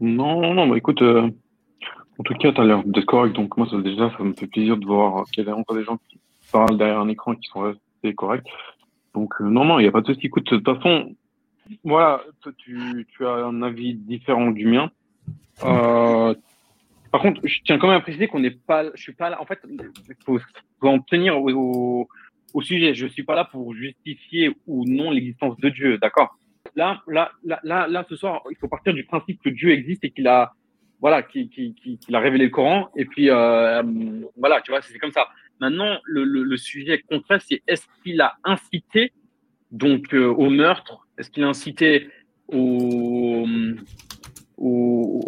Non, non, bah écoute, euh, en tout cas, tu as l'air d'être correct. Donc, moi, ça, déjà, ça me fait plaisir de voir qu'il y a encore des gens qui parlent derrière un écran et qui sont restés corrects. Donc, euh, non, non, il n'y a pas de souci. Écoute, de toute façon, voilà, tu, tu as un avis différent du mien. Euh, par contre, je tiens quand même à préciser qu'on n'est pas, je suis pas là. En fait, il faut, faut en tenir au, au, au sujet. Je suis pas là pour justifier ou non l'existence de Dieu, d'accord? Là, là, là, là, ce soir, il faut partir du principe que Dieu existe et qu'il a, voilà, qu'il qui, qui, qui a révélé le Coran. Et puis, euh, voilà, tu vois, c'est comme ça. Maintenant, le, le, le sujet concret, c'est est-ce qu'il a incité donc euh, au meurtre Est-ce qu'il a incité au, aux,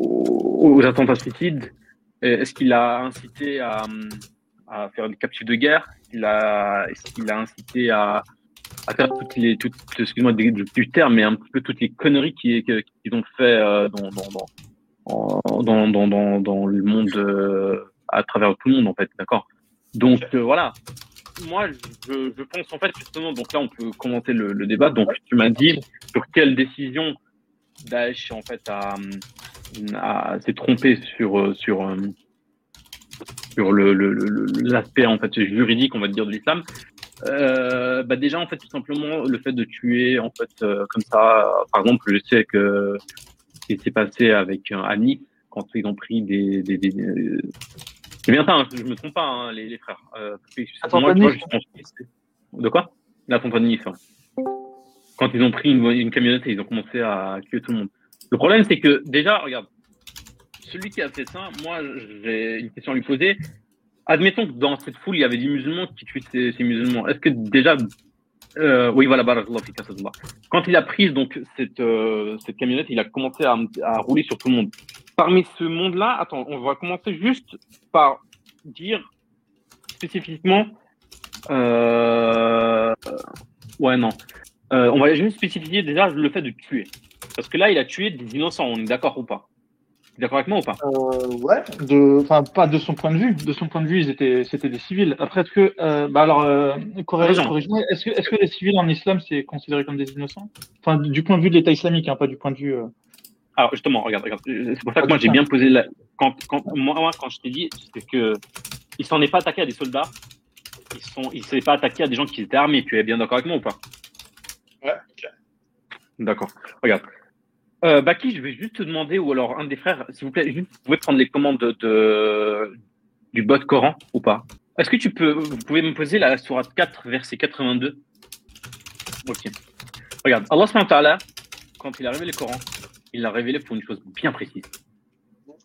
aux attentats suicides Est-ce qu'il a incité à, faire des captures de guerre Est-ce qu'il a, incité à, à faire toutes les, toutes, excuse-moi du, du, terme, mais un peu toutes les conneries qu'ils qui ont fait euh, dans, dans, dans, dans, dans, dans, le monde, euh, à travers tout le monde, en fait, d'accord? Donc, euh, voilà. Moi, je, je pense, en fait, justement, donc là, on peut commenter le, le débat. Donc, tu m'as dit sur quelle décision Daesh, en fait, a, a s'est trompé sur, sur, sur le, l'aspect, en fait, juridique, on va dire, de l'islam. Euh, bah déjà en fait tout simplement le fait de tuer en fait euh, comme ça par exemple je sais que ce qui s'est passé avec euh, Annie quand ils ont pris des, des, des, des... c'est bien ça hein, je me trompe pas hein, les, les, frères. Euh, moi, de quoi? La compagnie hein. quand ils ont pris une, une camionnette et ils ont commencé à tuer tout le monde. Le problème c'est que déjà regarde celui qui a fait ça moi j'ai une question à lui poser admettons que dans cette foule, il y avait des musulmans qui tuaient ces, musulmans. Est-ce que déjà, euh, oui, voilà, quand il a pris donc cette, euh, cette camionnette, il a commencé à, à, rouler sur tout le monde. Parmi ce monde-là, attends, on va commencer juste par dire spécifiquement. Euh, ouais, non. Euh, on va juste spécifier déjà le fait de tuer. Parce que là, il a tué des innocents, on est d'accord ou pas? D'accord avec moi ou pas? Euh, Ouais, de, enfin pas de son point de vue. De son point de vue, ils étaient, c'était des civils. Après, est-ce que, euh, bah alors, euh, est-ce que, est-ce que les civils en islam c'est considéré comme des innocents? Enfin, du point de vue de l'État islamique, hein, pas du point de vue. Euh... Alors justement, regarde, regarde. C'est pour ça que moi j'ai bien posé la. Quand, quand moi, moi, quand je t'ai dit, c'est que il s'en est pas attaqué à des soldats. Ils sont, il s'est pas attaqué à des gens qui étaient armés. Tu es bien d'accord avec moi ou pas? Ouais. ok. D'accord. Regarde. Euh, Baki, je vais juste te demander, ou alors un des frères, s'il vous plaît, vous pouvez prendre les commandes de, du bot Coran ou pas? Est-ce que tu peux, vous pouvez me poser la sourate 4, verset 82 Ok. Regarde, Allah subhanahu quand il a révélé le Coran, il l'a révélé pour une chose bien précise.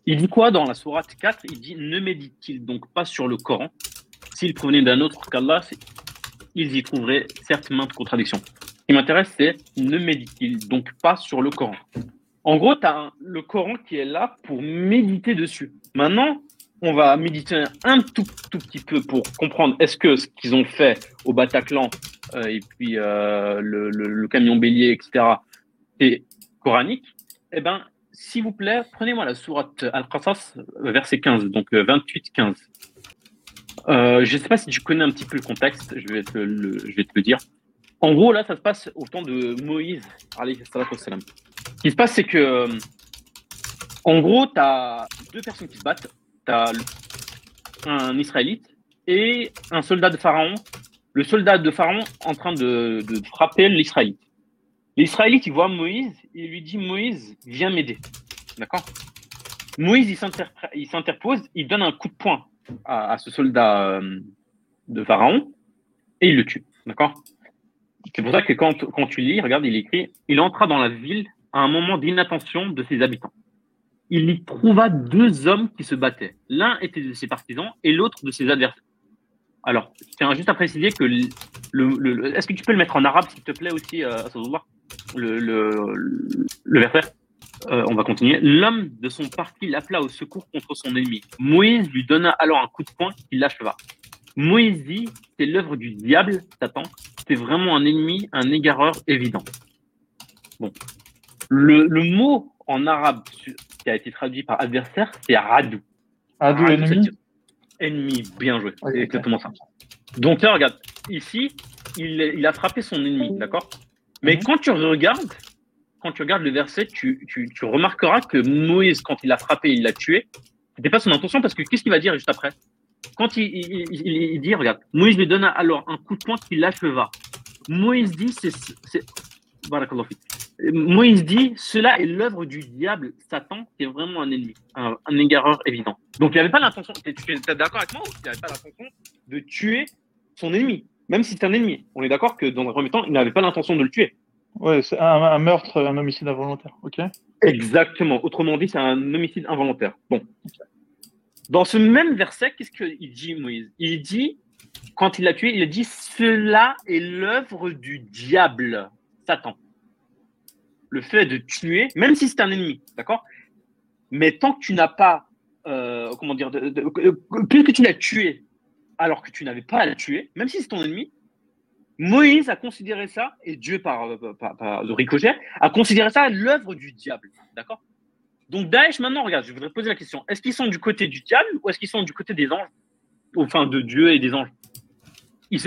Il dit quoi dans la sourate 4 Il dit Ne médite-t-il donc pas sur le Coran? S'il provenait d'un autre qu'Allah, ils y trouveraient certes maintes contradictions qui m'intéresse, c'est ne médite-t-il donc pas sur le Coran? En gros, tu as le Coran qui est là pour méditer dessus. Maintenant, on va méditer un tout, petit peu pour comprendre est-ce que ce qu'ils ont fait au Bataclan euh, et puis euh, le, camion bélier, etc., c'est coranique. Eh bien, s'il vous plaît, prenez-moi la sourate Al-Qasas, verset 15, donc 28-15. Euh, je ne sais pas si tu connais un petit peu le contexte, je vais te le dire. En gros, là, ça se passe au temps de Moïse. Ce qui se passe, c'est que, euh, en gros, tu as deux personnes qui se battent. Tu as un Israélite et un soldat de Pharaon. Le soldat de Pharaon en train de, de frapper l'Israélite. L'Israélite, il voit Moïse, il lui dit Moïse, viens m'aider. D'accord? Moïse, il s'interpose, il donne un coup de poing à, à ce soldat euh, de Pharaon et il le tue. D'accord? C'est pour ça que quand, quand tu lis, regarde, il écrit Il entra dans la ville à un moment d'inattention de ses habitants. Il y trouva deux hommes qui se battaient. L'un était de ses partisans et l'autre de ses adversaires. Alors, je tiens juste à préciser que est-ce que tu peux le mettre en arabe, s'il te plaît, aussi, euh, le, le verset? Euh, On va continuer. L'homme de son parti l'appela au secours contre son ennemi. Moïse lui donna alors un coup de poing qui l'acheva. Moïse c'est l'œuvre du diable, Satan. C'est vraiment un ennemi, un égareur évident. Bon. Le, le mot en arabe qui a été traduit par adversaire, c'est radou. Radou, ennemi Ennemi, bien joué. c'est exactement ça. Donc là, regarde, ici, il, il a frappé son ennemi, d'accord? Mais mm -hmm. quand tu regardes, quand tu regardes le verset, tu, tu, tu remarqueras que Moïse, quand il a frappé, il l'a tué. C'était pas son intention parce que qu'est-ce qu'il va dire juste après? Quand il, il, il, dit, regarde, Moïse lui donne alors un coup de poing qui l'acheva. Moïse dit, c'est, Moïse dit, cela est l'œuvre du diable, Satan, qui est vraiment un ennemi, un, un égareur évident. Donc il n'avait pas l'intention, tu es d'accord avec moi Il n'avait pas l'intention de tuer son ennemi, même si c'est un ennemi? On est d'accord que dans un premier temps, il n'avait pas l'intention de le tuer. Ouais, c'est un, meurtre, un homicide involontaire, ok Exactement. Autrement dit, c'est un homicide involontaire. Bon. Dans ce même verset, qu'est-ce qu'il dit, Moïse? Il dit, quand il l'a tué, il dit Cela est l'œuvre du diable, Satan. Le fait de tuer, même si c'est un ennemi, d'accord? Mais tant que tu n'as pas, euh, comment dire, de, que tu l'as tué alors que tu n'avais pas à le tuer, même si c'est ton ennemi, Moïse a considéré ça, et Dieu par, par, par ricochet, a considéré ça l'œuvre du diable. D'accord? Donc Daesh, maintenant, regarde, je voudrais poser la question. Est-ce qu'ils sont du côté du diable ou est-ce qu'ils sont du côté des anges? Enfin, de Dieu et des anges.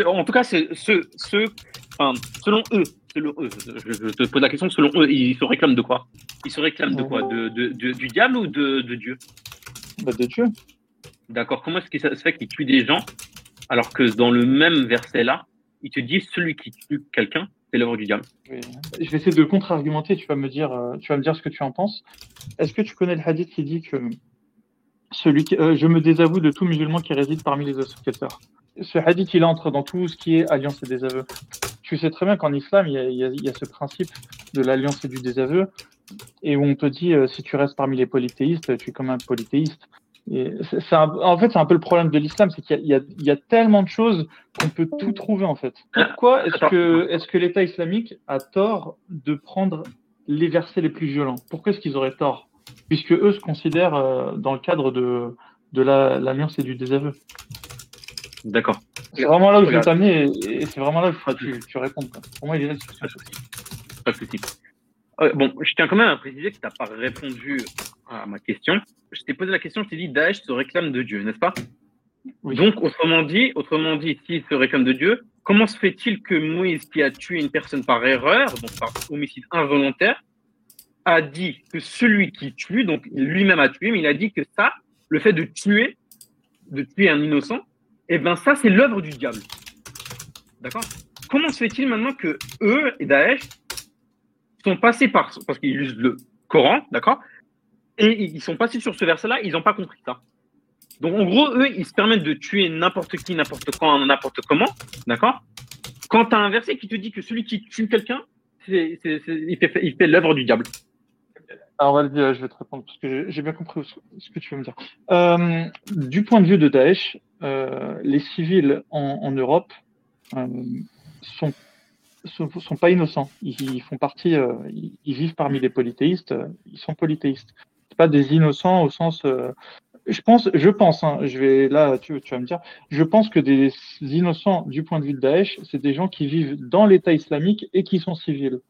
en tout cas, c'est ce, ce, enfin, selon eux, selon eux, je, te pose la question, selon eux, ils se réclament de quoi? Ils se réclament de quoi? De, de, Du diable ou de, Dieu? Bah, De Dieu. D'accord. Comment est-ce que ça se fait qu'ils tuent des gens alors que dans le même verset-là, il te dit celui qui tue quelqu'un, c'est l'œuvre du diable. Je vais essayer de contre-argumenter, tu vas me dire, euh, tu vas me dire ce que tu en penses. Est-ce que tu connais le hadith qui dit que celui qui, euh, je me désavoue de tout musulman qui réside parmi les associateurs. Ce hadith, il entre dans tout ce qui est alliance et désaveu. Tu sais très bien qu'en islam, il y, a, ce principe de l'alliance et du désaveu, et où on te dit, euh, si tu restes parmi les polythéistes, tu es comme un polythéiste en fait, c'est un peu le problème de l'islam, c'est qu'il y, y, a tellement de choses qu'on peut tout trouver en fait. Pourquoi est-ce que, est que l'État islamique a tort de prendre les versets les plus violents? Pourquoi est-ce qu'ils auraient tort? Puisque eux se considèrent euh, dans le cadre de, de l'alliance et du désaveu. D'accord. C'est vraiment là où je vais t'amener et, c'est vraiment là que tu, tu réponds. Pour moi, il est là. Pas de souci. Euh, bon, je tiens quand même à préciser que tu n'as pas répondu à ma question. Je t'ai posé la question, je t'ai dit Daesh se réclame de Dieu, n'est-ce pas? Donc, autrement dit, autrement dit, s'il se réclame de Dieu, comment se fait-il que Moïse, qui a tué une personne par erreur, donc par homicide involontaire, a dit que celui qui tue, donc lui-même a tué, mais il a dit que ça, le fait de tuer, de tuer un innocent, eh bien ça, c'est l'œuvre du diable. D'accord? Comment se fait-il maintenant que eux et Daesh sont passés par, parce qu'ils lisent le Coran, d'accord et ils sont passés sur ce verset-là, ils n'ont pas compris ça. Donc en gros, eux, ils se permettent de tuer n'importe qui, n'importe quand, n'importe comment, d'accord Quand tu as un verset qui te dit que celui qui tue quelqu'un, il fait, l'œuvre du diable. Alors Valdi, je vais te répondre parce que j'ai bien compris ce que tu veux me dire. Euh, du point de vue de Daesh, euh, les civils en, Europe euh, sont sont, pas innocents. Ils, font partie, ils, ils, vivent parmi les polythéistes. Ils sont polythéistes pas des innocents au sens. Euh, je pense, je pense, hein, je vais là, tu, vas me dire, je pense que des innocents du point de vue de Daesh, c'est des gens qui vivent dans l'État islamique et qui sont civils.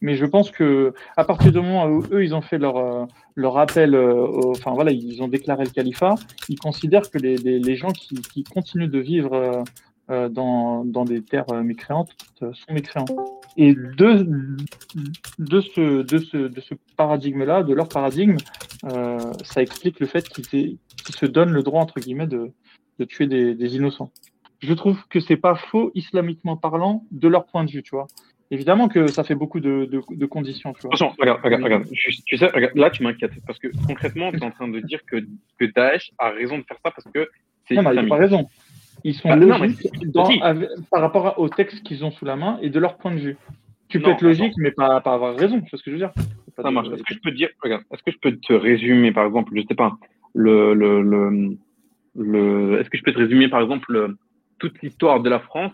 Mais je pense que à partir du moment où eux ils ont fait leur euh, leur appel, euh, enfin voilà, ils ont déclaré le califat, ils considèrent que les, les, les gens qui, qui, continuent de vivre euh, dans, dans des terres mécréantes sont mécréants. Et de, de ce, de ce, de ce paradigme-là, de leur paradigme, euh, ça explique le fait qu'ils se donnent le droit, entre guillemets, de, de tuer des, des, innocents. Je trouve que c'est pas faux, islamiquement parlant, de leur point de vue, tu vois. Évidemment que ça fait beaucoup de, de, de conditions, tu vois. Attention, regarde, regarde, regarde. tu sais, regarde, là, tu m'inquiètes. Parce que concrètement, tu es en train de dire que, que Daesh a raison de faire ça parce que c'est. Non, mais il pas raison. Ils sont bah, logiques par rapport au texte qu'ils ont sous la main et de leur point de vue. Tu peux être logique, mais pas, pas avoir raison, c'est ce que je veux dire. Ça marche. Est-ce que je peux dire, regarde, est-ce que je peux te résumer, par exemple, je sais pas, le, le, le, le est-ce que je peux te résumer, par exemple, toute l'histoire de la France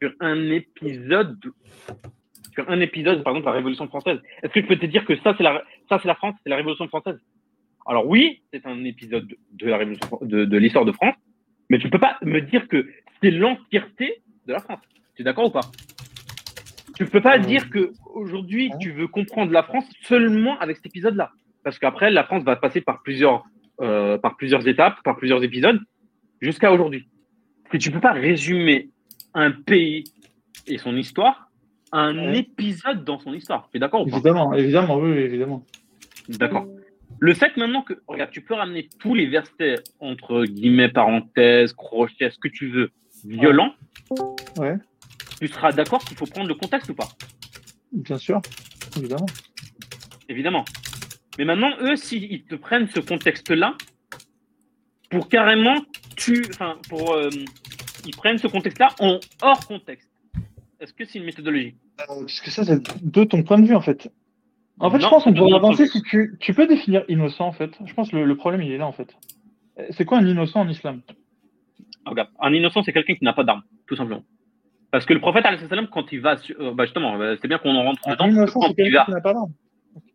sur un épisode, sur un épisode, par exemple, la Révolution française? Est-ce que je peux te dire que ça, c'est la, ça, c'est la France, c'est la Révolution française? Alors oui, c'est un épisode de la Révolution, de, de l'histoire de France, mais tu ne peux pas me dire que c'est l'entièreté de la France. Tu es d'accord ou pas? Tu ne peux pas dire que aujourd'hui tu veux comprendre la France seulement avec cet épisode-là, parce qu'après la France va passer par plusieurs, euh, par plusieurs étapes, par plusieurs épisodes, jusqu'à aujourd'hui. Et tu ne peux pas résumer un pays et son histoire un épisode dans son histoire. Tu es d'accord Évidemment, évidemment, oui, évidemment. D'accord. Le fait maintenant que, regarde, tu peux ramener tous les versets entre guillemets, parenthèses, crochets, ce que tu veux, violents. Ouais. Tu seras d'accord qu'il faut prendre le contexte ou pas? Bien sûr, évidemment. Évidemment. Mais maintenant, eux, s'ils te prennent ce contexte-là, pour carrément, tu, enfin, pour, euh, ils prennent ce contexte-là en hors contexte. Est-ce que c'est une méthodologie? Euh, Parce que ça, c'est de ton point de vue, en fait. En fait, je pense qu'on pourrait avancer si tu, tu, peux définir innocent, en fait. Je pense que le, problème, il est là, en fait. C'est quoi un innocent en islam? Regarde, un innocent, c'est quelqu'un qui n'a pas d'arme, tout simplement. Parce que le prophète, quand il va. Euh, bah justement, bah, c'est bien qu'on en rentre dedans. Un innocent, c'est quelqu'un qui n'a pas d'arme.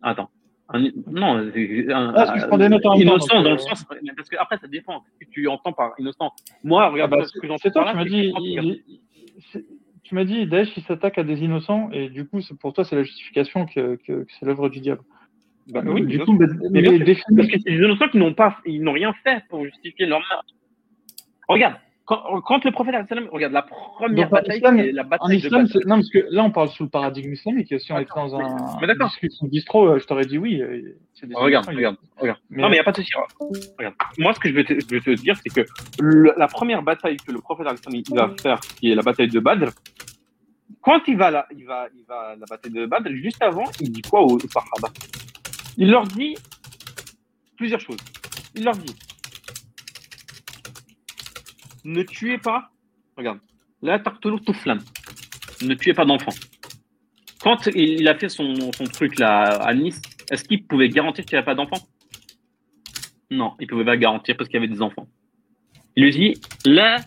Attends. Un, non, un, ah, je prends des notes en innocent dans le sens. Parce que après, ça dépend. Ce que tu entends par innocent. Moi, regarde, ah bah, ce que j'entends par là. Tu m'as dit, tu m'as dit, Daesh, il s'attaque à des innocents, et du coup, pour toi, c'est la justification que, que, c'est l'œuvre du diable. Bah, oui, du coup, mais, mais, mais parce que c'est des innocents qui n'ont pas, ils n'ont rien fait pour justifier leur meurtre. Regarde, quand, le prophète regarde la première bataille, la bataille islam, de Non, parce que là, on parle sous le paradigme islamique. Si on était dans un mais d'accord. distro, euh, je t'aurais dit oui. Euh, regarde, regarde, regarde. Non, mais il n'y a pas de souci. Regarde. Moi, ce que je vais te, je vais te dire, c'est que la première bataille que le prophète il va faire, qui est la bataille de Badr, quand il va, là, il va, il va à la bataille de Badr, juste avant, il dit quoi aux Sahaba? Il leur dit plusieurs choses. Il leur dit ne tuez pas, regarde, la tout flamme. Ne tuez pas d'enfants. Quand il a fait son, truc là à Nice, est-ce qu'il pouvait garantir qu'il n'y avait pas d'enfants? Non, il ne pouvait pas garantir parce qu'il y avait des enfants. Il lui dit La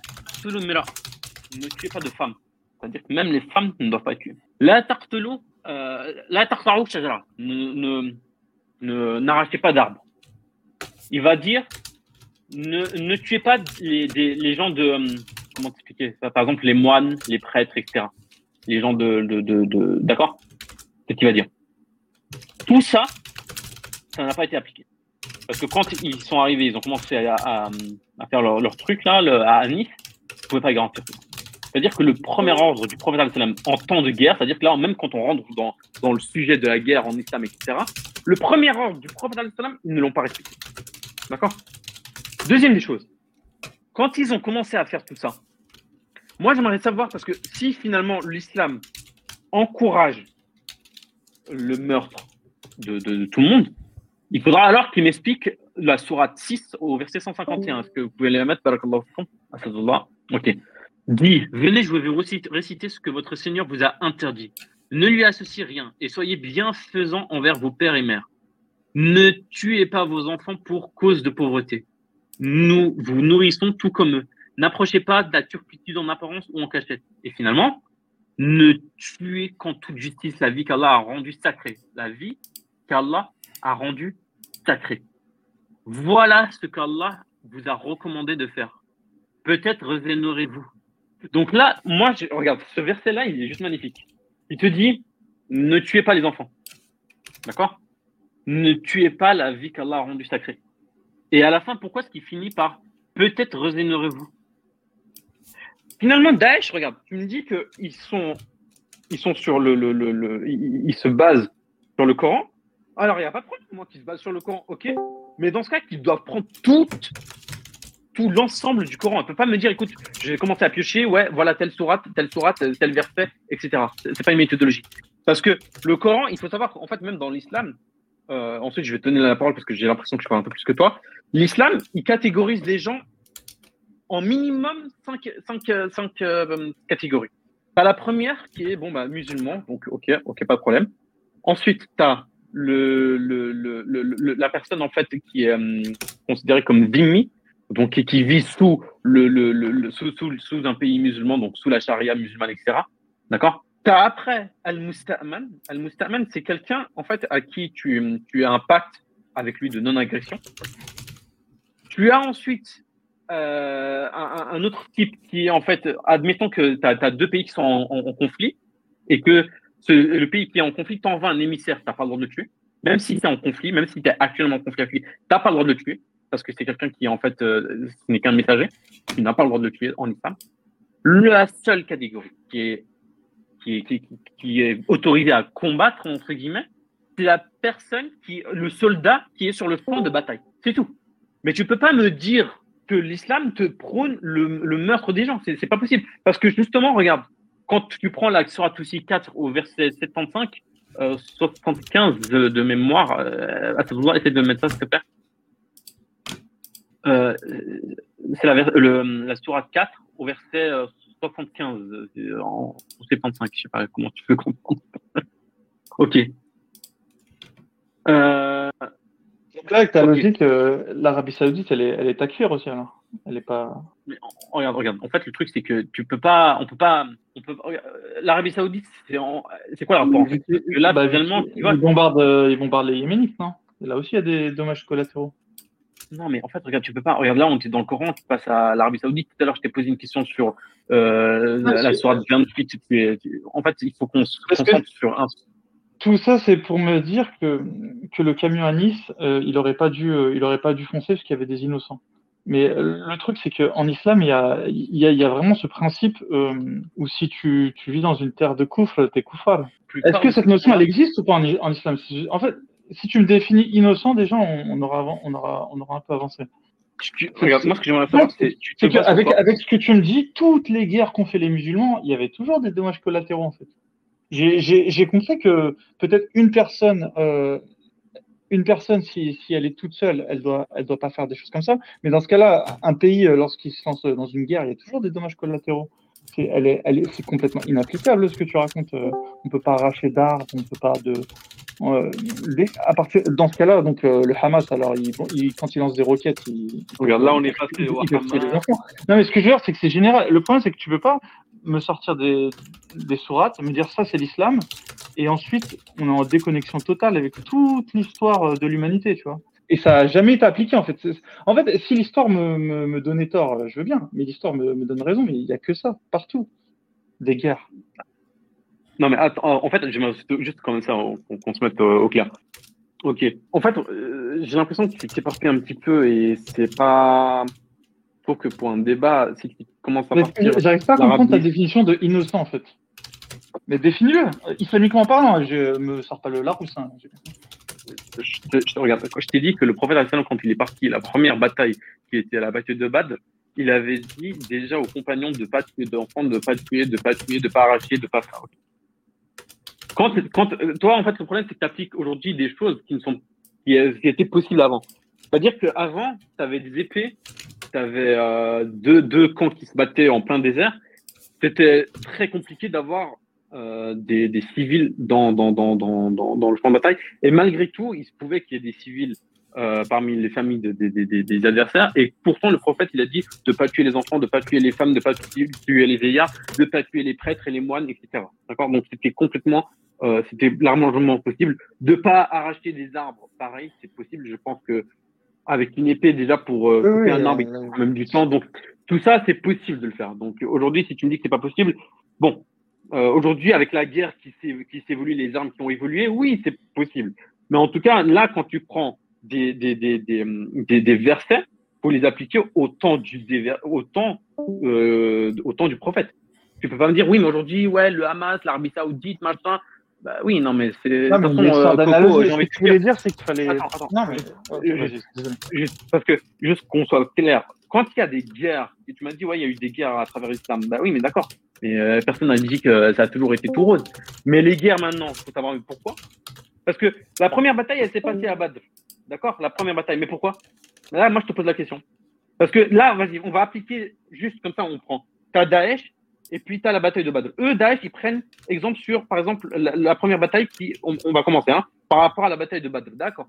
ne tuez pas de femmes. C'est-à-dire que même les femmes ne doivent pas être tuées. La tartelou, euh, la ne, ne, n'arrachez pas d'arbres. Il va dire ne, tuez pas les, gens de. Euh, comment t'expliquer Par exemple, les moines, les prêtres, etc. Les gens de. D'accord? C'est ce qu'il va dire. Tout ça, ça n'a pas été appliqué. Parce que quand ils sont arrivés, ils ont commencé à, faire leur, truc là, à Nice, ils ne pouvaient pas garantir tout. C'est-à-dire que le premier ordre du prophète en temps de guerre, c'est-à-dire que là, même quand on rentre dans, dans le sujet de la guerre en islam, etc., le premier ordre du prophète, ils ne l'ont pas respecté. D'accord? Deuxième des choses, quand ils ont commencé à faire tout ça, moi j'aimerais savoir, parce que si finalement l'islam encourage le meurtre de, tout le monde, il faudra alors qu'il m'explique la sourate 6 au verset 151. Est-ce que vous pouvez les mettre Ok. Dit, venez, je vais vous réciter ce que votre Seigneur vous a interdit. Ne lui associez rien et soyez bienfaisants envers vos pères et mères. Ne tuez pas vos enfants pour cause de pauvreté nous vous nourrissons tout comme eux. N'approchez pas de la turpitude en apparence ou en cachette. Et finalement, ne tuez qu'en toute justice la vie qu'Allah a rendue sacrée. La vie qu'Allah a rendue sacrée. Voilà ce qu'Allah vous a recommandé de faire. Peut-être reviendrez-vous. Donc là, moi, je, regarde, ce verset-là, il est juste magnifique. Il te dit, ne tuez pas les enfants. D'accord? Ne tuez pas la vie qu'Allah a rendue sacrée. Et à la fin, pourquoi est-ce qu'il finit par peut-être reviendrez-vous Finalement, Daesh, regarde, tu me dis qu'ils sont, ils sont sur le, le, le, ils, se basent sur le Coran. Alors, il n'y a pas de problème, moi, qu'ils se basent sur le Coran, ok. Mais dans ce cas, ils doivent prendre tout, tout l'ensemble du Coran. On ne peut pas me dire, écoute, j'ai commencé à piocher, ouais, voilà telle sourate, telle sourate, tel verset, etc. C'est pas une méthodologie. Parce que le Coran, il faut savoir qu'en fait, même dans l'islam, euh, ensuite, je vais te donner la parole parce que j'ai l'impression que je parle un peu plus que toi. L'islam, il catégorise les gens en minimum cinq, euh, catégories. Tu la première qui est bon, bah, musulman, donc ok, ok, pas de problème. Ensuite, tu as le, le, le, la personne en fait qui est euh, considérée comme dhimmi, donc qui, vit sous, le, sous, sous, sous, un pays musulman, donc sous la charia musulmane, etc. D'accord? Tu as après Al-Musta'man. Al-Musta'man, c'est quelqu'un en fait à qui tu, tu as un pacte avec lui de non-agression. Tu as ensuite euh, un, autre type qui, en fait, admettons que tu as, deux pays qui sont en, conflit et que le pays qui est en conflit t'envoie un émissaire, tu n'as pas le droit de le tuer. Même si tu es en conflit, même si tu es actuellement en conflit avec lui, tu n'as pas le droit de le tuer parce que c'est quelqu'un qui, en fait, euh, ce n'est qu'un messager, tu n'as pas le droit de le tuer en islam. La seule catégorie qui est qui, est autorisé à combattre, entre guillemets, c'est la personne qui, le soldat qui est sur le front de bataille. C'est tout. Mais tu peux pas me dire que l'islam te prône le, meurtre des gens. C'est pas possible. Parce que justement, regarde, quand tu prends la Surah 4 au verset 75, euh, 75 de, de mémoire, euh, essaie de mettre ça, s'il te plaît. Euh, c'est la, la Surah 4 au verset 75 euh, en 75, je sais pas comment tu peux comprendre. ok. Euh, Donc là, avec ta logique, euh, l'Arabie Saoudite, elle est, elle est à cuire aussi alors. Elle est pas. Mais, regarde, regarde. En fait, le truc, c'est que tu peux pas, on peut pas, on peut. L'Arabie Saoudite, c'est, c'est quoi le rapport Là, bah, finalement, ils, bombardent, ils bombardent les Yéménites, non? Là aussi, il y a des dommages collatéraux. Non, mais en fait, regarde, tu peux pas. Regarde, là, on était dans le Coran, tu passes à l'Arabie Saoudite. Tout à l'heure, je t'ai posé une question sur euh, la soirée 28. En fait, il faut qu'on se concentre sur un. Tout ça, c'est pour me dire que, que le camion à Nice, euh, il aurait pas dû, euh, il aurait pas dû foncer parce qu'il y avait des innocents. Mais euh, le truc, c'est qu'en islam, il y a, il y, a, y a vraiment ce principe euh, où si tu, tu vis dans une terre de koufr, t'es koufar. Est-ce que cette notion, elle existe ou pas en, en islam? En fait, si tu me définis innocent, déjà, on, on, aura, on, aura, on aura un peu avancé. regarde, moi, ce que j'aimerais savoir, c'est. avec, avec ce que tu me dis, toutes les guerres qu'ont fait les musulmans, il y avait toujours des dommages collatéraux, en fait. J'ai compris que peut-être une personne, euh, une personne, si, si, elle est toute seule, elle doit, elle doit pas faire des choses comme ça. Mais dans ce cas-là, un pays, euh, lorsqu'il se lance dans une guerre, il y a toujours des dommages collatéraux. C'est elle est, elle est, complètement inapplicable ce que tu racontes. Euh, on peut pas arracher d'arbres, on peut pas de, euh, à partir, dans ce cas-là, donc euh, le Hamas, alors il, il, quand il lance des roquettes, il, regarde là on est passé au Hamas. Non mais ce que je veux dire, c'est que c'est général. Le problème, c'est que tu peux pas me sortir des, des sourates, me dire ça c'est l'islam, et ensuite on est en déconnexion totale avec toute l'histoire euh, de l'humanité, tu vois. Et ça a jamais été appliqué en fait. En fait, si l'histoire me, me, me, donnait tort, je veux bien, mais l'histoire me, me donne raison, mais il y a que ça partout, des guerres. Non, mais attends, en fait, j'aimerais juste comme ça qu'on se mette au clair. Ok. En fait, euh, j'ai l'impression que tu t'es parti un petit peu et c'est pas. Faut que pour un débat, si tu commences à partir. J'arrive pas à comprendre ta définition de innocent en fait. Mais définis-le. Islamiquement parlant, je me sors pas le Larousse. Hein. Je, te, regarde. Quand je t'ai dit que le prophète, quand il est parti, la première bataille qui était à la bataille de Bad, il avait dit déjà aux compagnons de pas tuer d'enfants, de pas tuer, de pas tuer, de pas arracher, de pas faire. Quand, quand, toi, en fait, le problème, c'est que tu appliques aujourd'hui des choses qui ne sont qui, étaient possibles avant. C'est-à-dire qu'avant, tu avais des épées, tu avais euh, deux, deux camps qui se battaient en plein désert. C'était très compliqué d'avoir euh, des, des, civils dans, dans, dans, dans, dans, le champ de bataille. Et malgré tout, il se pouvait qu'il y ait des civils euh, parmi les familles de, des adversaires. Et pourtant, le prophète, il a dit de pas tuer les enfants, de pas tuer les femmes, de pas tuer les vieillards, de pas tuer les prêtres et les moines, etc. D'accord? Donc, c'était complètement euh, c'était largement possible. De pas arracher des arbres, pareil, c'est possible. Je pense que avec une épée déjà pour euh, couper un arbre, il même du temps. Donc tout ça, c'est possible de le faire. Donc aujourd'hui, si tu me dis que c'est pas possible, bon, euh, aujourd'hui avec la guerre qui s'évolue, les armes qui ont évolué, oui, c'est possible. Mais en tout cas, là, quand tu prends des des des des, des, des versets, faut les appliquer au temps du au temps, euh, au temps du prophète. Tu peux pas me dire oui, mais aujourd'hui, ouais, le Hamas, l'Arabie Saoudite, machin, bah oui, non, mais c'est. Non, mais façon, euh, ce que tu voulais dire, c'est qu'il fallait. Attends, attends. Non, mais. juste, parce que, juste qu'on soit clair, quand il y a des guerres, et tu m'as dit, ouais, il y a eu des guerres à travers l'islam, bah oui, mais d'accord. Mais euh, personne n'a dit que ça a toujours été tout rose. Mais les guerres maintenant, il faut savoir pourquoi. Parce que la première bataille, elle s'est passée à Badr. D'accord? La première bataille. Mais pourquoi? Là, moi, je te pose la question. Parce que là, vas-y, on va appliquer juste comme ça, on prend. T'as Daesh, et puis tu as la bataille de Badr. Eux, Daesh, ils prennent exemple sur, par exemple, la, première bataille qui, on, va commencer, hein, par rapport à la bataille de Badr. D'accord.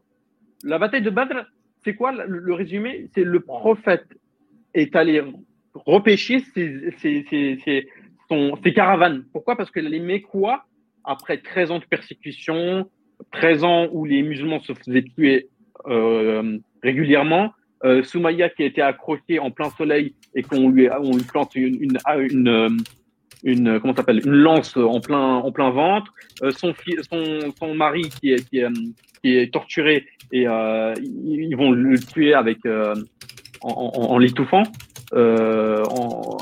La bataille de Badr, c'est quoi le, résumé? C'est le prophète est allé repêcher ses, ses, ses, son, ses caravanes. Pourquoi? Parce que les Mécois, après 13 ans de persécution, 13 ans où les musulmans se faisaient tuer euh, régulièrement, euh, Soumaya qui a été accroché en plein soleil et qu'on lui, on lui plante une, une, une, euh, comment s'appelle? Une lance en plein en plein ventre, euh, son, son son mari qui est qui est, torturé et ils vont le tuer avec en, l'étouffant. En,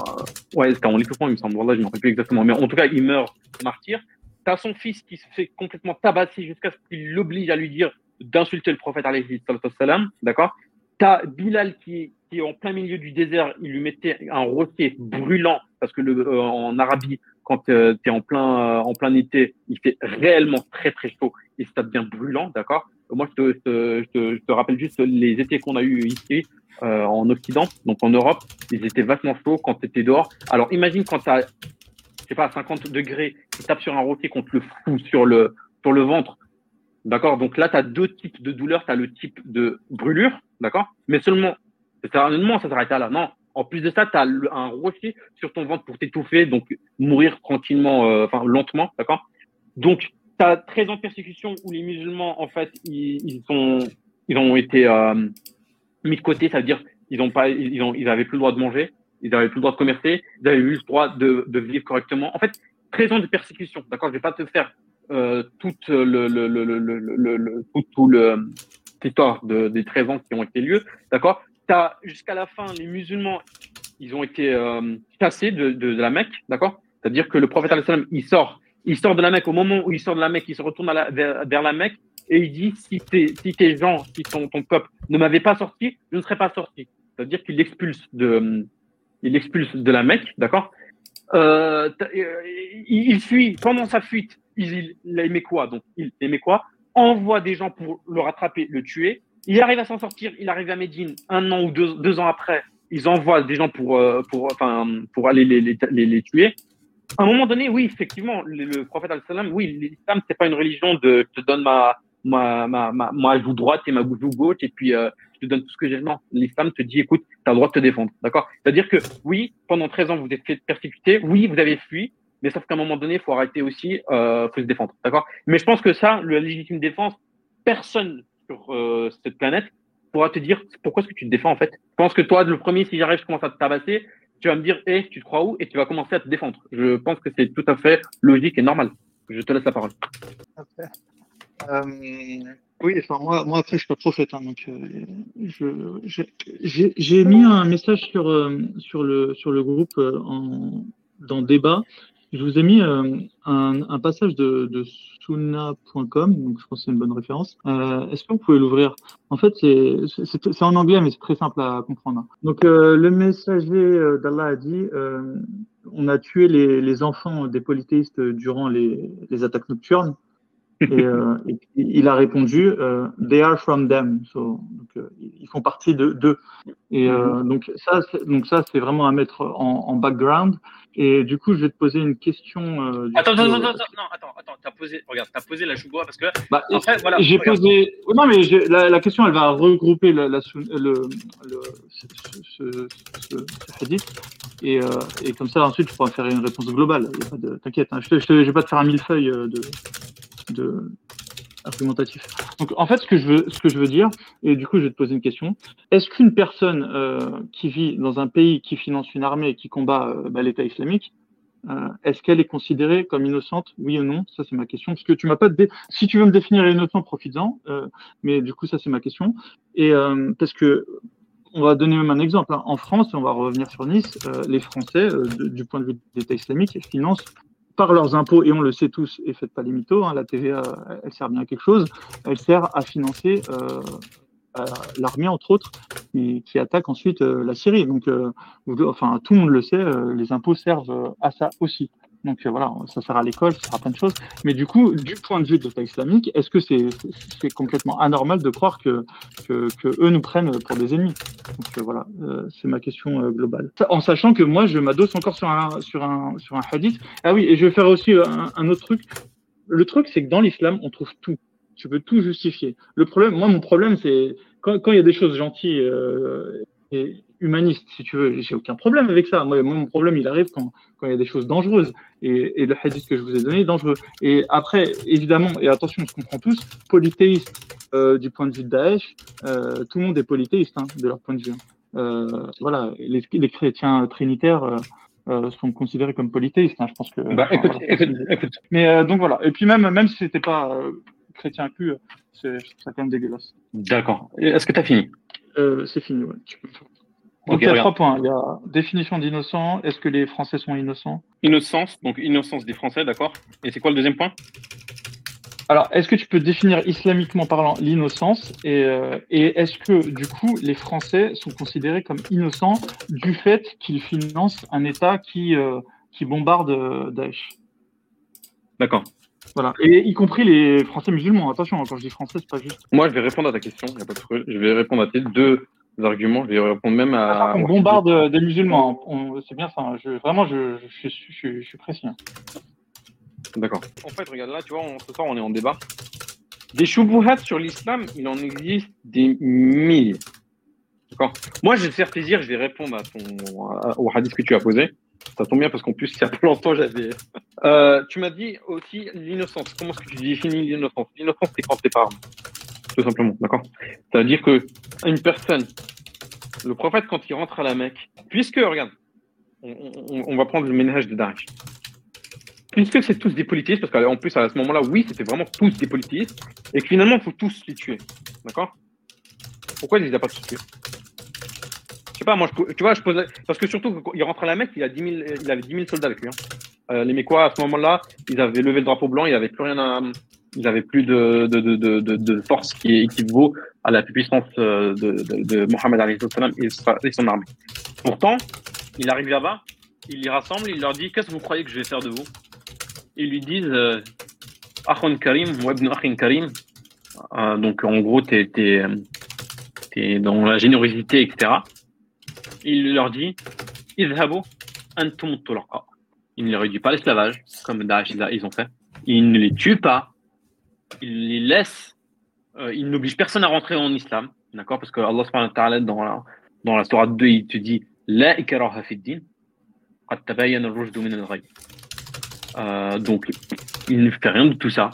Ouais, c'était en l'étouffant, il me semble. Voilà, je ne me rappelle plus exactement. Mais en tout cas, il meurt martyr. Tu as son fils qui se fait complètement tabasser jusqu'à ce qu'il l'oblige à lui dire d'insulter le prophète, salam, d'accord? Tu as Bilal qui, est en plein milieu du désert, il lui mettait un roquet brûlant, parce que le, euh, en Arabie, quand euh, tu es en plein, euh, en plein été, il fait réellement très très chaud et ça devient brûlant, d'accord? Moi, je te, je, te, je te, rappelle juste les étés qu'on a eu ici, en Occident, donc en Europe, ils étaient vachement chauds quand tu étais dehors. Alors imagine quand tu as, je sais pas, 50 degrés, tu tapes sur un roquet contre le fou sur le, sur le ventre, D'accord? Donc là, tu as deux types de douleurs. Tu as le type de brûlure, d'accord? Mais seulement, ça s'arrête là. Non, en plus de ça, tu as un rocher sur ton ventre pour t'étouffer, donc mourir tranquillement, euh, enfin lentement, d'accord? Donc, tu as 13 ans de persécution où les musulmans, en fait, ils, sont, ils ont été euh, mis de côté, ça veut dire ils ont pas, ils ont, ils avaient plus le droit de manger, ils avaient plus le droit de commercer, ils avaient plus le droit de, vivre correctement. En fait, 13 ans de persécution, d'accord? Je vais pas te faire euh, toute le, tout, le des 13 ans qui ont été lieux, d'accord? Jusqu'à la fin les musulmans, ils ont été euh, chassés de, la Mecque, d'accord? C'est-à-dire que le prophète il sort, il sort de la Mecque au moment où il sort de la Mecque, il se retourne vers, la Mecque et il dit si tes, gens, si ton, peuple ne m'avait pas sorti, je ne serais pas sorti. C'est-à-dire qu'il l'expulse de, il l'expulse de la Mecque, d'accord? Euh, il fuit pendant sa fuite il, il aimait quoi? Donc, il aimait quoi? Envoie des gens pour le rattraper, le tuer. Il arrive à s'en sortir. Il arrive à Médine un an ou deux, deux ans après. Ils envoient des gens pour, euh, pour, enfin, pour aller les, les, les, tuer. À un moment donné, oui, effectivement, le, prophète al-Salam, oui, l'islam, c'est pas une religion de je te donne ma, ma, ma, ma, ma joue droite et ma joue gauche et puis euh, je te donne tout ce que j'ai. Non, l'islam te dit, écoute, tu as le droit de te défendre. D'accord? C'est-à-dire que oui, pendant 13 ans, vous êtes fait. Oui, vous avez fui mais sauf qu'à un moment donné, il faut arrêter aussi, euh, faut se défendre, d'accord? Mais je pense que ça, la légitime défense, personne sur euh, cette planète pourra te dire pourquoi est-ce que tu te défends en fait. Je pense que toi, le premier, si j'arrive, je commence à te tabasser, tu vas me dire, hé, tu te crois où? Et tu vas commencer à te défendre. Je pense que c'est tout à fait logique et normal. Je te laisse la parole. Euh, oui, enfin moi, moi après je suis pas prophète, hein, donc euh, j'ai mis un message sur euh, sur le sur le groupe en, dans débat je vous ai mis euh, un, un, passage de, de donc je pense que c'est une bonne référence. Euh, Est-ce que vous pouvez l'ouvrir? En fait, c'est en anglais, mais c'est très simple à comprendre. Donc, euh, le messager euh, d'Allah a dit euh, on a tué les, les, enfants des polythéistes durant les, les attaques nocturnes. Et, euh, et, il a répondu They are from them. So, donc, ils font partie de d'eux. Et mm-hmm. donc ça, donc ça, c'est vraiment à mettre en, en background. Et du coup, je vais te poser une question. Euh, attends, attends, attends, attends, non, attends, attends, t'as posé, regarde, t'as posé la chouboua parce que. Bah, après, voilà. J'ai posé. Non, mais la, la, question, elle va regrouper la, la le, le, ce, ce, ce, hadith. Et, euh, et comme ça, ensuite, tu pourras faire une réponse globale. T'inquiète, hein, je ne vais pas te faire un millefeuille euh, de, de, argumentatif. Donc, en fait, ce que je veux, dire, et du coup, je vais te poser une question. Est-ce qu'une personne euh, qui vit dans un pays qui finance une armée et qui combat euh, bah, l'État islamique, euh, est-ce qu'elle est considérée comme innocente, oui ou non? Ça, c'est ma question. Parce que tu m'as pas. Dé... Si tu veux me définir innocent, profites-en. Mais du coup, ça, c'est ma question. Et parce que on va donner même un exemple. Hein. En France, on va revenir sur Nice, les Français, du point de vue de l'État islamique, financent par leurs impôts, et on le sait tous, et faites pas les mythos, hein, la TVA, elle sert bien à quelque chose, elle sert à financer euh, l'armée, entre autres, qui, attaque ensuite euh, la Syrie. Donc, euh, enfin, tout le monde le sait, euh, les impôts servent à ça aussi. Donc euh, voilà, ça sert à l'école, ça sert à plein de choses. Mais du coup, du point de vue de l'État islamique, est-ce que c'est c'est complètement anormal de croire que, que, que, eux nous prennent pour des ennemis? Donc euh, voilà, euh, c'est ma question euh, globale. En sachant que moi, je m'adosse encore sur un, sur, un, sur un hadith. Ah oui, et je vais faire aussi un, autre truc. Le truc, c'est que dans l'islam, on trouve tout. Tu peux tout justifier. Le problème, moi, mon problème, c'est quand, quand il y a des choses gentilles et humaniste, si tu veux. J'ai aucun problème avec ça. Moi, mon problème, il arrive quand, quand il y a des choses dangereuses. Et, et, le hadith que je vous ai donné est dangereux. Et après, évidemment, et attention, on se comprend tous, polythéiste euh, du point de vue de Daesh, euh, tout le monde est polythéiste hein, de leur point de vue. Euh, voilà, les, les, chrétiens trinitaires euh, euh, sont considérés comme polythéistes. Hein, je pense que. Bah, écoute, écoute, écoute. Mais euh, donc voilà. Et puis même, même si c'était pas chrétien inclus, c'est quand même dégueulasse. D'accord. Est-ce que tu as fini C'est fini, ouais. Donc il y a trois points. Il y a définition d'innocent. Est-ce que les Français sont innocents? Innocence, donc innocence des Français, d'accord. Et c'est quoi le deuxième point? Alors, est-ce que tu peux définir islamiquement parlant l'innocence? Et, euh, et est-ce que du coup les Français sont considérés comme innocents du fait qu'ils financent un État qui, euh, qui bombarde euh, Daesh? D'accord. Voilà. Et y compris les Français musulmans. Attention, quand je dis français, c'est pas juste. Moi, je vais répondre à ta question. Y a pas de je vais répondre à tes deux arguments. Je vais répondre même à. Ah, on bombarde des musulmans. C'est bien ça. Je, vraiment, je, je, je, je suis précis. Hein. D'accord. En fait, regarde là, tu vois, ce soir, on est en débat. Des choubouhats sur l'islam, il en existe des milliers. D'accord Moi, je vais te faire plaisir, je vais répondre à ton, au hadith que tu as posé. Ça tombe bien parce qu'en plus, il y a pas longtemps, j'avais. Euh, tu m'as dit aussi l'innocence. Comment est-ce que tu définis l'innocence? L'innocence, c'est quand t'es pas Tout simplement, d'accord? C'est-à-dire que une personne, le prophète, quand il rentre à la Mecque, puisque, regarde, on, va prendre le ménage de Daesh puisque c'est tous des politistes, parce qu'en plus, à ce moment-là, oui, c'était vraiment tous des politistes, et que finalement, il faut tous les tuer. D'accord? Pourquoi il les a pas tous tués? Je sais pas, moi, je, tu vois, je pose. Parce que surtout, il rentre à la Mecque, il, a 10 000, il avait 10 000 soldats avec lui. Hein. Euh, les Mécois, à ce moment-là, ils avaient levé le drapeau blanc, il avait plus rien à. Ils n'avaient plus de, de, de, de, force qui équivaut à la puissance euh, de, de, de Mohamed et son armée. Pourtant, il arrive là-bas, il les rassemble, il leur dit Qu'est-ce que vous croyez que je vais faire de vous? Ils lui disent euh, Akhon Karim ou Ibn Karim. Euh, donc en gros, tu es, dans la générosité, etc. Il leur dit Idhabu antum Il ne leur pas l'esclavage, comme Daesh ils ont fait. Il ne les tue pas il les laisse, euh, il n'oblige personne à rentrer en islam, d'accord Parce que Allah subhanahu wa ta'ala, dans la, dans la 2, il te dit La ikraha fid din, al-rushd min al-ghayb. Euh, donc, il ne fait rien de tout ça.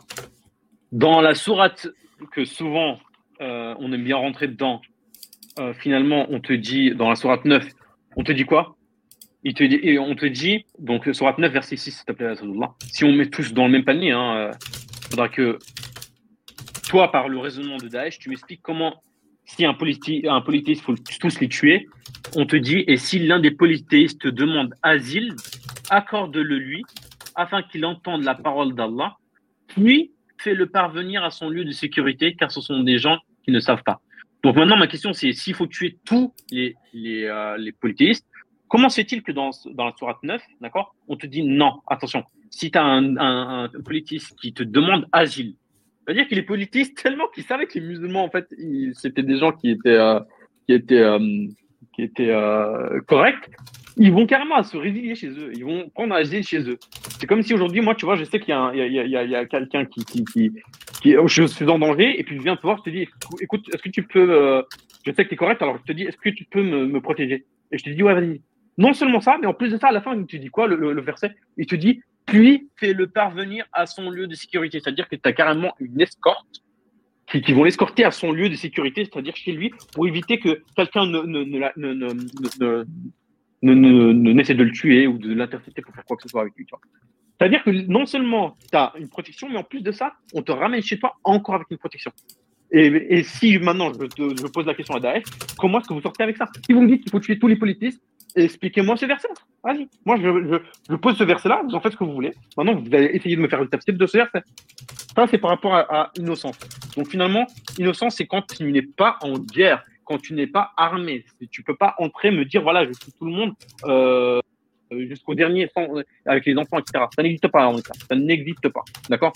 Dans la sourate que souvent euh, on aime bien rentrer dedans, finalement, on te dit, dans la sourate 9, on te dit quoi? Il te dit, et on te dit, donc sourate 9, verset 6, s'il te plaît, si on met tous dans le même panier, hein, il faudra que toi, par le raisonnement de Daesh, tu m'expliques comment, si un, politi un polythéiste, il faut tous les tuer, on te dit, et si l'un des polythéistes demande asile, accorde-le lui, afin qu'il entende la parole d'Allah, puis fait-le parvenir à son lieu de sécurité, car ce sont des gens qui ne savent pas. Donc maintenant, ma question, c'est s'il faut tuer tous les, les, euh, polythéistes, comment c'est il que dans, dans la sourate 9, d'accord, on te dit non, attention, si tu as un, un, polythéiste qui te demande asile, c'est-à-dire qu'il est polythéiste tellement qu'il savait que les musulmans, en fait, c'était des gens qui étaient, euh, qui étaient, euh, qui étaient corrects, ils vont carrément se résilier chez eux. Ils vont prendre asile chez eux. C'est comme si aujourd'hui, moi, tu vois, je sais qu'il y a, a, y a, quelqu'un qui, qui, qui, qui, je suis en danger, et puis je viens te voir, je te dis, écoute, est-ce que tu peux, euh, je sais que tu es correct, alors je te dis, est-ce que tu peux me, me protéger? Et je te dis, ouais, vas-y. Non seulement ça, mais en plus de ça, à la fin, il te dit quoi, le, verset? Il te dit, puis fais-le parvenir à son lieu de sécurité. C'est-à-dire que tu as carrément une escorte qui, qui vont l'escorter à son lieu de sécurité, c'est-à-dire chez lui, pour éviter que quelqu'un ne, ne ne, ne, n'essaie de le tuer ou de l'intercepter pour faire quoi que ce soit avec lui. C'est-à-dire que non seulement tu as une protection, mais en plus de ça, on te ramène chez toi encore avec une protection. Et, et si maintenant je, te, je, pose la question à Daesh, comment est-ce que vous sortez avec ça? Si vous me dites qu'il faut tuer tous les politistes, expliquez-moi ce verset. Vas-y. Moi, je, pose ce verset-là, vous en faites ce que vous voulez. Maintenant, vous allez essayer de me faire une tafsir de ce verset. Ça, c'est par rapport à, à innocence. Donc finalement, innocence, c'est quand tu n'es pas en guerre quand tu n'es pas armé. Tu peux pas entrer, me dire, voilà, je tue tout le monde euh, jusqu'au dernier, sans, avec les enfants, etc. Ça n'existe pas en Ça n'existe pas. D'accord?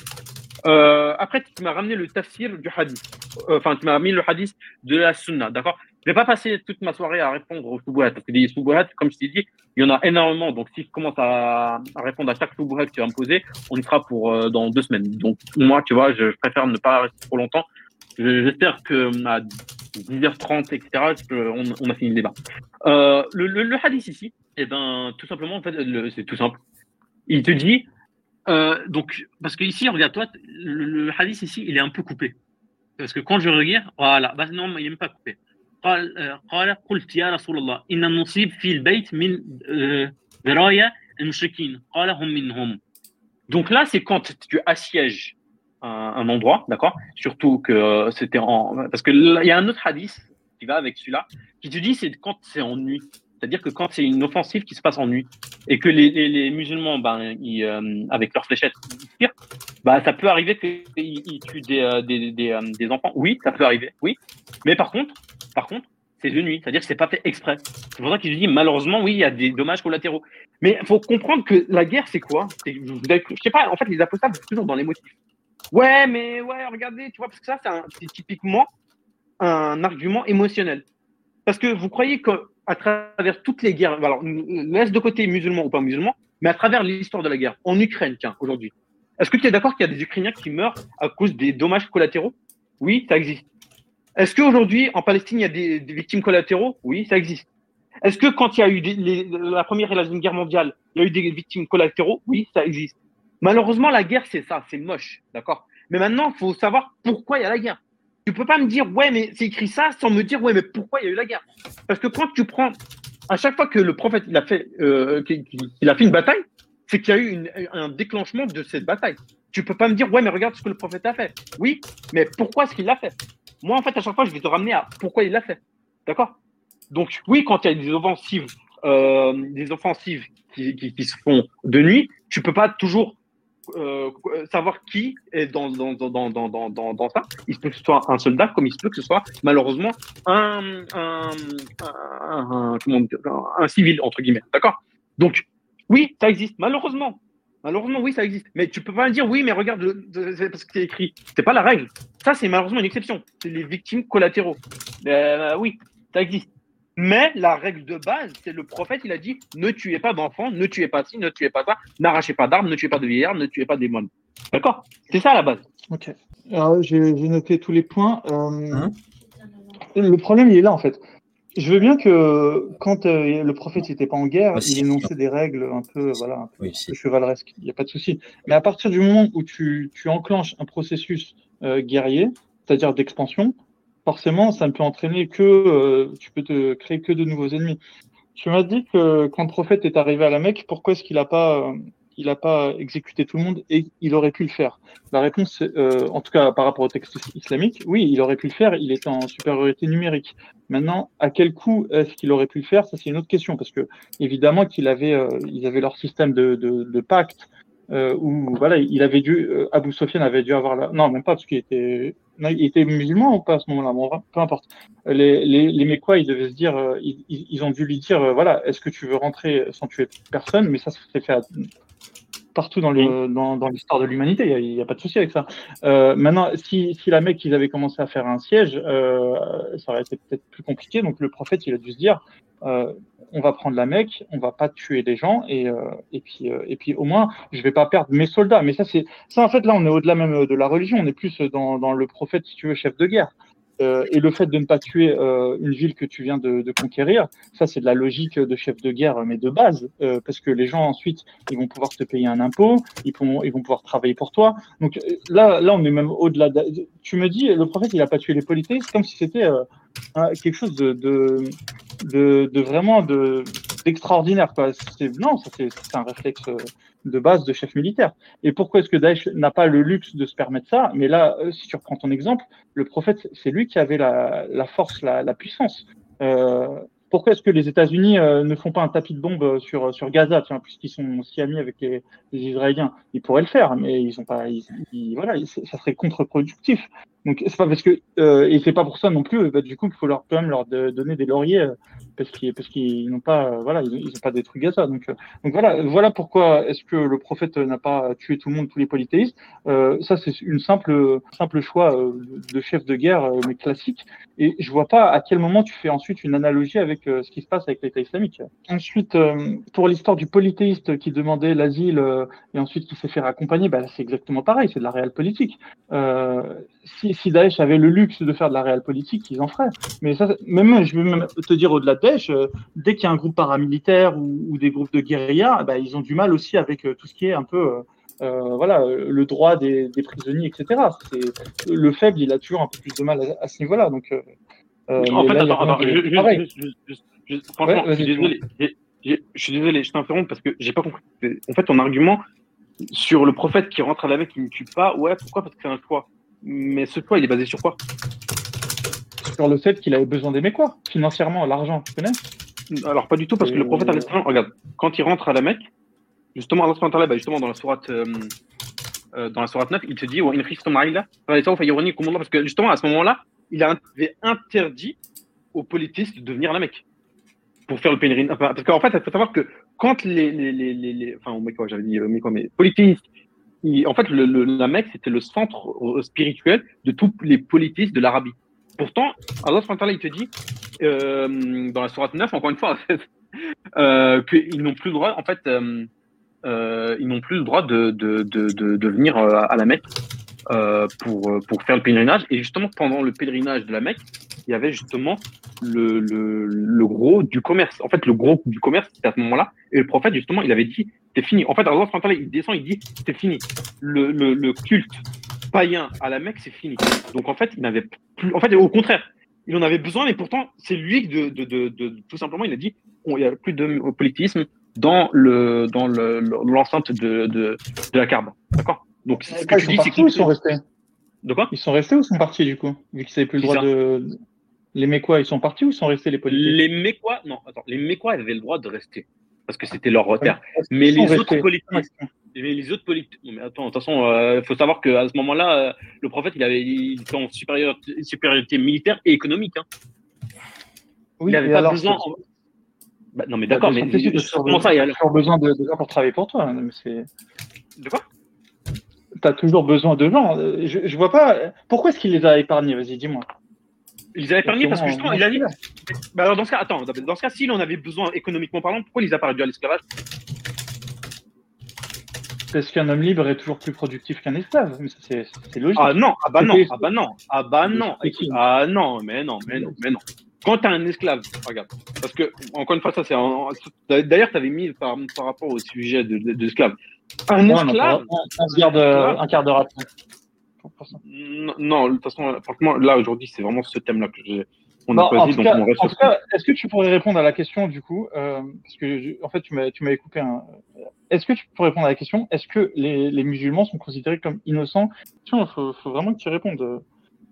Euh, Après, tu m'as ramené le tafsir du hadith. Euh, enfin, tu m'as mis le hadith de la sunna. D'accord? Je vais pas passer toute ma soirée à répondre aux soubouhat. Parce que des soubouhat, comme je t'ai dit, il y en a énormément. Donc, si je commence à, répondre à chaque soubouhat que tu vas me poser, on y sera pour euh, dans deux semaines. Donc, moi, tu vois, je, préfère ne pas rester trop longtemps. J'espère que à 10h30, etc., on, a fini le débat. Euh, le, le, hadith ici, eh ben, tout simplement, en fait, c'est tout simple. Il te dit, euh, donc, parce que ici, regarde-toi, le, hadith ici, il est un peu coupé. Parce que quand je regarde, voilà, bah, non, il n'est même pas coupé. قال قلت يا رسول الله إن نصيب في البيت من ذرايا المشركين قال هم منهم donc là c'est quand tu assièges un, endroit, d'accord Surtout que euh, c'était en. Parce qu'il y a un autre hadith qui va avec celui-là, qui te dit c'est quand c'est en nuit. C'est-à-dire que quand c'est une offensive qui se passe en nuit et que les, les, musulmans, ben, ils, euh, avec leurs fléchettes, ils tirent, bah, ça peut arriver qu'ils ils tuent des, euh, des, des, euh, des, enfants. Oui, ça peut arriver, oui. Mais par contre, par contre, c'est de nuit, c'est-à-dire que c'est pas fait exprès. C'est pour ça qu'il dit malheureusement, oui, il y a des dommages collatéraux. Mais il faut comprendre que la guerre, c'est quoi? Je sais pas, en fait, les apostables, c'est toujours dans les. Ouais, mais ouais, regardez, tu vois, parce que ça, c'est typiquement un argument émotionnel. Parce que vous croyez qu'à travers toutes les guerres, alors, laisse de côté musulmans ou pas musulmans, mais à travers l'histoire de la guerre, en Ukraine, tiens, aujourd'hui, est-ce que tu es d'accord qu'il y a des Ukrainiens qui meurent à cause des dommages collatéraux? Oui, ça existe. Est-ce qu'aujourd'hui, en Palestine, il y a des, victimes collatéraux? Oui, ça existe. Est-ce que quand il y a eu la première et la deuxième guerre mondiale, il y a eu des victimes collatéraux? Oui, ça existe. Malheureusement, la guerre, c'est ça, c'est moche, d'accord? Mais maintenant, il faut savoir pourquoi il y a la guerre. Tu peux pas me dire, ouais, mais c'est écrit ça, sans me dire, ouais, mais pourquoi il y a eu la guerre? Parce que quand tu prends, à chaque fois que le prophète il a fait, euh, a fait une bataille, c'est qu'il y a eu un déclenchement de cette bataille. Tu peux pas me dire, ouais, mais regarde ce que le prophète a fait. Oui, mais pourquoi est-ce qu'il l'a fait? Moi, en fait, à chaque fois, je vais te ramener à pourquoi il l'a fait. D'accord? Donc, oui, quand il y a des offensives, euh, des offensives qui, se font de nuit, tu peux pas toujours euh, savoir qui est dans, dans, dans, dans, ça. Il se peut que ce soit un soldat, comme il se peut que ce soit malheureusement un, un civil, entre guillemets. D'accord? Donc, oui, ça existe, malheureusement. Malheureusement, oui, ça existe. Mais tu peux pas dire oui, mais regarde, c'est parce que c'est écrit. C'est pas la règle. Ça, c'est malheureusement une exception. C'est les victimes collatéraux. Euh, oui, ça existe. Mais la règle de base, c'est le prophète, il a dit ne tuez pas d'enfants, ne tuez pas ci, ne tuez pas ça, n'arrachez pas d'armes, ne tuez pas de vieillards, ne tuez pas des moines. D'accord? C'est ça la base. Ok. Alors, j'ai noté tous les points. Euh, hein? le problème, il est là, en fait. Je veux bien que quand euh, le prophète n'était pas en guerre, il énonçait des règles un peu, voilà, un chevaleresques. Il n'y a pas de souci. Mais à partir du moment où tu, enclenches un processus euh, guerrier, c'est-à-dire d'expansion, forcément, ça ne peut entraîner que, euh, tu peux te créer que de nouveaux ennemis. Tu m'as dit que quand le prophète est arrivé à la Mecque, pourquoi est-ce qu'il n'a pas, euh, il a pas exécuté tout le monde et il aurait pu le faire La réponse, euh, en tout cas par rapport au texte islamique, oui, il aurait pu le faire. Il était en supériorité numérique. Maintenant, à quel coût est-ce qu'il aurait pu le faire? Ça, c'est une autre question parce que évidemment qu'il avait, ils avaient leur système de, pacte euh, où voilà, il avait dû, euh, Abu Sofyan avait dû avoir la, non même pas parce qu'il était, musulman ou pas à ce moment-là, bon, peu importe. Les, les, ils devaient se dire, euh, ils, ont dû lui dire, euh, voilà, est-ce que tu veux rentrer sans tuer personne? Mais ça, s'est fait partout dans le dans, dans l'histoire de l'humanité, il n'y a, a, pas de souci avec ça. Euh, maintenant, si, si la Mecque, ils avaient commencé à faire un siège, euh, ça aurait été peut-être plus compliqué. Donc le prophète, il a dû se dire, euh, on va prendre la Mecque, on va pas tuer des gens et, et puis et puis au moins je vais pas perdre mes soldats. Mais ça c'est ça en fait là on est au-delà même de la religion, on est plus dans, dans le prophète si tu veux chef de guerre. Euh, et le fait de ne pas tuer euh, une ville que tu viens de, conquérir, ça c'est de la logique de chef de guerre, mais de base, euh, parce que les gens ensuite ils vont pouvoir te payer un impôt, ils, pourront, ils vont pouvoir travailler pour toi. Donc là, là on est même au-delà. De... Tu me dis, le prophète il a pas tué les polythéistes comme si c'était quelque chose de, de, de, vraiment de d'extraordinaire. Quoi. Non, ça c'est un réflexe de base de chef militaire. Et pourquoi est-ce que Daesh n'a pas le luxe de se permettre ça? Mais là, euh, si tu reprends ton exemple, le prophète, c'est lui qui avait la, force, la, puissance. Euh, pourquoi est-ce que les États-Unis euh, ne font pas un tapis de bombe sur, sur Gaza, puisqu'ils sont si amis avec les, Israéliens Ils pourraient le faire, mais ils sont pas. Voilà, ça serait contre-productif. Donc c'est pas parce que euh, et c'est pas pour ça non plus. Bah, du coup, qu'il faut leur quand même leur donner des lauriers parce qu'ils parce qu'ils n'ont pas voilà ils n'ont pas détruit Gaza donc euh, donc voilà voilà pourquoi est-ce que le prophète n'a pas tué tout le monde tous les polythéistes. Euh, ça c'est une simple simple choix euh, de chef de guerre euh, mais classique. Et je vois pas à quel moment tu fais ensuite une analogie avec ce qui se passe avec l'État islamique. Ensuite pour l'histoire du polythéiste qui demandait l'asile et ensuite qui s'est fait raccompagner bah c'est exactement pareil c'est de la réelle politique si, si Daesh avait le luxe de faire de la réelle politique ils en feraient mais ça même je vais même te dire au-delà de euh, dès qu'il y a un groupe paramilitaire ou, des groupes de guérilla, bah, ils ont du mal aussi avec euh, tout ce qui est un peu euh, voilà, le droit des, prisonniers, etc. le faible, il a toujours un peu plus de mal à, ce niveau-là. Donc, en fait, attends, je, franchement, je suis désolé. Je suis désolé, je t'interromps parce que j'ai pas compris. En fait, ton argument sur le prophète qui rentre à la Mecque qui ne tue pas, ouais, pourquoi? Parce que c'est un choix. Mais ce choix, il est basé sur quoi? Sur le fait qu'il avait besoin des Mécois, financièrement, l'argent, tu connais? Alors, pas du tout, parce que le prophète, regarde, quand il rentre à la Mecque, justement, Allah bah, justement dans la sourate, euh, euh, dans la sourate 9, il te dit, parce que justement, à ce moment-là, il avait interdit aux politistes de venir à la Mecque pour faire le pèlerinage. parce qu'en fait, il faut savoir que quand les, les, les, les enfin, j'avais dit, mais quoi, mais politistes, en fait, le, la Mecque, c'était le centre euh, spirituel de tous les politistes de l'Arabie. Pourtant, Allah il te dit, euh, dans la sourate 9, encore une fois, euh, qu'ils n'ont plus le droit, en fait, euh, euh, ils n'ont plus le droit de, de, de, de, venir euh, à la Mecque pour, pour faire le pèlerinage. Et justement, pendant le pèlerinage de la Mecque, il y avait justement le, le, le gros du commerce. En fait, le gros du commerce, c'était à ce moment-là. Et le prophète, justement, il avait dit, c'est fini. En fait, Allah, il descend, il dit, c'est fini. Le, le, le culte païen à la Mecque, c'est fini. Donc, en fait, il n'avait plus, en fait, au contraire, il en avait besoin, mais pourtant, c'est lui de, de, de, de, tout simplement, il a dit, il n'y a plus de politisme, dans le dans l'enceinte de, la Carbe. D'accord? Donc ce que tu dis, c'est qu'ils sont restés? De quoi? Ils sont restés ou sont partis du coup? Vu qu'ils n'avaient plus le droit de. Les Mécois, ils sont partis ou sont restés les politiques Les Mécois, non, attends, les Mécois avaient le droit de rester parce que c'était leur terre. Mais les autres politiques, les autres politiques. mais attends, de toute façon, il euh, faut savoir qu'à ce moment-là, euh, le prophète, il avait il était en supériorité, militaire et économique. Hein. Oui, il n'avait pas besoin. Bah, non, mais bah, d'accord, mais comment ça, il y a toujours besoin de, gens pour travailler pour toi. Hein, de quoi? Tu as toujours besoin de gens. Je, je vois pas. Pourquoi est-ce qu'il les a épargnés? Vas-y, dis-moi. Il les a épargnés parce que justement, il a dit. Bah, alors, dans ce cas, attends, dans ce cas, s'il en avait besoin économiquement parlant, pourquoi il les a pas réduits à l'esclavage parce qu'un homme libre est toujours plus productif qu'un esclave. Mais c'est logique. Ah non, ah bah non, ah bah non, ah bah non, ah non, mais non, mais non, mais non. Quand tu as un esclave, regarde, parce que, encore une fois, ça c'est. D'ailleurs, tu avais mis par, par, rapport au sujet de. Un esclave. un, quart d'heure après. Non, de toute façon, franchement, là aujourd'hui, c'est vraiment ce thème-là que j'ai. On a choisi, donc on reste en tout cas, est-ce que tu pourrais répondre à la question du coup euh, Parce que en fait, tu m'avais coupé un. Est-ce que tu pourrais répondre à la question Est-ce que les, les, musulmans sont considérés comme innocents? Il faut, faut, vraiment que tu répondes. Euh,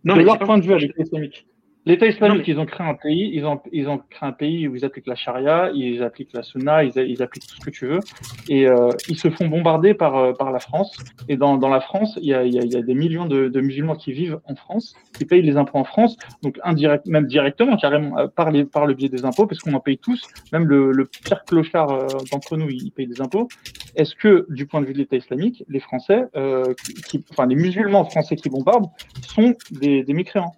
non, de leur point de vue avec l'islamique. L'État islamique, ils ont créé un pays, ils ont, ils ont créé un pays où ils appliquent la charia, ils appliquent la sunna, ils, ils appliquent tout ce que tu veux, et euh, ils se font bombarder par, euh, par la France. Et dans, dans la France, il y a, il y a, des millions de, de, musulmans qui vivent en France, qui payent les impôts en France, donc indirect, même directement, carrément, euh, par, les, par le biais des impôts, parce qu'on en paye tous, même le, le pire clochard d'entre nous, il paye des impôts. Est-ce que, du point de vue de l'État islamique, les Français, qui, enfin les musulmans français qui bombardent, sont des, des mécréants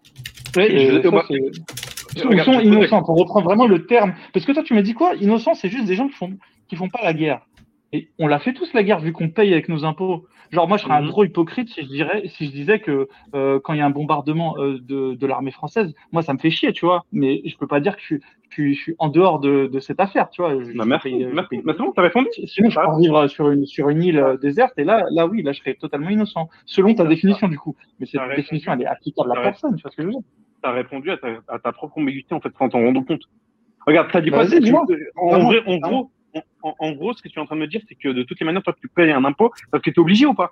ils sont innocents, pour reprendre vraiment le terme. Parce que toi, tu m'as dit quoi? Innocent, c'est juste des gens qui font, qui font pas la guerre. Et on l'a fait tous la guerre vu qu'on paye avec nos impôts. Genre moi je serais un mhm. gros hypocrite si je dirais si je disais que euh, quand il y a un bombardement euh, de, de l'armée française, moi ça me fait chier, tu vois. Mais je peux pas dire que je, je, je suis en dehors de, de, cette affaire, tu vois. Bah, merci. merci. Maintenant, t'as répondu. Sinon, je peux vivre sur une sur une île euh, déserte et là là oui là je serais totalement innocent selon ta définition du coup. Mais cette définition elle est applicable à personne, tu vois ce que je veux dire tu as répondu à ta, à ta propre ambiguïté en fait sans t'en rendre compte. Regarde, ça dit pas. En, vrai, en gros, en, en, gros, ce que tu es en train de me dire, c'est que de toutes les manières, toi, tu payes un impôt parce que tu es obligé ou pas?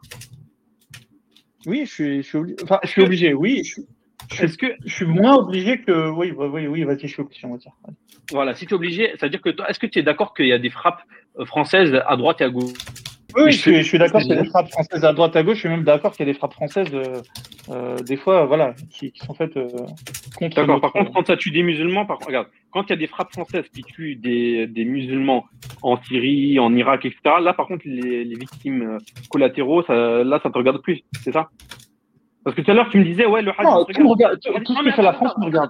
Oui, je suis, je suis, obligé. Enfin, je suis obligé, oui. Est-ce que je suis moins obligé que. Oui, oui, oui, vas-y, je suis obligé, on va dire. Voilà, si tu es obligé, c'est-à-dire que toi, est-ce que tu es d'accord qu'il y a des frappes françaises à droite et à gauche? Oui, je, suis, d'accord qu'il y a des frappes françaises à droite à gauche. Je suis même d'accord qu'il y a des frappes françaises, euh, euh, des fois, voilà, qui, qui sont faites euh, contre. D'accord. Par contre, quand ça tue des musulmans, par... regarde, quand il y a des frappes françaises qui tuent des, des musulmans en Syrie, en Irak, etc. Là, par contre, les, les victimes euh, collatéraux, ça, là, ça te regarde plus, c'est ça? Parce que tout à l'heure, tu me disais, ouais, le hadith. Non, tout, regarde, tout, tout ce que fait la France me regarde.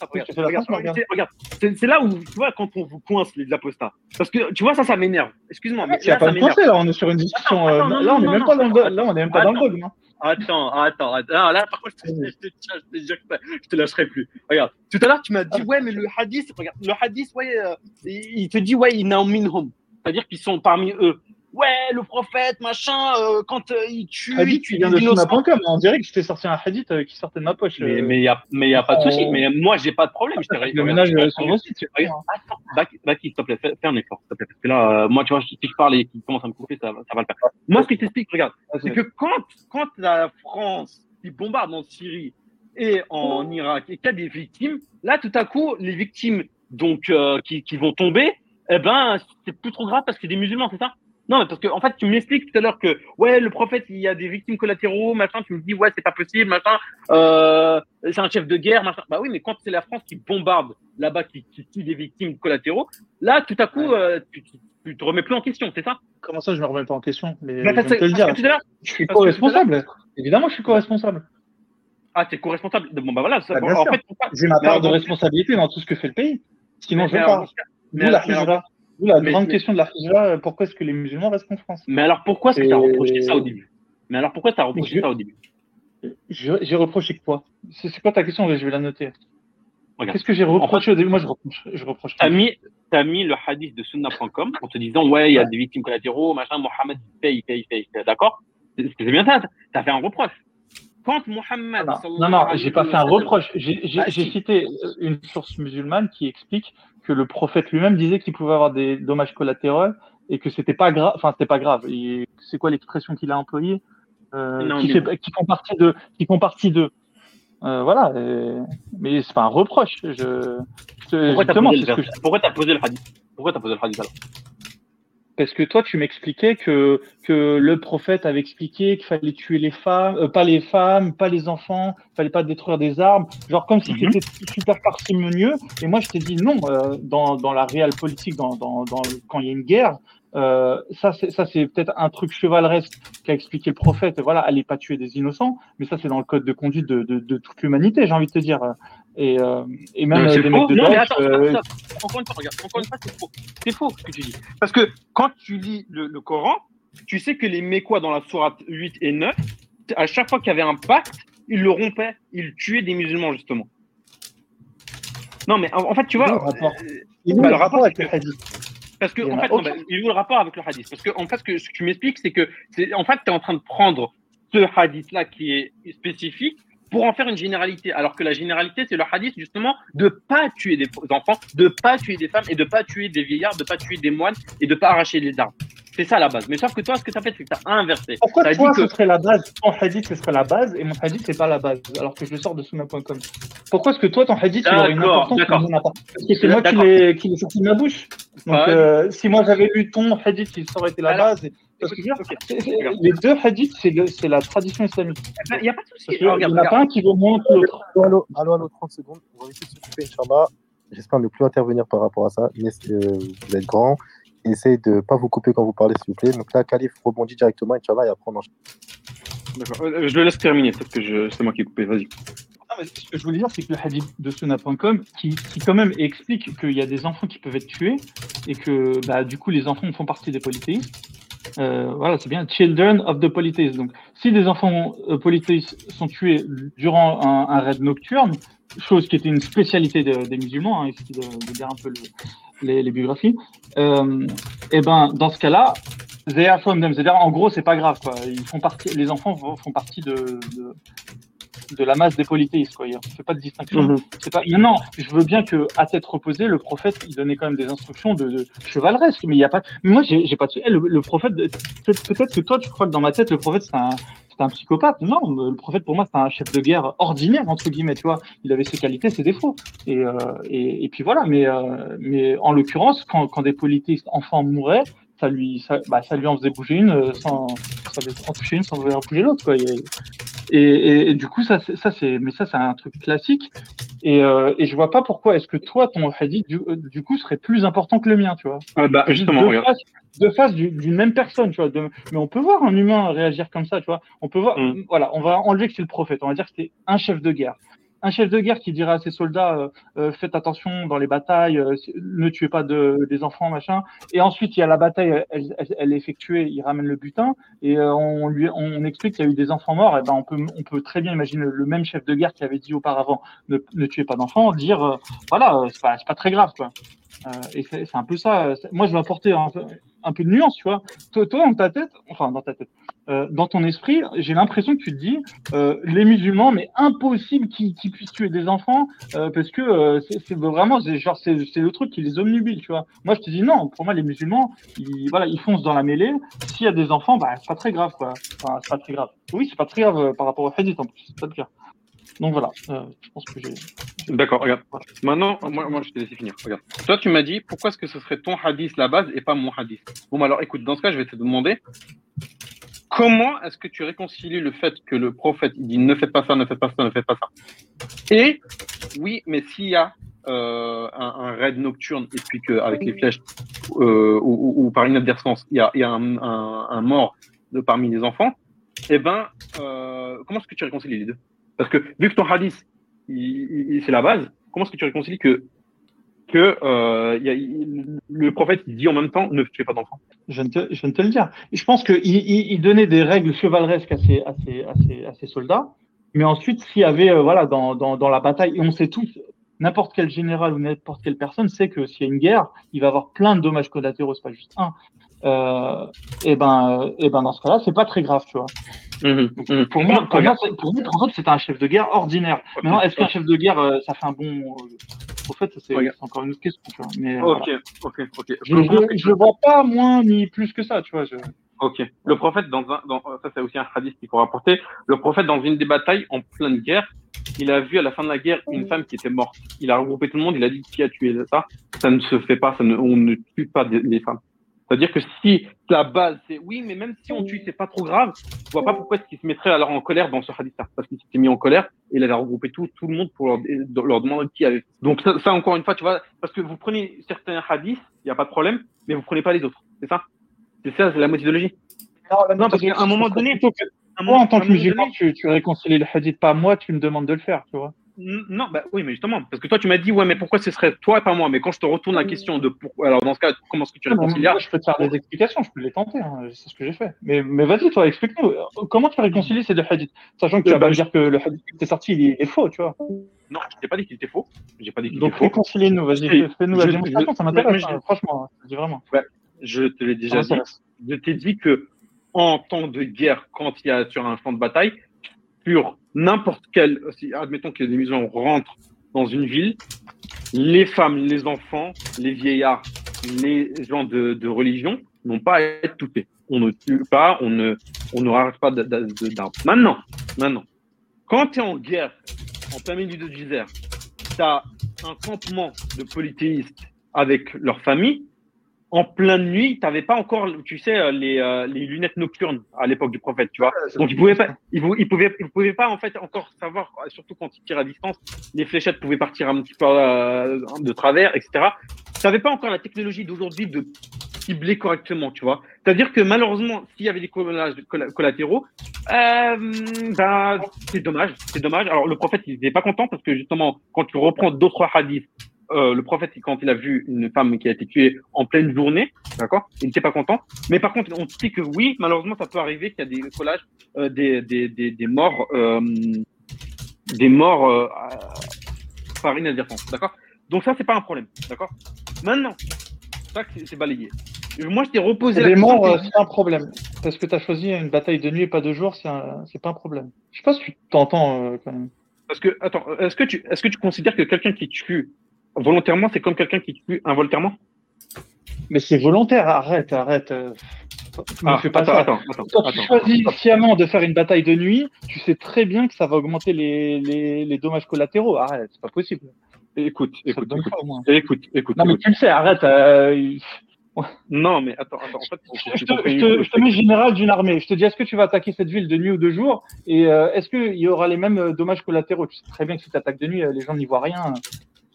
Regarde, c'est là où, tu vois, quand on vous coince les apostats. Parce que, tu vois, ça, ça m'énerve. Excuse-moi. Il n'y a pas de coincer, là, on est sur une discussion. Euh, là, on n'est même pas dans le là, on est même pas dans le dogme. Attends, attends, attends. Là, par contre, je te, je te, je te lâcherai plus. Regarde, tout à l'heure, tu m'as dit, ouais, mais le hadith, regarde, le hadith, ouais, euh, il te dit, ouais, il minhum. C'est-à-dire qu'ils sont parmi eux ouais, le prophète, machin, euh, quand euh, il tue. Hadith, tu viens de Sunna.com. On dirait que je t'ai sorti un hadith euh, qui sortait de ma poche. Mais il mais n'y a, mais y a pas de souci. Mais moi, j'ai pas de problème. Je te le ménage sur mon site. Attends, Baki, s'il te plaît, fais, un effort, s'il te plaît. Parce que là, moi, tu vois, si je parle et qu'il commence à me couper, ça, ça va le faire. Moi, ce que je t'explique, regarde, c'est que quand, quand la France, qui bombarde en Syrie, et en Irak et qu'il y a des victimes, là, tout à coup, les victimes donc euh, qui, qui vont tomber, eh ben, c'est plus trop grave parce que des musulmans, c'est ça? Non, parce que en fait, tu m'expliques tout à l'heure que ouais, le prophète, il y a des victimes collatéraux, machin. Tu me dis ouais, c'est pas possible, machin. Euh, c'est un chef de guerre, machin. Bah oui, mais quand c'est la France qui bombarde là-bas, qui, qui tue des victimes collatéraux, là, tout à coup, euh, tu, tu, te remets plus en question, c'est ça? Comment ça, je me remets pas en question? Mais bah, je, te le dire. je suis co-responsable. Évidemment, je suis co-responsable. Ah, t'es co-responsable. Bon, bah voilà. Ça, bah, en fait, j'ai ma part de responsabilité dans tout ce que fait le pays. Sinon, je vais pas. La grande question de la hijra, pourquoi est-ce que les musulmans restent en France? Mais alors pourquoi est-ce que tu as reproché ça au début? Mais alors pourquoi tu as reproché ça au début? J'ai reproché quoi? C'est quoi ta question? Je vais la noter. Qu'est-ce que j'ai reproché au début? Moi, je reproche. Je reproche tu as mis, mis le hadith de sunna.com en te disant, ouais, il y a des victimes collatéraux, machin, Mohamed paye, paye, paye. D'accord? C'est bien ça. Tu as fait un reproche. Quand Mohamed. Non, non, non j'ai pas fait un reproche. J'ai ah, cité une source musulmane qui explique que le prophète lui-même disait qu'il pouvait avoir des dommages collatéraux et que c'était pas grave. Enfin, c'était pas grave. C'est quoi l'expression qu'il a employée? Euh, qui, fait, qui, font partie de, qui font partie de. Euh, voilà. Et, mais c'est pas un reproche. Je, Pourquoi t'as posé, as posé le hadith? Pourquoi t'as posé le hadith alors? Parce que toi, tu m'expliquais que, que le prophète avait expliqué qu'il fallait tuer les femmes, euh, pas les femmes, pas les enfants, il fallait pas détruire des armes, genre comme si mhm. c'était super parcimonieux. Et moi, je t'ai dit non, euh, dans, dans la réelle politique, dans, dans, dans, quand il y a une guerre, euh, ça, c'est, ça, c'est peut-être un truc chevaleresque qu'a expliqué le prophète. Voilà, allez pas tuer des innocents, mais ça, c'est dans le code de conduite de, de, de toute l'humanité, j'ai envie de te dire. Et, euh, et même euh, des mecs de non, mais attends, euh... encore une fois, regarde, encore une fois, c'est faux. C'est faux ce que tu dis. Parce que quand tu lis le, le Coran, tu sais que les Mécois dans la sourate 8 et 9, à chaque fois qu'il y avait un pacte, ils le rompaient, ils tuaient des musulmans, justement. Non, mais en, en fait, tu vois. Il y a le rapport avec le hadith? Parce que, en fait, non, il y a le rapport avec le hadith. Parce que, en fait, ce que, ce que tu m'expliques, c'est que, c'est, en fait, tu es en train de prendre ce hadith-là qui est spécifique pour en faire une généralité. Alors que la généralité, c'est le hadith justement de pas tuer des enfants, de pas tuer des femmes et de pas tuer des vieillards, de pas tuer des moines et de pas arracher les armes. C'est ça la base. Mais sauf que toi, ce que tu as fait, c'est que tu as inversé. Pourquoi toi, ce serait la base? Ton hadith, ce serait la base et mon hadith, c'est pas la base, alors que je le sors de sunna.com. Pourquoi est-ce que toi, ton hadith, il aurait une importance Parce que c'est moi qui l'ai sorti de ma bouche. Donc, euh, si moi j'avais lu ton hadith, il aurait été la base. Parce que, les deux hadiths, c'est la tradition islamique. Il n'y a pas de souci. Il n'y en a pas un qui vaut moins que l'autre. Allô, allô, allô, 30 secondes. On va essayer de s'occuper, Inch'Allah. J'espère ne plus intervenir par rapport à ça. Euh, vous êtes grand. Essayez de ne pas vous couper quand vous parlez, s'il vous plaît. Donc là, Khalif rebondit directement, Inch'Allah, et après on enchaîne. D'accord. Euh, je le laisse terminer, parce que je... c'est moi qui ai coupé. Vas-y. Ce que je voulais dire, c'est que le hadith de Sunna.com, qui, qui quand même explique qu'il y a des enfants qui peuvent être tués, et que bah, du coup, les enfants font partie des polythéistes. Euh, voilà, c'est bien Children of the Polythéistes. Donc, si des enfants euh, polythéistes sont tués durant un, un, raid nocturne, chose qui était une spécialité de, des musulmans, hein, de, de, dire un peu le, les, les, biographies, euh, et ben dans ce cas-là, they are from them. C'est-à-dire, en gros, c'est pas grave. Quoi. Ils font partie, les enfants font partie de, de, de la masse des polythéistes. Quoi. Il ne fait pas de distinction. Mm -hmm. pas... Maintenant, je veux bien que à tête reposée, le prophète, il donnait quand même des instructions de, de chevaleresque, mais il y a pas. Mais moi, j'ai pas. Eh, le, le prophète, peut-être que toi, tu crois que dans ma tête, le prophète, c'est un, un psychopathe. Non, le prophète pour moi c'est un chef de guerre ordinaire entre guillemets. Tu vois, il avait ses qualités, ses défauts. Et, euh, et, puis voilà. Mais, euh, mais en l'occurrence, quand, quand des politistes enfants mouraient, ça lui, ça, bah, ça lui en faisait bouger une euh, sans, en toucher une sans faire bouger l'autre. Et, et, et, du coup, ça, ça c'est, mais ça, c'est un truc classique. Et, euh, et je vois pas pourquoi est-ce que toi, ton hadith, du, euh, du coup, serait plus important que le mien, tu vois? Ah bah, justement, de face, de face d'une même personne, tu vois. De, mais on peut voir un humain réagir comme ça, tu vois. On peut voir, mm. voilà, on va enlever que c'est le prophète. On va dire que c'était un chef de guerre un chef de guerre qui dirait à ses soldats euh, euh, faites attention dans les batailles, euh, ne tuez pas de, des enfants, machin. Et ensuite, il y a la bataille, elle, est effectuée, il ramène le butin et on lui on explique qu'il y a eu des enfants morts. Et ben on peut on peut très bien imaginer le, même chef de guerre qui avait dit auparavant ne, ne tuez pas d'enfants, dire voilà c'est pas pas très grave quoi. Et c'est un peu ça. Moi, je vais apporter un, peu de nuance, tu vois. Toi, toi, dans ta tête, enfin dans ta tête, euh, dans ton esprit, j'ai l'impression que tu te dis euh, les musulmans, mais impossible qu'ils qu puissent tuer des enfants euh, parce que euh, c'est vraiment genre c'est le truc qui les omnubile, tu vois. Moi, je te dis non. Pour moi, les musulmans, ils, voilà, ils foncent dans la mêlée. S'il y a des enfants, bah c'est pas très grave, quoi. Enfin, c'est pas très grave. Oui, c'est pas très grave euh, par rapport au hadith en plus. C'est pas cas. Donc voilà, euh, je pense que j'ai. D'accord, regarde. Maintenant, moi, moi, je te laisse finir. Regarde. Toi, tu m'as dit pourquoi est-ce que ce serait ton hadith la base et pas mon hadith? Bon, alors écoute, dans ce cas, je vais te demander comment est-ce que tu réconcilies le fait que le prophète il dit ne faites pas ça, ne faites pas ça, ne faites pas ça? Et oui, mais s'il y a euh, un, raid nocturne et puis qu'avec les flèches euh, ou, par inadvertance, il y a, il y a un, un, mort de parmi les enfants, eh ben, euh, comment est-ce que tu réconcilies les deux? Parce que vu que ton hadith, c'est la base, comment est-ce que tu réconcilies que euh, le prophète dit en même temps ne tuez pas d'enfants. Je je ne te le dire. Je pense qu'il il, il, donnait des règles chevaleresques à ses, soldats, mais ensuite s'il y avait euh, dans la bataille, et on sait tous n'importe quel général ou n'importe quelle personne sait que s'il y a une guerre, il va avoir plein de dommages collatéraux, c'est pas juste un. Euh, et ben, et ben dans ce cas-là, c'est pas très grave, tu vois. Mmh, mmh. Pour, moi, pour, moi, pour moi, c'est un chef de guerre ordinaire. Maintenant, est-ce qu'un chef de guerre, euh, ça fait un bon euh, Au fait, c'est encore une autre question. Tu vois. Mais, ok, ok, ok. Je ne vois pas moins ni plus que ça, tu vois. Je... Ok. Le prophète, dans un, dans, ça c'est aussi un hadith qu'il faut rapporter. Le prophète, dans une des batailles en pleine guerre, il a vu à la fin de la guerre une femme qui était morte. Il a regroupé tout le monde. Il a dit qui a tué ça? Ça ne se fait pas. Ça ne, on ne tue pas les femmes. C'est-à-dire que si la base c'est oui, mais même si on tue, c'est pas trop grave. Je vois pas pourquoi est-ce qu'il se mettrait alors en colère dans ce hadith-là, parce qu'il s'était mis en colère et il avait regroupé tout, tout le monde pour leur, leur demander qui avait. Donc ça, ça, encore une fois, tu vois, parce que vous prenez certains hadiths, il y a pas de problème, mais vous prenez pas les autres. C'est ça? C'est ça, c'est la méthodologie. Non, parce qu'à un moment donné, moi, en tant que musulman, tu, tu réconcilies le hadith, pas moi, tu me demandes de le faire, tu vois. Non, bah oui, mais justement, parce que toi, tu m'as dit, ouais, mais pourquoi ce serait toi et pas moi? Mais quand je te retourne la question de pourquoi, alors dans ce cas, comment est-ce que tu réconcilies Moi, je peux te faire des explications, je peux les tenter, hein, c'est ce que j'ai fait. Mais, mais vas-y, toi, explique-nous, comment tu réconcilies ces deux hadiths? Sachant que tu vas pas me dire que le hadith qui est sorti, il est, faux, tu vois. Non, je t'ai pas dit qu'il était faux. J'ai pas dit qu'il Donc, réconcilie-nous, vas-y, fais-nous la démonstration, ça m'intéresse, hein, franchement, je dis vraiment. je te l'ai déjà dit. Je t'ai dit que en temps de guerre, quand il y a sur un champ de bataille, n'importe quel, admettons que des maisons rentrent dans une ville, les femmes, les enfants, les vieillards, les gens de, religion n'ont pas à être tués. On ne tue pas, on ne, on ne pas d'armes. Maintenant, maintenant, quand tu es en guerre, en plein milieu de désert, tu as un campement de polythéistes avec leur famille, en pleine nuit, tu n'avais pas encore, tu sais, euh, les, euh, les lunettes nocturnes à l'époque du prophète, tu vois. Donc, ils pouvaient pas, ils, ils pouvaient, ils pouvaient pas, en fait, encore savoir, surtout quand ils tirent à distance, les fléchettes pouvaient partir un petit peu euh, de travers, etc. Tu n'avais pas encore la technologie d'aujourd'hui de cibler correctement, tu vois. C'est-à-dire que malheureusement, s'il y avait des collatéraux, euh, ben, c'est dommage, c'est dommage. Alors, le prophète, il n'était pas content parce que justement, quand tu reprends d'autres hadiths, euh, le prophète, quand il a vu une femme qui a été tuée en pleine journée, d'accord, il n'était pas content. Mais par contre, on dit que oui, malheureusement, ça peut arriver qu'il y a des collages, euh, des, des, des, des, morts, euh, des morts euh, par inadvertance, d'accord. Donc ça, c'est pas un problème, d'accord. Maintenant, ça, c'est balayé. Moi, je t'ai reposé. Les morts, c'est un problème. Parce que tu as choisi une bataille de nuit et pas de jour, c'est pas un problème. Je sais pas si tu t'entends quand même. Parce que, attends, est-ce que tu, est-ce que tu considères que quelqu'un qui tue Volontairement, c'est comme quelqu'un qui tue involontairement Mais c'est volontaire, arrête, arrête. Ah, fais pas ça. Attends, Quand tu choisis sciemment de faire une bataille de nuit, tu sais très bien que ça va augmenter les, les, les dommages collatéraux. Arrête, c'est pas possible. Écoute, écoute, écoute, écoute, écoute, Non, mais tu le sais, arrête. Euh... Non, mais attends, attends. En fait, je, te, je, te, je, te, mets général d'une armée. Je te dis, est-ce que tu vas attaquer cette ville de nuit ou de jour Et euh, est-ce qu'il y aura les mêmes euh, dommages collatéraux? Tu sais très bien que si tu attaques de nuit, les gens n'y voient rien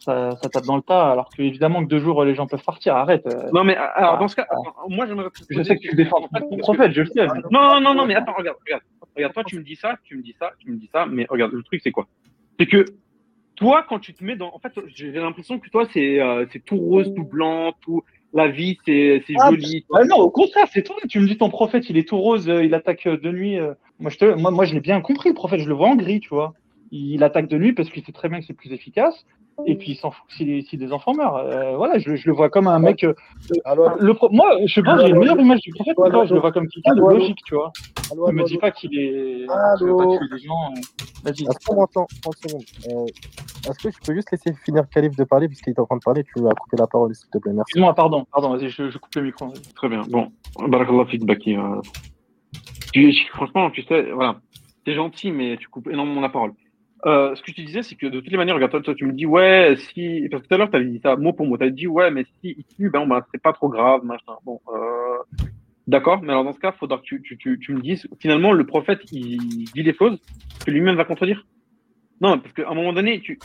ça, ça, tape dans le tas, alors que évidemment que deux jours les gens peuvent partir. Arrête. Euh. Non mais alors dans ce cas, moi j'aimerais. Je sais que tu défends ton prophète, je le sais. Non non non mais attends regarde regarde regarde toi tu me dis ça, tu me dis ça, tu me dis ça, mais regarde le truc c'est quoi? C'est que toi quand tu te mets dans, en fait j'ai l'impression que toi c'est euh, c'est tout rose, tout blanc, tout la vie c'est c'est ah, joli. Ah, non au contraire c'est toi. Tu me dis ton prophète il est tout rose, euh, il attaque de nuit. Moi je te, moi moi je l'ai bien compris le prophète, je le vois en gris tu vois il attaque de nuit parce qu'il sait très bien que c'est plus efficace. Et puis il s'en fout si, si, des enfants meurent. Euh, voilà, je, je, le vois comme un mec. Euh, alors, le moi, je sais pas, j'ai une meilleure image du prophète. Moi, je le vois comme quelqu'un de logique, tu vois. ne me dis pas qu'il est. Allô. Pas des gens. Euh, vas-y. Attends, 30 secondes. Euh, Est-ce que je peux juste laisser finir Khalif de parler puisqu'il est en train de parler Tu vas couper la parole, s'il te plaît. Merci. Excuse-moi, pardon, pardon. Vas-y, je, je, coupe le micro. Très bien. Bon, Barakallah feedback. franchement, tu sais, voilà, t'es gentil, mais tu coupes énormément la parole. Euh, ce que je te disais, c'est que de toutes les manières, regarde, toi, tu me dis, ouais, si. Parce que tout à l'heure, tu avais dit ça mot pour mot. Tu as dit, ouais, mais si il tue, ben, ben c'est pas trop grave, machin. Bon, euh, d'accord, mais alors dans ce cas, il faudra que tu, tu, tu, tu, me dises, finalement, le prophète, il dit des choses que lui-même va contredire? Non, parce qu'à un moment donné, tu,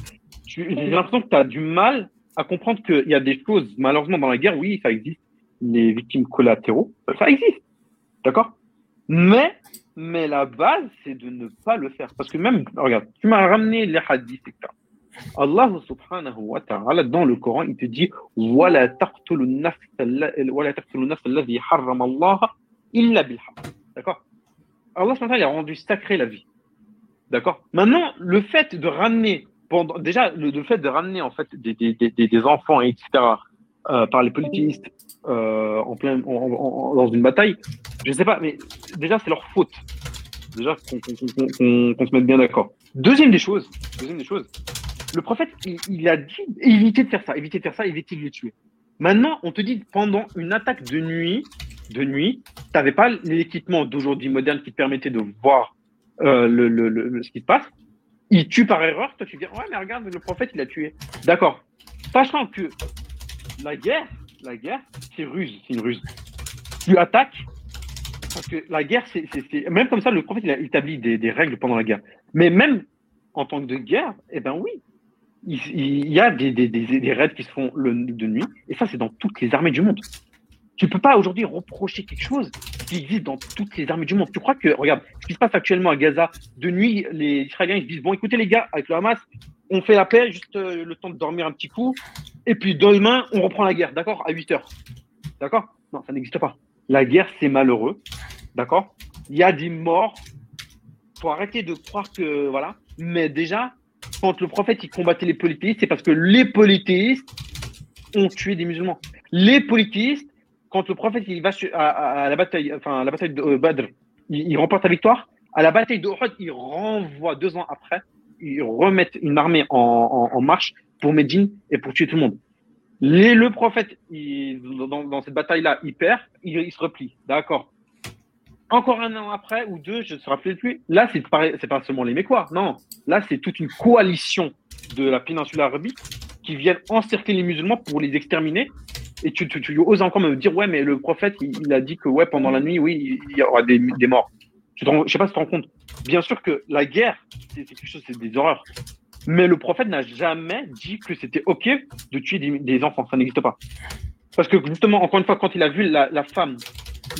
j'ai l'impression que tu as du mal à comprendre qu'il y a des choses, malheureusement, dans la guerre, oui, ça existe. Les victimes collatéraux, ça existe. D'accord? Mais mais la base, c'est de ne pas le faire. Parce que même, regarde, tu m'as ramené les hadiths, etc. Allah subhanahu wa ta'ala, dans le Coran, il te dit وَلَا تَقْتُلُوا النَّفْسَ الَّذِي حَرَّمَ اللَّهَ إِلَّا بِالْحَقِّ D'accord Allah subhanahu wa ta'ala a rendu sacré la vie. D'accord Maintenant, le fait de ramener, pendant, déjà, le, le, fait de ramener en fait des, des, des, des enfants, etc., euh, par les politistes euh, en plein, dans une bataille, je sais pas, mais déjà, c'est leur faute. Déjà, qu'on qu qu se mette bien d'accord. Deuxième des choses, deuxième des choses, le prophète, il, a dit éviter de faire ça, éviter de faire ça, éviter de les tuer. Maintenant, on te dit pendant une attaque de nuit, de nuit, tu n'avais pas l'équipement d'aujourd'hui moderne qui te permettait de voir euh, le, ce qui se passe. Il tue par erreur, toi tu dis ouais mais regarde le prophète il a tué. D'accord. Sachant que la guerre, la guerre, c'est ruse, c'est une ruse. Tu attaques, parce que la guerre, c'est, même comme ça, le prophète il a établi des, règles pendant la guerre. Mais même en tant que de guerre, eh ben oui, il, y a des, raids qui se font de nuit, et ça, c'est dans toutes les armées du monde. Tu peux pas aujourd'hui reprocher quelque chose qui existe dans toutes les armées du monde. Tu crois que, regarde, ce qui se passe actuellement à Gaza, de nuit, les Israéliens ils disent bon, écoutez les gars, avec le Hamas, on fait la paix, juste euh, le temps de dormir un petit coup, et puis demain, on reprend la guerre, d'accord À 8 heures. D'accord? Non, ça n'existe pas. La guerre, c'est malheureux, d'accord? Il y a des morts. faut arrêter de croire que, voilà. Mais déjà, quand le prophète il combattait les polythéistes, c'est parce que les polythéistes ont tué des musulmans. Les polythéistes, quand le prophète il va à, la bataille, enfin la bataille de euh, Badr, il, il remporte la victoire. À la bataille de il renvoie deux ans après ils remettent une armée en, marche pour Médine et pour tuer tout le monde. Le prophète, dans, cette bataille-là, il perd, il, se replie. D'accord. Encore un an après, ou deux, je ne me rappelle plus. Là, c'est pas, pas seulement les Mécois. Non. Là, c'est toute une coalition de la péninsule arabique qui viennent encercler les musulmans pour les exterminer. Et tu, oses encore me dire, ouais, mais le prophète, il, il, a dit que, ouais, pendant la nuit, oui, il y aura des, des morts. Je ne sais pas si tu te rends compte. Bien sûr que la guerre, c'est quelque chose, c'est des horreurs. Mais le prophète n'a jamais dit que c'était OK de tuer des, enfants. Ça n'existe pas. Parce que justement, encore une fois, quand il a vu la, femme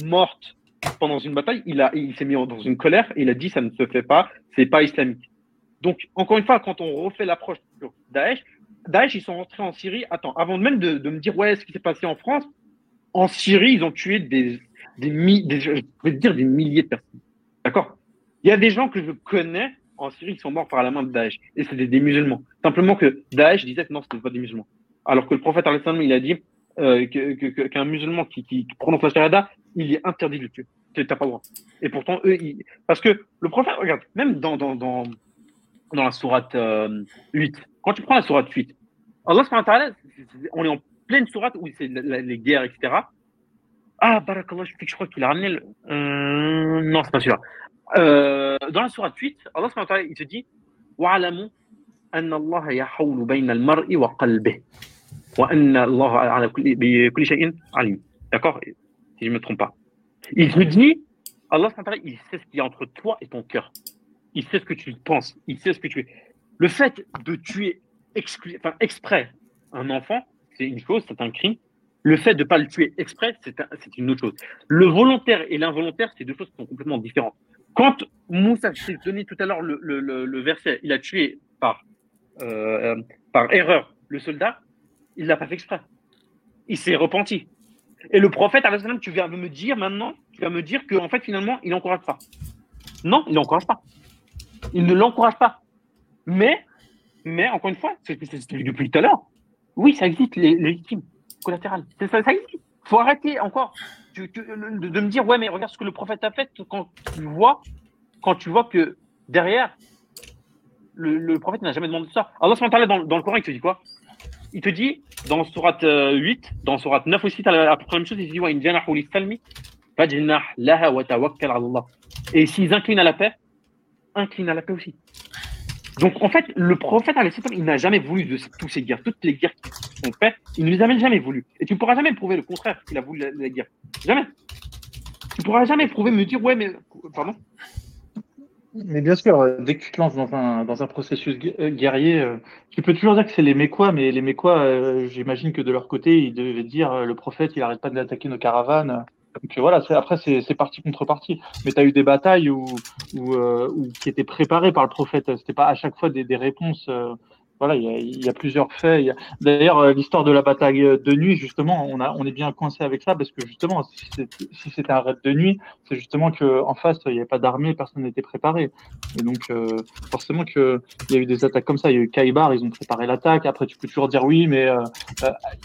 morte pendant une bataille, il, il s'est mis dans une colère et il a dit ça ne se fait pas, c'est pas islamique. Donc, encore une fois, quand on refait l'approche sur Daesh, Daesh, ils sont rentrés en Syrie. Attends, avant même de, me dire, ouais, ce qui s'est passé en France, en Syrie, ils ont tué des, des, je dire des milliers de personnes. D'accord? Il y a des gens que je connais en Syrie qui sont morts par la main de Daesh. Et c'était des musulmans. Simplement que Daesh disait que non, ce n'était pas des musulmans. Alors que le prophète, il a dit euh, qu'un musulman qui, qui, prononce la shahada, il est interdit de le tuer. Tu n'as pas le droit. Et pourtant, eux, ils... parce que le prophète, regarde, même dans, dans, dans, dans la sourate euh, 8, quand tu prends la sourate 8, Allah, on est en pleine sourate où c'est les guerres, etc. Ah, barakallah, je crois qu'il a ramené le... Euh, non, c'est pas sûr. Euh, dans la sourate 8, Allah il te dit وَعَلَمُوا أَنَّ اللَّهَ يَحَوْلُ بَيْنَ الْمَرْءِ وَقَلْبِهِ وَأَنَّ اللَّهَ عَلَى كُلِّ شَيْءٍ عَلِيمٌ D'accord Si je ne me trompe pas. Il te dit, Allah il sait ce qu'il y a entre toi et ton cœur. Il sait ce que tu penses. Il sait ce que tu es. Le fait de tuer enfin, exprès un enfant, c'est une chose, c'est un crime. Le fait de ne pas le tuer exprès, c'est une autre chose. Le volontaire et l'involontaire, c'est deux choses qui sont complètement différentes. Quand Moussa, je t'ai donné tout à l'heure le, le, le, verset, il a tué par, euh, par erreur le soldat, il l'a pas fait exprès. Il s'est repenti. Et le prophète, tu viens me dire maintenant, tu vas me dire qu'en en fait, finalement, il n'encourage pas. Non, il n'encourage pas. Il ne l'encourage pas. Mais, mais encore une fois, c'est depuis tout à l'heure. Oui, ça existe, les, les victimes collatérales. Ça, ça existe. faut arrêter encore de, me dire, ouais, mais regarde ce que le prophète a fait quand tu vois, quand tu vois que derrière, le, prophète n'a jamais demandé ça. Allah dans, dans le Coran, il te dit quoi? Il te dit, dans Surat 8, dans Surat 9 aussi, tu as la même chose, il te dit, ouais, Et s'ils inclinent à la paix, incline à la paix aussi. Donc, en fait, le prophète, il n'a jamais voulu de tous ces guerres. Toutes les guerres qui sont faites, il ne les a jamais voulu. Et tu ne pourras jamais prouver le contraire qu'il a voulu la, guerre. Jamais. Tu ne pourras jamais prouver, me dire, ouais, mais. Pardon? Mais bien sûr, dès que tu te lances dans un, processus euh, guerrier, euh, tu peux toujours dire que c'est les Mécois, mais les Mécois, euh, j'imagine que de leur côté, ils devaient dire le prophète, il n'arrête pas d'attaquer nos caravanes. Donc voilà, après, c'est partie contre partie. Mais tu eu des batailles où, où, qui étaient préparées par le prophète. C'était pas à chaque fois des, des réponses voilà, il y a, plusieurs faits. D'ailleurs, euh, l'histoire de la bataille de nuit, justement, on, a, on est bien coincé avec ça parce que justement, si c'était un raid de nuit, c'est justement qu'en face, il n'y avait pas d'armée, personne n'était préparé. Et donc, euh, forcément qu'il y a eu des attaques comme ça. Il y a eu Kaibar, ils ont préparé l'attaque. Après, tu peux toujours dire oui, mais euh,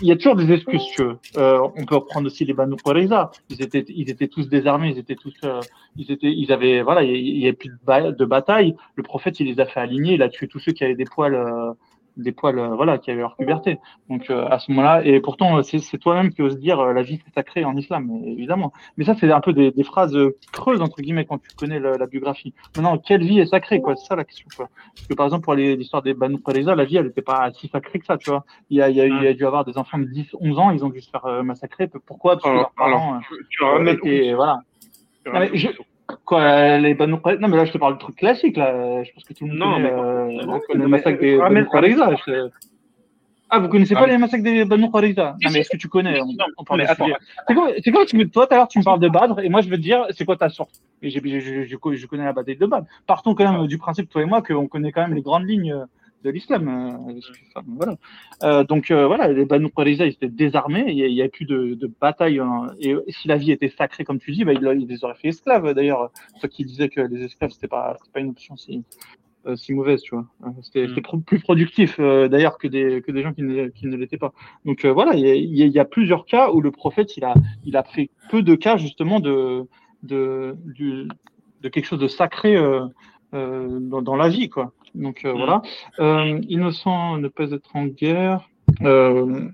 il y a toujours des excuses. Tu on peut reprendre aussi les Banu Qurayza. Ils étaient, ils étaient tous désarmés, ils étaient tous, ils étaient, ils avaient, voilà, il n'y avait plus de, de, bataille. Le prophète, il les a fait aligner. Il a tué tous ceux qui avaient des poils des poils euh, voilà qui avaient leur puberté. Donc euh, à ce moment-là et pourtant euh, c'est toi-même qui oses dire la vie c'est sacrée en islam évidemment. Mais ça c'est un peu des, des, phrases creuses entre guillemets quand tu connais la, biographie. Maintenant quelle vie est sacrée quoi? C'est ça la question quoi. Parce que par exemple pour l'histoire des Banu Qurayza la vie elle n'était pas si sacrée que ça tu vois. Il y a, il y a, il y a dû avoir des enfants de 10 11 ans ils ont dû se faire massacrer. Pourquoi? Parce que leurs parents et voilà Quoi, les Banu Non, mais là, je te parle de trucs classiques, là. Je pense que tout le monde non, connaît, mais, euh, connaît le massacre des Banu. Ah, vous connaissez pas les massacres des Banu Non, mais est-ce que tu connais on, on parle C'est quoi, c'est quoi tu, Toi, tout à l'heure, tu me parles de Badr, et moi, je veux te dire, c'est quoi ta source Et je, je, je, connais la bataille de Badr. Partons quand même du principe, toi et moi, qu'on connaît quand même les grandes lignes de l'islam. Euh, voilà. Euh, donc euh, voilà, les Banu Qurayza, ils étaient désarmés, il n'y a, plus de, de bataille. Hein. et si la vie était sacrée, comme tu dis, bah, ils, les auraient fait esclaves. D'ailleurs, ceux qui disaient que les esclaves, c'était pas, pas une option si, si mauvaise, tu vois. C'était mm. plus productif, d'ailleurs, que des, que des gens qui ne, qui ne l'étaient pas. Donc voilà, il y, y, a plusieurs cas où le prophète, il a, il a fait peu de cas, justement, de, de, de quelque chose de sacré dans, dans, la vie, quoi. Donc euh, mm. voilà. Euh, innocent ne pas être en guerre. Euh,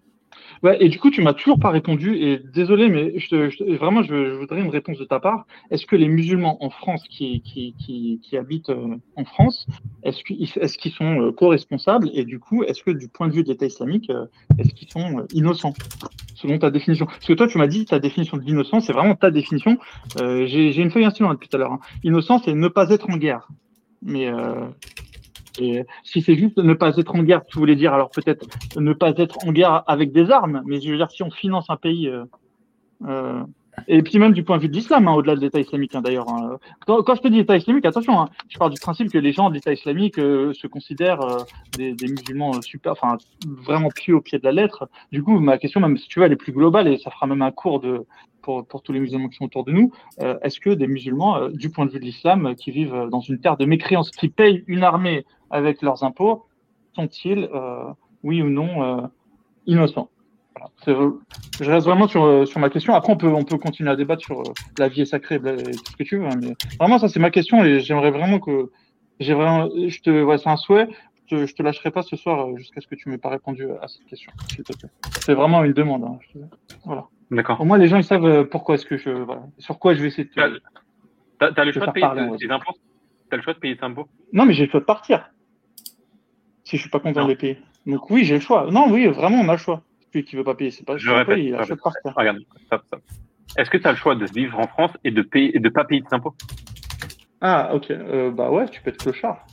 ouais, et du coup, tu m'as toujours pas répondu. Et désolé, mais je te, vraiment, je, voudrais une réponse de ta part. Est-ce que les musulmans en France qui, qui, qui, qui habitent en France, est-ce qu'ils est sont co-responsables? Et du coup, est-ce que du point de vue de l'État islamique, est-ce qu'ils sont innocents selon ta définition? Parce que toi, tu m'as dit ta définition de l'innocence, c'est vraiment ta définition. J'ai une feuille instrument depuis tout à l'heure. Hein. Innocent, c'est ne pas être en guerre. Mais et si c'est juste ne pas être en guerre, tu voulais dire alors peut-être ne pas être en guerre avec des armes, mais je veux dire si on finance un pays, euh, euh, et puis même du point de vue de l'islam, hein, au-delà de l'État islamique hein, d'ailleurs. Hein. Quand, je te dis État islamique, attention, hein, je parle du principe que les gens de l'État islamique euh, se considèrent euh, des, musulmans super, enfin vraiment pieux au pied de la lettre. Du coup, ma question, même si tu veux, elle est plus globale et ça fera même un cours de pour, pour tous les musulmans qui sont autour de nous. Euh, est-ce que des musulmans, du point de vue de l'islam, qui vivent dans une terre de mécréance, qui payent une armée avec leurs impôts, sont-ils, oui ou non, innocents? Je reste vraiment sur, euh, sur ma question. Après, on peut, on peut continuer à débattre sur euh, la vie est sacrée, tout ce que tu veux. Hein, mais vraiment, ça, c'est ma question et j'aimerais vraiment que. J'ai vraiment, je te, ouais, c'est un souhait. Je, je te lâcherai pas ce soir euh, jusqu'à ce que tu m'aies pas répondu à cette question, C'est vraiment une demande. Hein, voilà. D'accord. Au moins, les gens, ils savent pourquoi est-ce que je, voilà, sur quoi je vais essayer de. T'as, as le choix de payer tes impôts? T'as le choix de payer tes impôts? Non, mais j'ai le choix de partir. Si je suis pas content de les payer. Donc oui, j'ai le choix. Non, oui, vraiment, on a le choix celui qui veut pas payer, c'est pas je répète, il achète par Regarde, Est-ce que tu as le choix de vivre en France et de payer et de pas payer de impôts? Ah, ok. Euh, bah ouais, tu peux être clochard.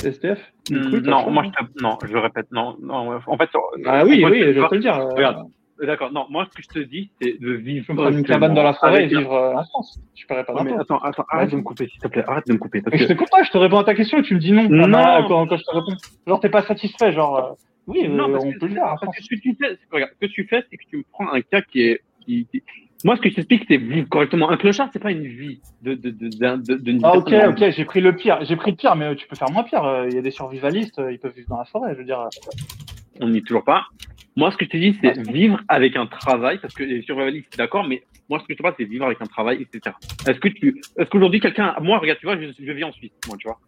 STF hmm, Non, moi je te... non, je répète, non, non. En fait, ah oui, oui, je vais te le dire. Euh. Regarde. D'accord, non, moi ce que je te dis, c'est de vivre. Je prendre une cabane dans la forêt et vivre euh, en France. Je paierai pas mais attends, attends, arrête de me couper, s'il te plaît, arrête de me couper. Parce que... Je te coupe pas, je te réponds à ta question et tu me dis non. Non, quand, quand je te réponds. Genre, t'es pas satisfait, genre. Oui, non, euh, on peut le faire. ce que tu fais, regarde, ce que tu fais, c'est que tu prends un cas qui est. Qui, Moi, ce que je t'explique, c'est vivre correctement. Un clochard, c'est pas une vie de, de, de, de, de Ah, ok, ok, j'ai pris le pire. J'ai pris le pire, mais tu peux faire moins pire. Euh, il y a des survivalistes, euh, ils peuvent vivre dans la forêt, je veux dire. On n'y est toujours pas. Moi, ce que je te dis, c'est vivre avec un travail, parce que les survivalistes, d'accord, mais moi, ce que je te parle, c'est vivre avec un travail, etc. Est-ce que tu, est-ce qu'aujourd'hui, quelqu'un, moi, regarde, tu vois, je, je vis en Suisse, moi, tu vois.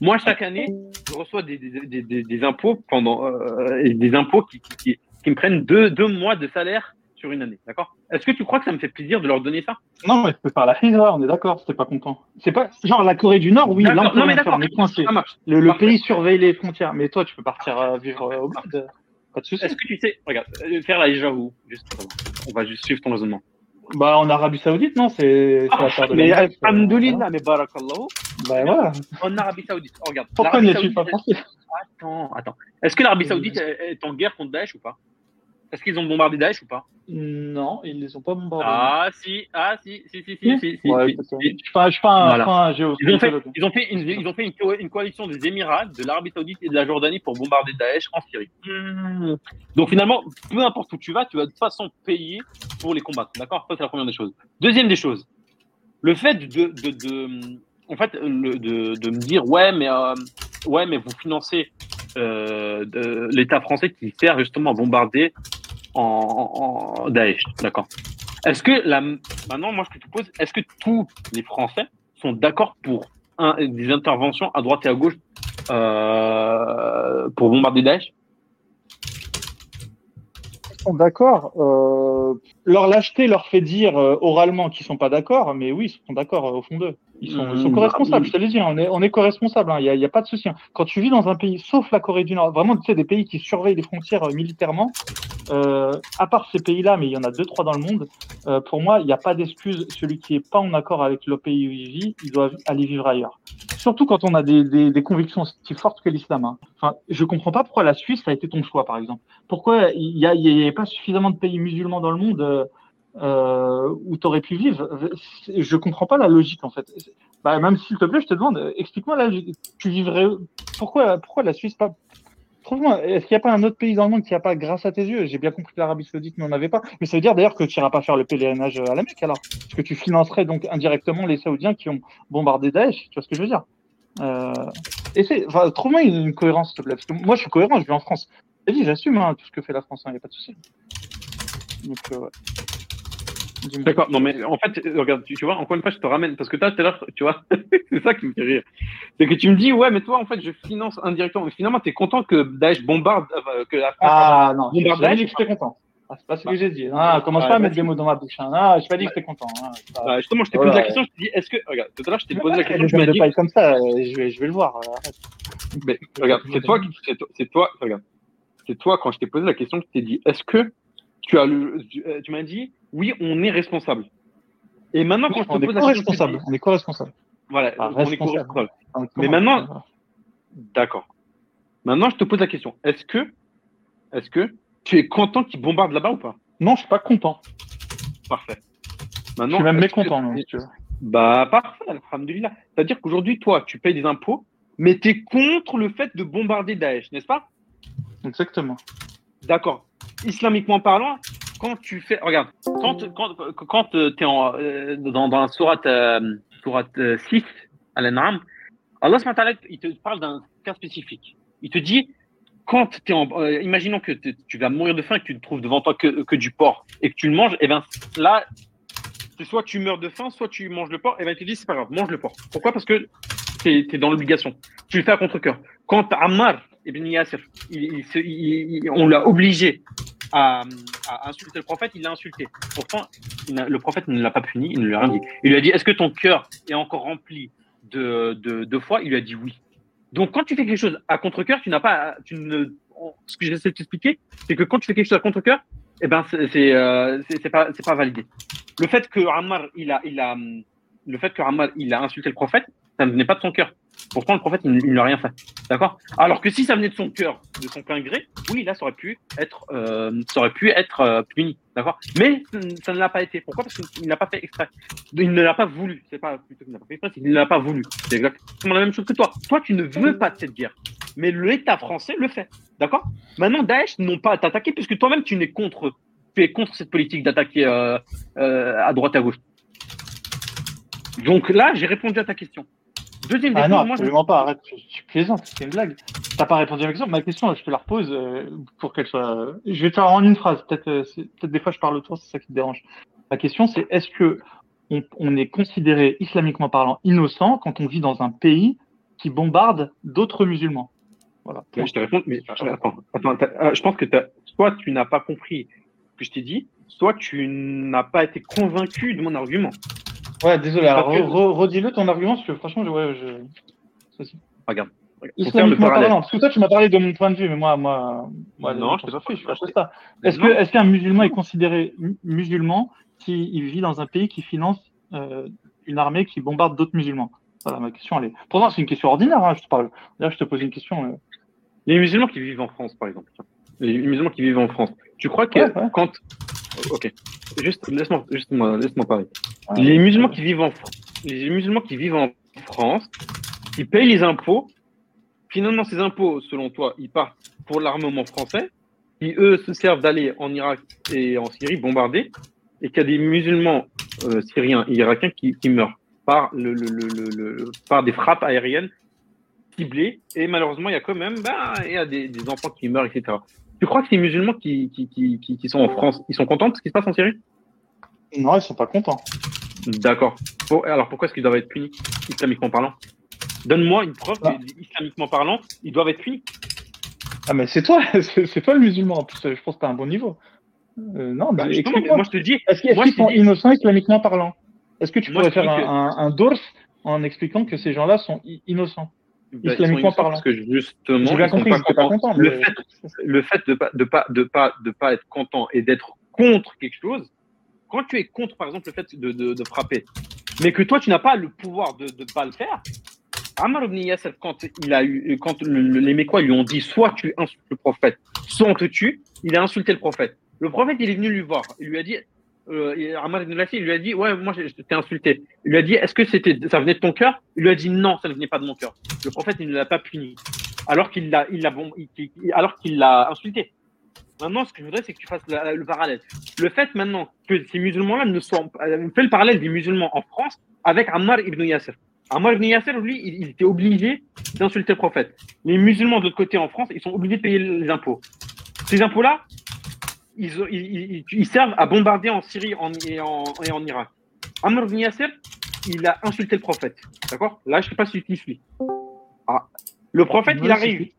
Moi, chaque année, je reçois des, des, des, impôts pendant euh, des impôts qui, qui, qui, me prennent deux, deux mois de salaire sur une année, d'accord? Est-ce que tu crois que ça me fait plaisir de leur donner ça? Non, mais tu peux faire la hijra, on est d'accord, c'était pas content. C'est pas genre la Corée du Nord, oui, là on peut non, mais faire. Le, le pays surveille les frontières, mais toi tu peux partir euh, vivre euh, au bled, pas de souci. Est-ce que tu sais, regarde, faire la où Juste. On va juste suivre ton raisonnement. Bah en Arabie Saoudite, non, c'est la de mais euh, alhamdoulilah, mais barakallahu, Bah voilà. en Arabie Saoudite. Oh, regarde, Pourquoi n'y es-tu pas Saoudite, français? Attends, attends. Est-ce que l'Arabie Saoudite est est en guerre contre Daesh ou pas? Est-ce qu'ils ont bombardé Daesh ou pas Non, ils les ont pas bombardés. Ah si, ah si, si, si, si, si. Ils ont fait, ils ont fait, une, ils ont fait une, co- une coalition des Émirats, de l'Arabie Saoudite et de la Jordanie pour bombarder Daesh en Syrie. Hmm. Donc finalement, peu importe où tu vas, tu vas de toute façon payer pour les combattre. D'accord? Ça c'est la première des choses. Deuxième des choses, le fait de, de, de- en fait, le- de, de me dire ouais, mais euh, ouais, mais vous financez de- l'État français qui sert justement à bombarder en, Daesh. D'accord. Est-ce que maintenant, moi, je te pose, est-ce que tous les Français sont d'accord pour des interventions à droite et à gauche euh, pour bombarder Daesh? Ils sont d'accord. Euh, leur lâcheté leur fait dire euh, oralement qu'ils sont pas d'accord, mais oui, ils sont d'accord euh, au fond d'eux. Ils sont, Mmh, co-responsables, bah, je te l'ai dit, hein, on est, on est co-responsables, il n'y a, pas de souci. hein. Quand tu vis dans un pays, sauf la Corée du Nord, vraiment, tu sais, des pays qui surveillent les frontières euh, militairement, euh, à part ces pays-là, mais il y en a deux, trois dans le monde, euh, pour moi, il n'y a pas d'excuse. Celui qui est pas en accord avec le pays où il vit, il doit aller vivre ailleurs. Surtout quand on a des, des, des convictions aussi fortes que l'islam. Hein. Enfin, je comprends pas pourquoi la Suisse a été ton choix, par exemple. Pourquoi il n'y a, il y a pas suffisamment de pays musulmans dans le monde euh, où tu aurais pu vivre Je comprends pas la logique, en fait. Bah, même s'il te plaît, je te demande, explique-moi là, tu vivrais pourquoi, pourquoi la Suisse pas? Trouve-moi, est-ce qu'il n'y a pas un autre pays dans le monde qui n'a pas, grâce à tes yeux? J'ai bien compris que l'Arabie Saoudite n'en avait pas, mais ça veut dire d'ailleurs que tu n'iras pas faire le pèlerinage à la Mecque alors, parce que tu financerais donc indirectement les Saoudiens qui ont bombardé Daesh. Tu vois ce que je veux dire? Euh, enfin, trouve-moi une, cohérence, s'il te plaît, parce que moi je suis cohérent, je vis en France. Dit, j'assume hein, tout ce que fait la France, il n'y a pas de souci. Donc, euh, ouais. D'accord. Non, mais en fait, regarde, tu, tu vois, encore une fois, je te ramène parce que toi, tout à l'heure, tu vois, c'est ça qui me fait rire. C'est que tu me dis, ouais, mais toi, en fait, je finance indirectement. Mais finalement, tu es content que Daesh bombarde, euh, que la France. Ah non, Bombarde Daesh, dit que j'étais content. Ah, c'est pas ce Bah. que j'ai dit. Ah, commence Ouais, pas à bah, mettre des mots dans ma bouche. Hein. Ah, j'ai pas dit que j'étais content. Hein. Pas- Bah, justement, je t'ai Voilà. posé la question, je t'ai dit, est-ce que, regarde, tout à l'heure, je t'ai posé la question, hommes de dit, paille comme ça, euh, je vais, je vais le voir. euh, arrête. mais, regarde, c'est toi qui, c'est toi, c'est toi, regarde, c'est toi, quand je t'ai posé la question, je t'ai dit, est-ce que tu as le, tu, euh, tu m'as dit, oui, on est responsable. Et maintenant, quand je te on est pose la question, je On est co-responsable. voilà, Ah, on est responsable. co-responsable. Mais maintenant- D'accord. Maintenant, je te pose la question. Est-ce que, est-ce que tu es content qu'ils bombardent là-bas ou pas? Non, je suis pas content. Parfait. Je Maintenant, suis même que- mécontent. si tu. Bah, parfait, alhamdoulilah. C'est-à-dire qu'aujourd'hui, toi, tu payes des impôts, mais tu es contre le fait de bombarder Daesh, n'est-ce pas? Exactement. D'accord. Islamiquement parlant, quand tu fais. Regarde, quand, quand, quand tu es en, euh, dans, dans la sourate, euh, sourate euh, 6, Al-An'am, Allah il te parle d'un cas spécifique. Il te dit, quand tu es en. euh, imaginons que tu vas mourir de faim et que tu ne trouves devant toi que, que du porc et que tu le manges, et bien là, soit tu meurs de faim, soit tu manges le porc, et bien il te dit, c'est pas grave, mange le porc. Pourquoi? Parce que tu es, dans l'obligation. Tu le fais à contre-cœur. Quand Ammar ibn Yasser, il, il on l'a obligé à, insulter le prophète, il l'a insulté. Pourtant, le prophète ne l'a pas puni, il ne lui a rien dit. Il lui a dit Est-ce que ton cœur est encore rempli de, de, foi? Il lui a dit oui. Donc, quand tu fais quelque chose à contre-cœur, tu n'as pas. Tu ne, ce que j'essaie de t'expliquer, c'est que quand tu fais quelque chose à contre-cœur, eh ben, c'est euh, pas, pas validé. Le fait que Ammar, il a, il a, le fait que Ammar, il a insulté le prophète, ça ne venait pas de son cœur. Pourtant, le prophète, il, il n'a rien fait. D'accord? Alors que si ça venait de son cœur, de son plein gré, oui, là, ça aurait pu être, euh, ça aurait pu être euh, puni. D'accord? Mais ça ne l'a pas été. Pourquoi? Parce qu'il n'a pas fait exprès. Il ne l'a pas voulu. C'est pas plutôt qu'il n'a pas fait exprès, c'est qu'il ne l'a pas voulu. C'est exactement la même chose que toi. Toi, tu ne veux pas de cette guerre. Mais l'État français le fait. D'accord? Maintenant, Daesh n'ont pas à t'attaquer puisque toi-même, tu n'es contre. Tu es contre cette politique d'attaquer euh, à droite à gauche. Donc là, j'ai répondu à ta question. Deuxième Ah question, non, moi, je- absolument pas. Arrête, tu, tu plaisantes, c'est une blague. T'as pas répondu à ma question. Ma question, je te la repose euh, pour qu'elle soit. Je vais te faire en une phrase. Peut-être, euh, c'est- peut-être des fois je parle autour, c'est ça qui te dérange. La question, c'est est-ce que on, on est considéré islamiquement parlant innocent quand on vit dans un pays qui bombarde d'autres musulmans? Voilà. Je te réponds, mais euh, attends, attends, euh, je pense que soit tu n'as pas compris ce que je t'ai dit, soit tu n'as pas été convaincu de mon argument. Ouais, désolé. Alors, redis-le ton argument, parce que franchement, je, ouais, je... Regarde. Parlant, parce que toi, tu m'as parlé de mon point de vue, mais moi, moi, moi non, je t'ai pas fait. Je fais ça. Est-ce que, est-ce qu'un musulman est considéré musulman s'il vit dans un pays qui finance euh, une armée qui bombarde d'autres musulmans? Voilà, ma question, elle est. Pourtant, c'est une question ordinaire. Hein, je te parle. Là, je te pose une question. Euh. Les musulmans qui vivent en France, par exemple. Les musulmans qui vivent en France. Tu crois que quand Ok. Juste, laisse-moi, juste moi, laisse-moi parler. Les musulmans qui vivent en les musulmans qui vivent en France, ils payent les impôts. Finalement, ces impôts, selon toi, ils partent pour l'armement français, qui eux se servent d'aller en Irak et en Syrie bombarder, et qu'il y a des musulmans euh, syriens et irakiens qui, qui meurent par le, le, le, par des frappes aériennes ciblées. Et malheureusement, il y a quand même, bah, il y a des, des enfants qui meurent, etc. Tu crois que ces musulmans qui, qui, qui, qui, sont en France, ils sont contents de ce qui se passe en Syrie? Non, ils sont pas contents. D'accord. alors pourquoi est-ce qu'ils doivent être punis, islamiquement parlant? Donne-moi une preuve ah. islamiquement parlant, ils doivent être punis. Ah, mais c'est toi, c'est toi le musulman. En plus, je pense que tu as un bon niveau. Euh, non, bah, moi je te dis. Est-ce qu'ils sont innocents islamiquement parlant? Est-ce que tu pourrais faire un, un, un, en expliquant que ces gens-là sont innocents bah, islamiquement parlant? Parce que justement, pas content, le, fait, le fait de pas de pas de pas de pas être content et d'être contre quelque chose, quand tu es contre par exemple le fait de, frapper, mais que toi tu n'as pas le pouvoir de ne pas le faire, Amar ibn Yasser, quand il a eu quand les Mécois lui ont dit soit tu insultes le prophète, soit on te tue, il a insulté le prophète. Le prophète il est venu lui voir, il lui a dit euh, Amar ibn il lui a dit Ouais, moi, je t'ai insulté. Il lui a dit Est-ce que c'était, ça venait de ton cœur? Il lui a dit Non, ça ne venait pas de mon cœur. Le prophète, il ne l'a pas puni. Alors qu'il l'a insulté. Maintenant, ce que je voudrais, c'est que tu fasses le parallèle. Le fait maintenant que ces musulmans-là ne soient. Euh, fais le parallèle des musulmans en France avec Ammar ibn Yasser. Ammar ibn Yasser, lui, il, était obligé d'insulter le prophète. Les musulmans de l'autre côté en France, ils sont obligés de payer les impôts. Ces impôts-là, ils, servent à bombarder en Syrie en, et, en, et en Irak. Amr ibn Yasser, il a insulté le prophète. D'accord? Là, je ne sais pas si tu suis. Ah. Le prophète, il arrive.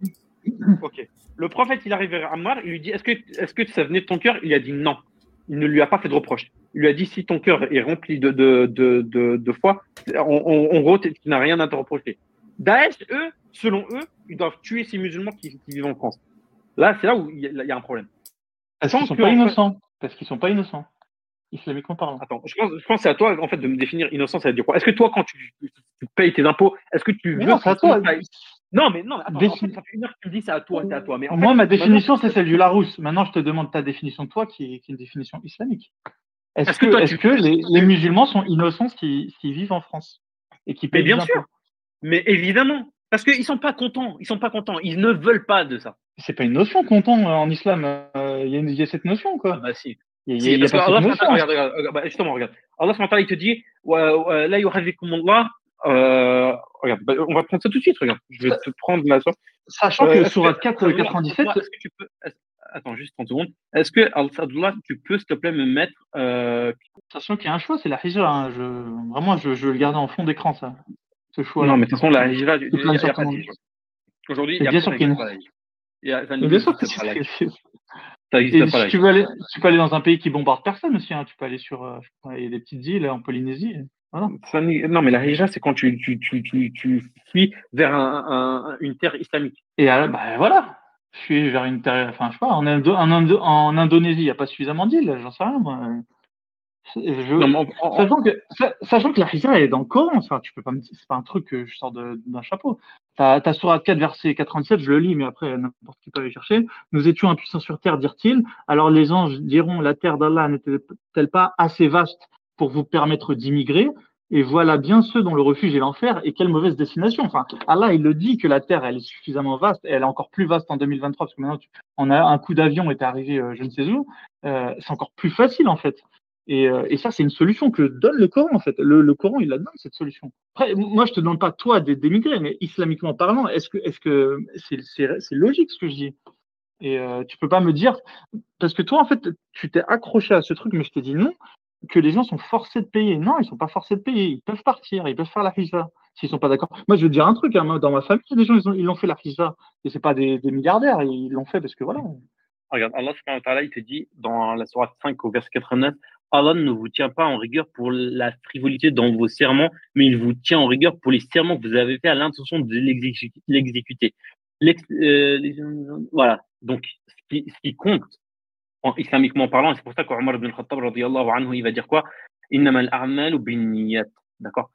Ok. Le prophète, il arrive vers Ammar, il lui dit Est-ce que, est que ça venait de ton cœur? Il a dit non. Il ne lui a pas fait de reproche. Il lui a dit Si ton cœur est rempli de, de, de, de, foi, on, on, tu n'as rien à te reprocher. Daesh, eux, selon eux, ils doivent tuer ces musulmans qui, qui vivent en France. Là, c'est là où il y, a un problème. Parce qu'ils sont pas innocents. Parce qu'ils sont pas innocents. Islamiquement parlant. Attends, je pense, je pense que c'est à toi en fait de me définir innocent, ça veut dire quoi? Est-ce que toi, quand tu, payes tes impôts, est-ce que tu veux non, à toi. Non, mais non, attends, en fait, ça fait une heure que tu me dis c'est à toi, c'est à toi. Mais Moi, ma définition, c'est celle du Larousse. Maintenant, je te demande ta définition de toi, qui est, une définition islamique. Est-ce que, est que les, musulmans sont innocents s'ils vivent en France et qui payent mais bien sûr. Mais évidemment, parce qu'ils sont pas contents. Ils sont pas contents. Ils ne veulent pas de ça. C'est pas une notion content euh, en islam. Euh, il y, a cette notion quoi. Ah bah si. Il y a, y a, pas Allah, notion, regarde, regarde, bah, justement, regarde. Allah il te dit, yuhazikumullah. Euh, regarde, bah, on va prendre ça tout de suite. Regarde, je vais te prendre la source. Sachant que sur 4, 97. Est-ce que tu peux, attends, juste 30 secondes. Est-ce que, Al-Sadullah, tu peux, s'il te plaît, me mettre. Euh... Sachant qu'il y a un choix, c'est la hijra. Hein. Je... Vraiment, je, je le garder en fond d'écran, ça ce choix. Non, mais de toute façon, la hijra, aujourd'hui, il y a bien sûr qu'il y a bien sûr que existe pas si tu, veux aller, tu peux aller dans un pays qui bombarde personne aussi. Hein. Tu peux aller sur euh, il y a des petites îles en Polynésie. Voilà. non, mais la hijra, c'est quand tu, tu, tu, tu, tu fuis vers un, un, une terre islamique. Et alors, bah, voilà, je suis vers une terre, enfin, je sais pas, en, Indo, en, Indo, en Indonésie, il n'y a pas suffisamment d'îles, j'en sais rien, moi. Sachant, que, la hijra est dans le Coran, enfin, tu peux pas c'est pas un truc que je sors d'un chapeau. Ta, ta sourate 4, verset 97, je le lis, mais après, n'importe qui peut aller chercher. Nous étions impuissants sur terre, dirent-ils. Alors les anges diront, la terre d'Allah n'était-elle pas assez vaste pour vous permettre d'immigrer? Et voilà bien ceux dont le refuge est l'enfer et quelle mauvaise destination. Enfin, Allah, il le dit que la Terre, elle est suffisamment vaste, et elle est encore plus vaste en 2023, parce que maintenant, on a un coup d'avion est arrivé, euh, je ne sais où. Euh, c'est encore plus facile, en fait. Et, euh, et, ça, c'est une solution que donne le Coran, en fait. Le, Coran, il la donne, cette solution. Après, moi, je te demande pas, toi, d'émigrer, mais islamiquement parlant, est-ce que est-ce c'est logique ce que je dis Et tu peux pas me dire, parce que toi, en fait, tu t'es accroché à ce truc, mais je te dis non, que les gens sont forcés de payer. Non, ils sont pas forcés de payer. Ils peuvent partir, ils peuvent faire la hijra s'ils sont pas d'accord. Moi, je veux dire un truc, hein, dans ma famille, il des gens, ils ont, ils ont fait la hijra. Et c'est pas des, milliardaires, ils l'ont fait parce que voilà, regarde, Allah il te dit dans la sourate 5 au verset 89, Allah ne vous tient pas en rigueur pour la frivolité dans vos serments, mais il vous tient en rigueur pour les serments que vous avez fait à l'intention de l'exécuter. Euh, voilà. Donc, ce ce qui compte, en, islamiquement parlant, c'est pour ça qu'Omar ibn Khattab, anhu, il va dire quoi? D'accord?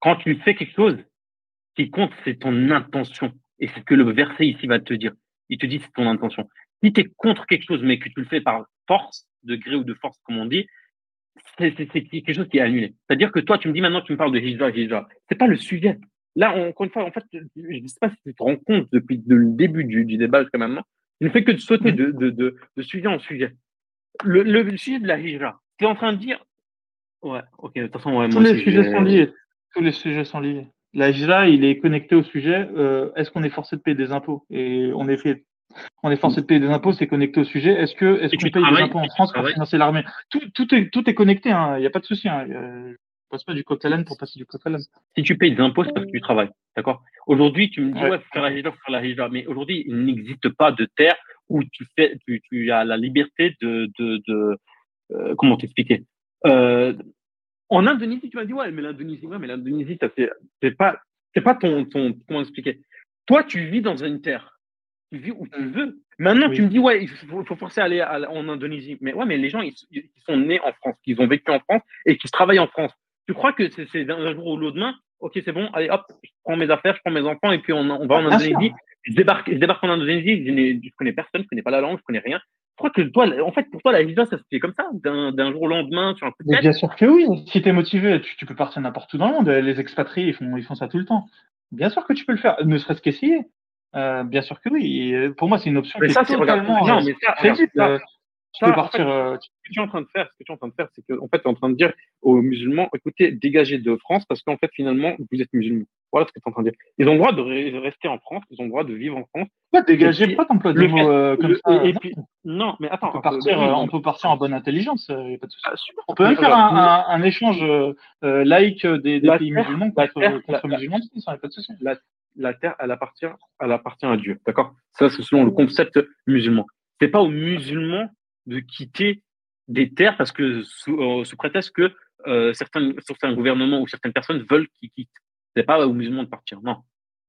Quand tu fais quelque chose, ce qui compte, c'est ton intention. Et c'est ce que le verset ici va te dire. Il te dit c'est ton intention. Si tu es contre quelque chose, mais que tu le fais par force, de gré ou de force, comme on dit, c'est quelque chose qui est annulé. C'est-à-dire que toi, tu me dis maintenant, tu me parles de hijra, hijra. C'est pas le sujet. Là, encore une fois, en fait, je ne sais pas si tu te rends compte depuis le début du, du débat jusqu'à maintenant, il ne fait que de sauter de, de, de, de sujet en sujet. Le, le, sujet de la hijra, tu es en train de dire. Ouais, ok, de toute façon, ouais, Tous les sujets sont liés. Tous les sujets sont liés. La hijra, il est connecté au sujet. Euh, est-ce qu'on est forcé de payer des impôts? Et on est fait on est forcé de payer des impôts, c'est connecté au sujet. Est-ce que est-ce qu'on paye des impôts en France pour financer l'armée? Tout, tout, est, tout est connecté, hein. il n'y a pas de souci. Hein. Passe pas du coq à pour passer du coq à Si tu payes des impôts, c'est parce que tu travailles. D'accord? Aujourd'hui, tu me dis, ouais, faut faire la hijra, faut faire la hijra. Mais aujourd'hui, il n'existe pas de terre où tu, fais, tu, tu as la liberté de. de, de euh, comment t'expliquer? Euh, En Indonésie, tu m'as dit, ouais, mais l'Indonésie, ouais, mais l'Indonésie, c'est pas, c'est pas ton, ton. Comment expliquer? Toi, tu vis dans une terre tu vis où tu veux. Maintenant, tu me dis, ouais, il faut, faut forcer à aller en Indonésie. Mais ouais, mais les gens, ils, sont nés en France, ils ont vécu en France et qui travaillent en France. Tu crois que c'est d'un jour au lendemain, ok, c'est bon, allez, hop, je prends mes affaires, je prends mes enfants et puis on, on va en Indonésie. Je débarque, je débarque en Indonésie, je, ne connais personne, je connais pas la langue, je connais rien. Je crois que toi, en fait, pour toi, la visa, ça se fait comme ça, d'un jour au lendemain, sur un coup de tête? Bien sûr que oui. Si tu es motivé, tu, tu, peux partir n'importe où dans le monde. Les expatriés, ils font, ils font ça tout le temps. Bien sûr que tu peux le faire, ne serait-ce qu'essayer. Euh, bien sûr que oui. Euh, pour moi, c'est une option mais qui ça, est totalement non, mais. Ça, tu peux partir. En fait, ce que tu es en train de faire, ce que tu es en train de faire, c'est que en fait, tu es en train de dire aux musulmans, écoutez, dégagez de France parce qu'en fait, finalement, vous êtes musulmans. Voilà ce que tu es en train de dire. Ils ont le droit de rester en France, ils ont le droit de vivre en France. Pas dégager, pas t'emploies le mot euh, comme ça. Et puis, non, mais attends. On peut partir, on peut partir en bonne intelligence, y a pas de souci. Ah, on peut même faire un, un, un échange euh, laïque des, des pays musulmans contre, contre musulmans, ça, y a pas de souci la terre, elle appartient, elle appartient à Dieu. D'accord? Ça, c'est selon le concept musulman. C'est pas aux musulmans de quitter des terres parce que sous, euh, prétexte que euh, certains, certains gouvernements ou certaines personnes veulent qu'ils quittent. C'est pas aux musulmans de partir. Non.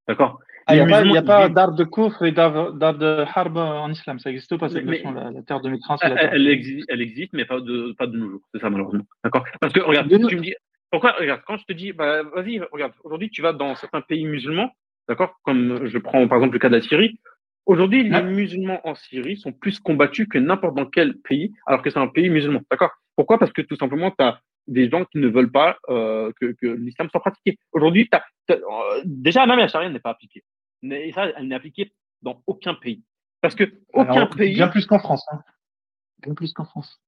D'accord ah, Il n'y a, pas d'art de coufre et d'art de harb en islam. Ça n'existe pas, cette notion, la, terre de Métrance. Elle, elle, existe, elle existe, mais pas de, pas de nos jours. C'est ça, malheureusement. D'accord Parce que, regarde, tu me dis, pourquoi, regarde, quand je te dis, bah, vas-y, regarde, aujourd'hui, tu vas dans certains pays musulmans, D'accord Comme je prends par exemple le cas de la Syrie. Aujourd'hui, les musulmans en Syrie sont plus combattus que n'importe dans quel pays, alors que c'est un pays musulman. D'accord? Pourquoi? Parce que tout simplement, tu as des gens qui ne veulent pas euh, que, que l'islam soit pratiqué. Aujourd'hui, euh, déjà, même la charia n'est pas appliquée. Et ça, elle n'est appliquée dans aucun pays. Parce que aucun pays. Bien plus qu'en France. Hein. Bien plus qu'en France.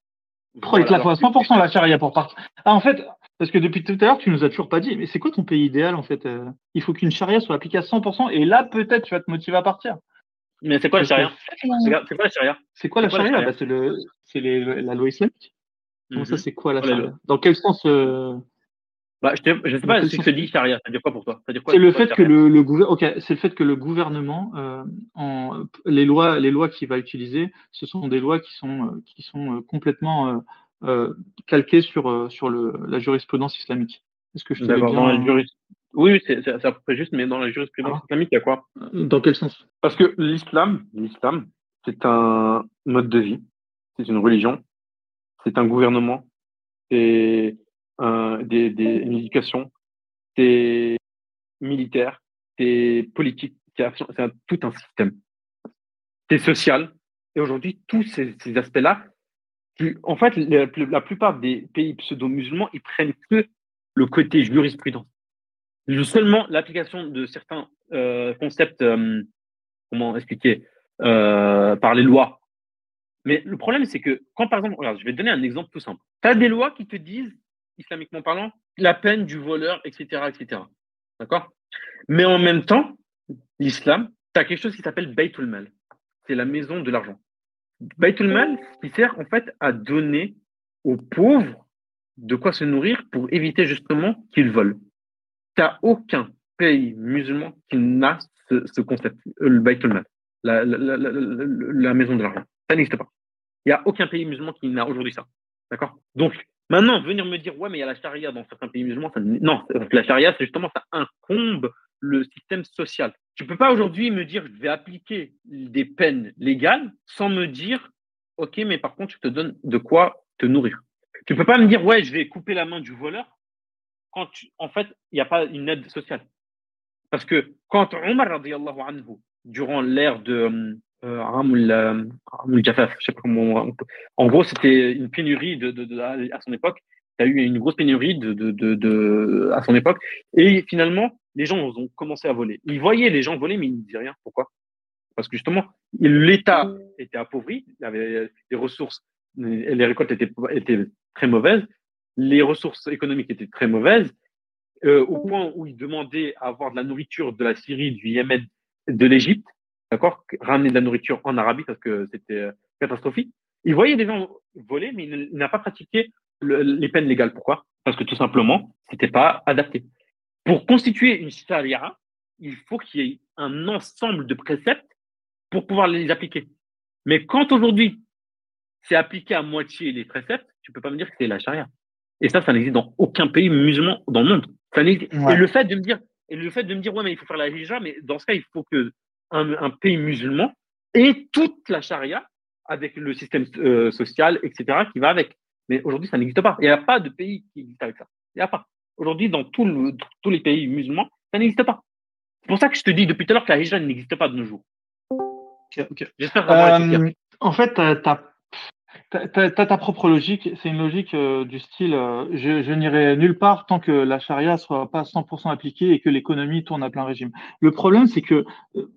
Voilà, il 100% la charia pour partir. Ah, en fait, parce que depuis tout à l'heure, tu nous as toujours pas dit, mais c'est quoi ton pays idéal en fait? Euh? Il faut qu'une charia soit appliquée à 100%, et là peut-être tu vas te motiver à partir. Mais c'est quoi la charia C'est quoi la charia C'est quoi la charia bah, C'est le, c'est la loi islamique. Ça, mhm. c'est quoi la charia Dans quel sens euh... bah, Je ne sais pas ce que dit charia. Ça veut dire quoi pour toi? C'est le fait que le, le ok, c'est le fait que le gouvernement, euh, en, les lois, les lois qu'il va utiliser, ce sont des lois qui sont, euh, qui sont complètement euh, calqué sur, sur le, la jurisprudence islamique. Est-ce que je te bien... la Oui, c'est à peu près juste, mais dans la jurisprudence ah. islamique, il y a quoi? Dans quel sens? Parce que l'islam, l'islam, c'est un mode de vie, c'est une religion, c'est un gouvernement, c'est des, des, une éducation, c'est militaire, c'est politique, c'est tout un système. C'est social. Et aujourd'hui, tous ces, ces aspects-là, en fait, la, plupart des pays pseudo-musulmans, ils prennent que le côté jurisprudence. Seulement l'application de certains euh, concepts, euh, comment expliquer, euh, par les lois. Mais le problème, c'est que quand, par exemple, regarde, je vais te donner un exemple tout simple. Tu as des lois qui te disent, islamiquement parlant, la peine du voleur, etc., etc. D'accord? Mais en même temps, l'islam, tu as quelque chose qui s'appelle Baytul Mal. C'est la maison de l'argent. Baitul Mal, qui sert en fait à donner aux pauvres de quoi se nourrir pour éviter justement qu'ils volent. Tu aucun pays musulman qui n'a ce, concept, euh, le Baitul Mal, la, maison de l'argent. Ça n'existe pas. Il n'y a aucun pays musulman qui n'a aujourd'hui ça. D'accord? Donc, maintenant, venir me dire, ouais, mais il y a la charia dans certains pays musulmans, non, la charia, c'est justement, ça incombe le système social. Tu ne peux pas aujourd'hui me dire, je vais appliquer des peines légales sans me dire, OK, mais par contre, je te donne de quoi te nourrir. Tu ne peux pas me dire, ouais, je vais couper la main du voleur quand, en fait, il n'y a pas une aide sociale. Parce que quand Omar, anhu, durant l'ère de euh, euh Jafaf, je sais pas comment. En gros, c'était une pénurie de, à son époque. Il y a eu une grosse pénurie de, de, à son époque. Et finalement, les gens ont commencé à voler. Ils voyaient les gens voler, mais ils ne disaient rien. Pourquoi? Parce que justement, l'État était appauvri. Il avait des ressources, les récoltes étaient, étaient très mauvaises. Les ressources économiques étaient très mauvaises. Euh, au point où ils demandaient à avoir de la nourriture de la Syrie, du Yémen, de l'Égypte, d'accord, ramener de la nourriture en Arabie parce que c'était euh, catastrophique. Il voyait des gens voler, mais il n'a pas pratiqué les peines légales. Pourquoi? Parce que tout simplement, c'était pas adapté. Pour constituer une charia, il faut qu'il y ait un ensemble de préceptes pour pouvoir les appliquer. Mais quand aujourd'hui, c'est appliqué à moitié les préceptes, tu peux pas me dire que c'est la charia. Et ça, ça n'existe dans aucun pays musulman dans le monde. Et le fait de me dire, et le fait de me dire, ouais, mais il faut faire la hijra, mais dans ce cas, il faut que un, pays musulman ait toute la charia avec le système euh, social, etc., qui va avec. Mais aujourd'hui, ça n'existe pas. Il n'y a pas de pays qui existe avec ça. Il n'y a pas. Aujourd'hui, dans tous les pays musulmans, ça n'existe pas. C'est pour ça que je te dis depuis tout à l'heure que la hijra n'existe pas de nos jours. J'espère euh, En fait, tu as T'as ta propre logique, c'est une logique euh, du style euh, je, n'irai nulle part tant que la charia soit pas 100% appliquée et que l'économie tourne à plein régime. Le problème, c'est que euh,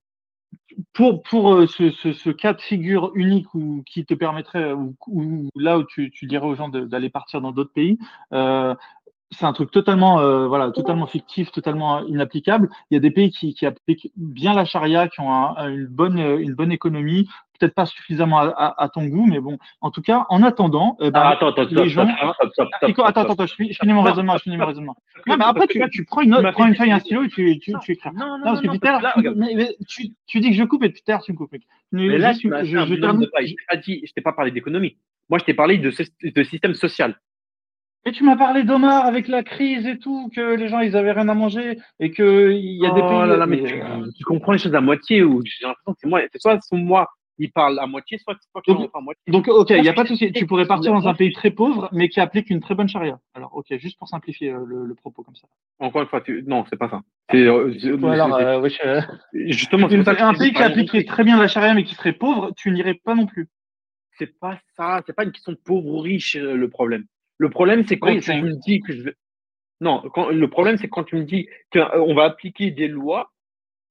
pour, pour ce, cas de figure unique qui te permettrait, ou, là où tu dirais aux gens d'aller partir dans d'autres pays, c'est un truc totalement, euh, voilà, totalement fictif, totalement inapplicable. Il y a des pays qui, qui appliquent bien la charia, qui ont une bonne, une bonne économie, peut-être pas suffisamment à, à, ton goût, mais bon, en tout cas, en attendant, euh, bah, attends, attends, les gens, attends, attends, attends, je finis, mon raisonnement, je finis mon raisonnement. Non, mais après, tu, tu prends une note, prends une feuille, un stylo et tu, tu, tu écris. Non, non, non, parce que Peter, mais, tu, tu dis que je coupe et Peter, tu me coupes. Mais là, je, je, je, t'ai dit, je t'ai pas parlé d'économie. Moi, je t'ai parlé de, de système social. Et tu m'as parlé d'Omar avec la crise et tout, que les gens ils avaient rien à manger et que il y a des oh pays. Là là, mais tu, comprends les choses à moitié ou j'ai l'impression que c'est moi, c'est soit c'est moi il parle à moitié, soit c'est toi qui donc, à moitié. Donc ok, il n'y a pas de souci. Tu pourrais partir dans un pays très pauvre, mais qui applique une très bonne charia. Alors ok, juste pour simplifier euh, le, propos comme ça. Encore une fois, tu... non, c'est pas ça. C'est, euh, alors, euh, justement, c'est un pays qui appliquerait très bien la charia, mais qui serait pauvre, tu n'irais pas non plus. C'est pas ça. C'est pas une question de pauvre ou riche le problème. Le problème, c'est quand tu me dis que je vais. Non, quand, le problème, c'est quand tu me dis qu'on euh, va appliquer des lois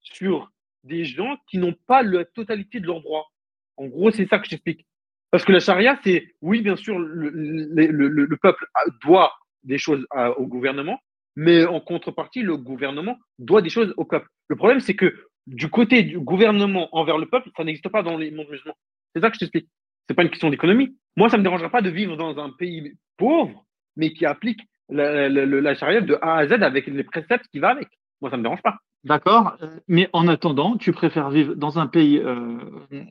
sur des gens qui n'ont pas la totalité de leurs droits. En gros, c'est ça que j'explique. Parce que la charia, c'est, oui, bien sûr, le, le, le, peuple doit des choses au gouvernement, mais en contrepartie, le gouvernement doit des choses au peuple. Le problème, c'est que du côté du gouvernement envers le peuple, ça n'existe pas dans les mondes musulmans. C'est ça que je t'explique. C'est pas une question d'économie. Moi, ça me dérangera pas de vivre dans un pays pauvre, mais qui applique la, la, charia de A à Z avec les préceptes qui va avec. Moi, ça me dérange pas. D'accord, mais en attendant, tu préfères vivre dans un pays euh,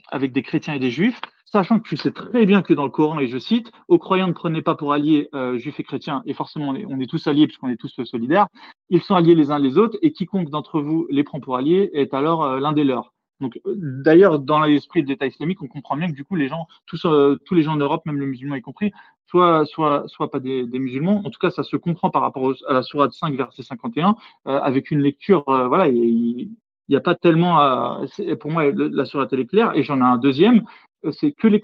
avec des chrétiens et des juifs, sachant que tu sais très bien que dans le Coran, et je cite, aux croyants ne prenez pas pour alliés euh, juifs et chrétiens, et forcément on est, tous alliés puisqu'on est tous solidaires, ils sont alliés les uns les autres, et quiconque d'entre vous les prend pour alliés est alors euh, l'un des leurs. Donc, euh, d'ailleurs, dans l'esprit de l'État islamique, on comprend bien que du coup, les gens, tous, euh, tous les gens en Europe, même les musulmans y compris, soit, soit, soit pas des, musulmans. En tout cas, ça se comprend par rapport à la sourate 5, verset 51, euh, avec une lecture. voilà, il n'y a pas tellement. À, pour moi, la sourate elle est claire. Et j'en ai un deuxième. C'est que les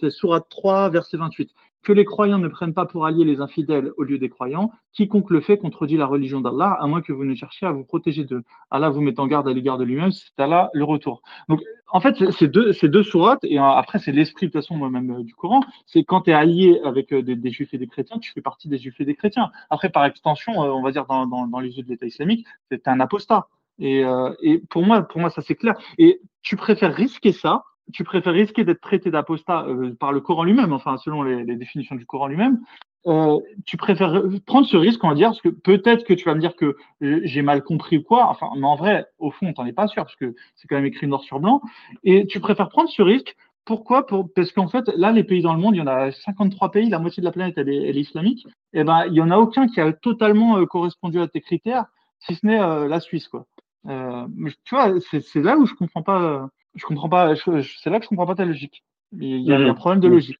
c'est sourate 3, verset 28 que les croyants ne prennent pas pour alliés les infidèles au lieu des croyants. Quiconque le fait contredit la religion d'Allah, à moins que vous ne cherchiez à vous protéger d'eux. Allah vous met en garde à l'égard de lui-même, c'est Allah le retour. Donc, en fait, ces deux, ces deux sourates, et après, c'est l'esprit de toute façon moi-même euh, du Coran, c'est quand tu es allié avec euh, des, juifs et des chrétiens, tu fais partie des juifs et des chrétiens. Après, par extension, euh, on va dire dans, dans, dans les yeux de l'État islamique, c'est un apostat. Et, et pour moi, pour moi, ça c'est clair. Et tu préfères risquer ça tu préfères risquer d'être traité d'apostat euh, par le Coran lui-même, enfin selon les, définitions du Coran lui-même, euh, tu préfères prendre ce risque, on va dire, parce que peut-être que tu vas me dire que j'ai mal compris ou quoi, enfin, mais en vrai, au fond, t'en es pas sûr, parce que c'est quand même écrit noir sur blanc, et tu préfères prendre ce risque pourquoi Pour, Parce qu'en fait, là, les pays dans le monde, il y en a 53 pays, la moitié de la planète, elle est, est islamique. Et eh ben, il y en a aucun qui a totalement euh, correspondu à tes critères, si ce n'est euh, la Suisse, quoi. Euh, tu vois, c'est là où je comprends pas. Je comprends pas. C'est là que je comprends pas ta logique. Il y a, un problème de logique.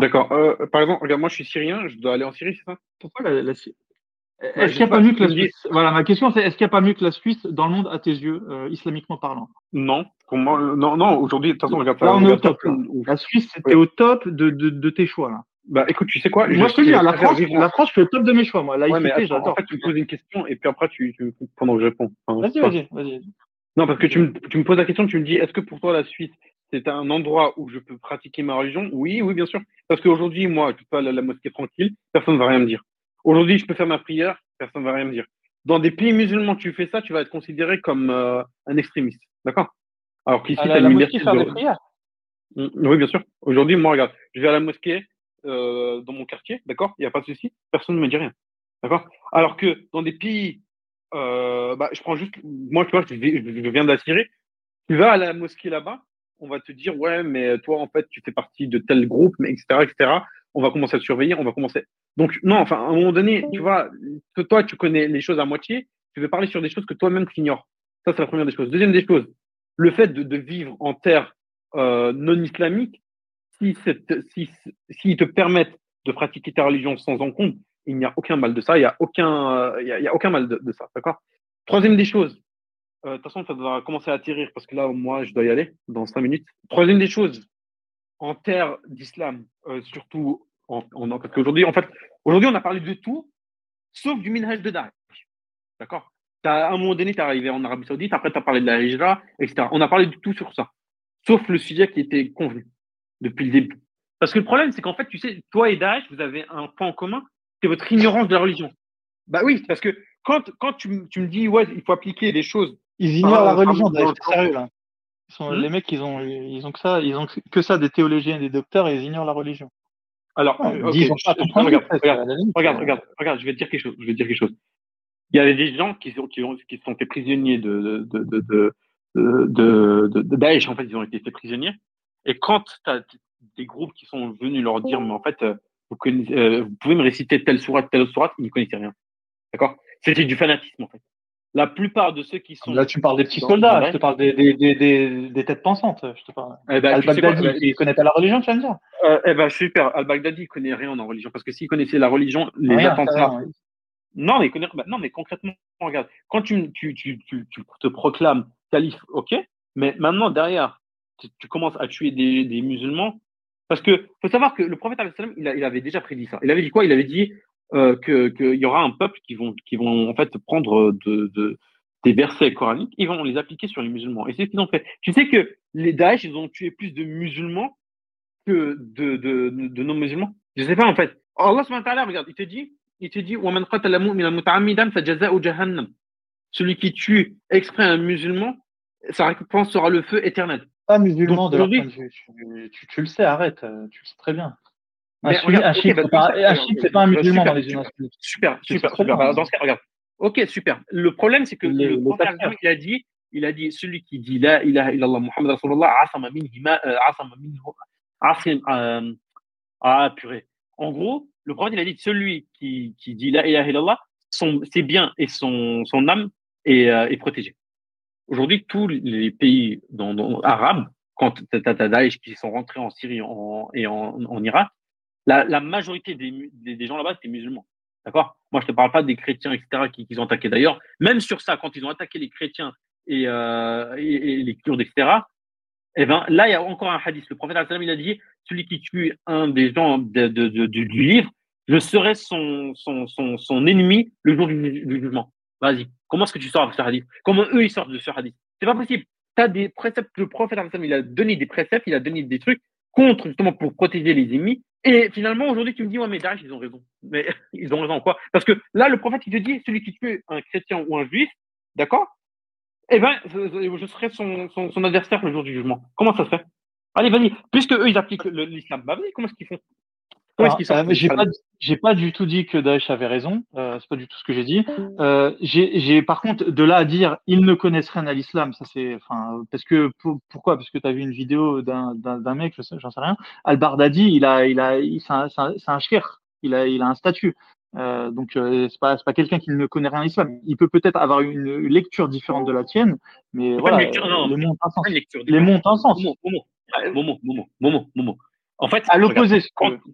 D'accord. par exemple, regarde, moi, je suis syrien, je dois aller en Syrie, c'est ça? Pourquoi la, la, est-ce qu'il n'y a pas mieux que la Suisse? Voilà, ma question c'est est-ce qu'il n'y a pas mieux que la Suisse dans le monde à tes yeux, euh, islamiquement parlant? Non, moi, non, non. Aujourd'hui, de toute façon, regarde Là, on est au top. La Suisse, c'était au top de, de, de, tes choix. Là. Bah, écoute, tu sais quoi? Moi, je te dis, la France, la France, je suis au top de mes choix. Moi, là, ouais, j'adore. En fait, tu me poses une question et puis après, tu, tu pendant que je réponds. vas-y, vas-y, vas-y. Non, parce que tu me, tu me poses la question, tu me dis, est-ce que pour toi, la Suisse, c'est un endroit où je peux pratiquer ma religion? Oui, oui, bien sûr. Parce qu'aujourd'hui, moi, je peux aller à la mosquée tranquille, personne ne va rien me dire. Aujourd'hui, je peux faire ma prière, personne ne va rien me dire. Dans des pays musulmans, tu fais ça, tu vas être considéré comme euh, un extrémiste. D'accord? Alors qu'ici, tu as la liberté de. Des prières? Mm, oui, bien sûr. Aujourd'hui, moi, regarde, je vais à la mosquée euh, dans mon quartier, d'accord? Il n'y a pas de souci, personne ne me dit rien. D'accord? Alors que dans des pays, euh, bah, je prends juste, moi, je, viens d'assurer, tu vas à la mosquée là-bas, on va te dire, ouais, mais toi, en fait, tu fais partie de tel groupe, etc., etc on va commencer à te surveiller, on va commencer. Donc, non, enfin, à un moment donné, tu vois, toi, tu connais les choses à moitié, tu veux parler sur des choses que toi-même tu ignores. Ça, c'est la première des choses. Deuxième des choses, le fait de, vivre en terre euh, non islamique, si, si, si, te permettent de pratiquer ta religion sans encombre, il n'y a aucun mal de ça, il n'y a, aucun, il y a, aucun mal de, ça, d'accord? Troisième des choses, euh, de toute façon, ça doit commencer à atterrir parce que là, moi, je dois y aller dans cinq minutes. Troisième des choses, en terre d'islam, euh, surtout en, parce qu'aujourd'hui, en fait, aujourd'hui, on a parlé de tout, sauf du minhaj de Daesh. D'accord? À un moment donné, tu es arrivé en Arabie Saoudite, après, tu as parlé de la hijra, etc. On a parlé de tout sur ça, sauf le sujet qui était convenu depuis le début. Parce que le problème, c'est qu'en fait, tu sais, toi et Daesh, vous avez un point en commun, c'est votre ignorance de la religion. Bah oui, parce que quand, quand tu, tu me dis, ouais, il faut appliquer des choses. Ils ignorent la religion, Daesh, sérieux, là. sont, hmm? Les mecs, ils ont, ils ont que ça, ils ont que ça des théologiens et des docteurs et ils ignorent la religion. Alors, regarde, regarde, regarde, regarde, je vais te dire quelque chose. Je vais te dire quelque chose. Il y a des gens qui sont, qui ont, qui sont faits prisonniers de, de, de, de, de, de, Daesh. En fait, ils ont été faits prisonniers. Et quand tu as des groupes qui sont venus leur dire, mais en fait, vous, connaissez, vous pouvez me réciter telle sourate, telle sourate, ils ne connaissaient rien. D'accord? C'était du fanatisme, en fait la plupart de ceux qui sont. Là, tu parles des petits soldats, je te parle des, des, des, des, têtes pensantes. Je te parle. Eh ben, Al-Baghdadi, il connaît pas la religion, tu vas me dire euh, Eh ben, super. Al-Baghdadi, il connaît rien en religion. Parce que s'il connaissait la religion, les rien, attentats. Non, mais connaît. Non, mais concrètement, regarde. Quand tu, tu, tu, tu, te proclames calife, ok? Mais maintenant, derrière, tu, commences à tuer des, des musulmans. Parce que faut savoir que le prophète, il, il avait déjà prédit ça. Il avait dit quoi? Il avait dit euh, qu'il y aura un peuple qui vont, qui vont en fait prendre de, de, des versets coraniques, ils vont les appliquer sur les musulmans. Et c'est ce qu'ils ont fait. Tu sais que les Daesh, ils ont tué plus de musulmans que de, de, de non-musulmans? Je sais pas en fait. Allah regarde, il te dit, il te dit, celui qui tue exprès un musulman, sa récompense sera le feu éternel. Pas musulman de leur point de vue. Tu, tu, le sais, arrête, tu le sais très bien. Un, chiffre, c'est pas un musulman dans les Super, super, super. super. Dans ce cas, regarde. Ok, super. Le problème, c'est que le, prophète, il a dit, il a dit, celui qui dit la ilaha illallah Muhammad Rasulullah, asama minhima, euh, asama minhu, euh, ah, purée. En gros, le prophète, il a dit, celui qui, qui dit la ilaha illallah, son, ses biens et son, son âme est, euh, est protégé. Aujourd'hui, tous les pays arabes, quand as, Daesh qui sont rentrés en Syrie et en, Irak, la, majorité des, gens là-bas, c'était musulmans. D'accord? Moi, je te parle pas des chrétiens, etc., qui, ont attaqué. D'ailleurs, même sur ça, quand ils ont attaqué les chrétiens et, euh, les Kurdes, etc., eh ben, là, il y a encore un hadith. Le prophète, il a dit celui qui tue un des gens du livre, je serai son, ennemi le jour du jugement. Vas-y. Comment est-ce que tu sors avec ce hadith? Comment eux, ils sortent de ce hadith? C'est pas possible. Tu as des préceptes. Le prophète, il a donné des préceptes, il a donné des trucs contre, justement, pour protéger les ennemis. Et finalement, aujourd'hui, tu me dis, ouais, mais Daesh, ils ont raison. Mais ils ont raison quoi? Parce que là, le prophète, il te dit, celui qui tue un chrétien ou un juif, d'accord? Eh ben, je serai son, son, adversaire le jour du jugement. Comment ça se fait? Allez, vas-y. Puisque eux, ils appliquent l'islam, bah vas-y, comment est-ce qu'ils font? J'ai pas, j'ai pas du tout dit que Daesh avait raison. Euh, c'est pas du tout ce que j'ai dit. Euh, j'ai, par contre, de là à dire ils ne connaissent rien à l'islam, ça c'est, enfin, parce que pourquoi? Parce que tu as vu une vidéo d'un, d'un, mec, j'en sais rien. Al Bardadi, il a, il a, c'est un, c'est un, Il a, il a un statut. Euh, donc euh, c'est pas, c'est pas quelqu'un qui ne connaît rien à l'islam. Il peut peut-être avoir une, lecture différente de la tienne, mais voilà. Lecture, non, les mots ont un sens. Les mots ont un sens. Momo, Momo, Momo, Momo. En fait, à l'opposé,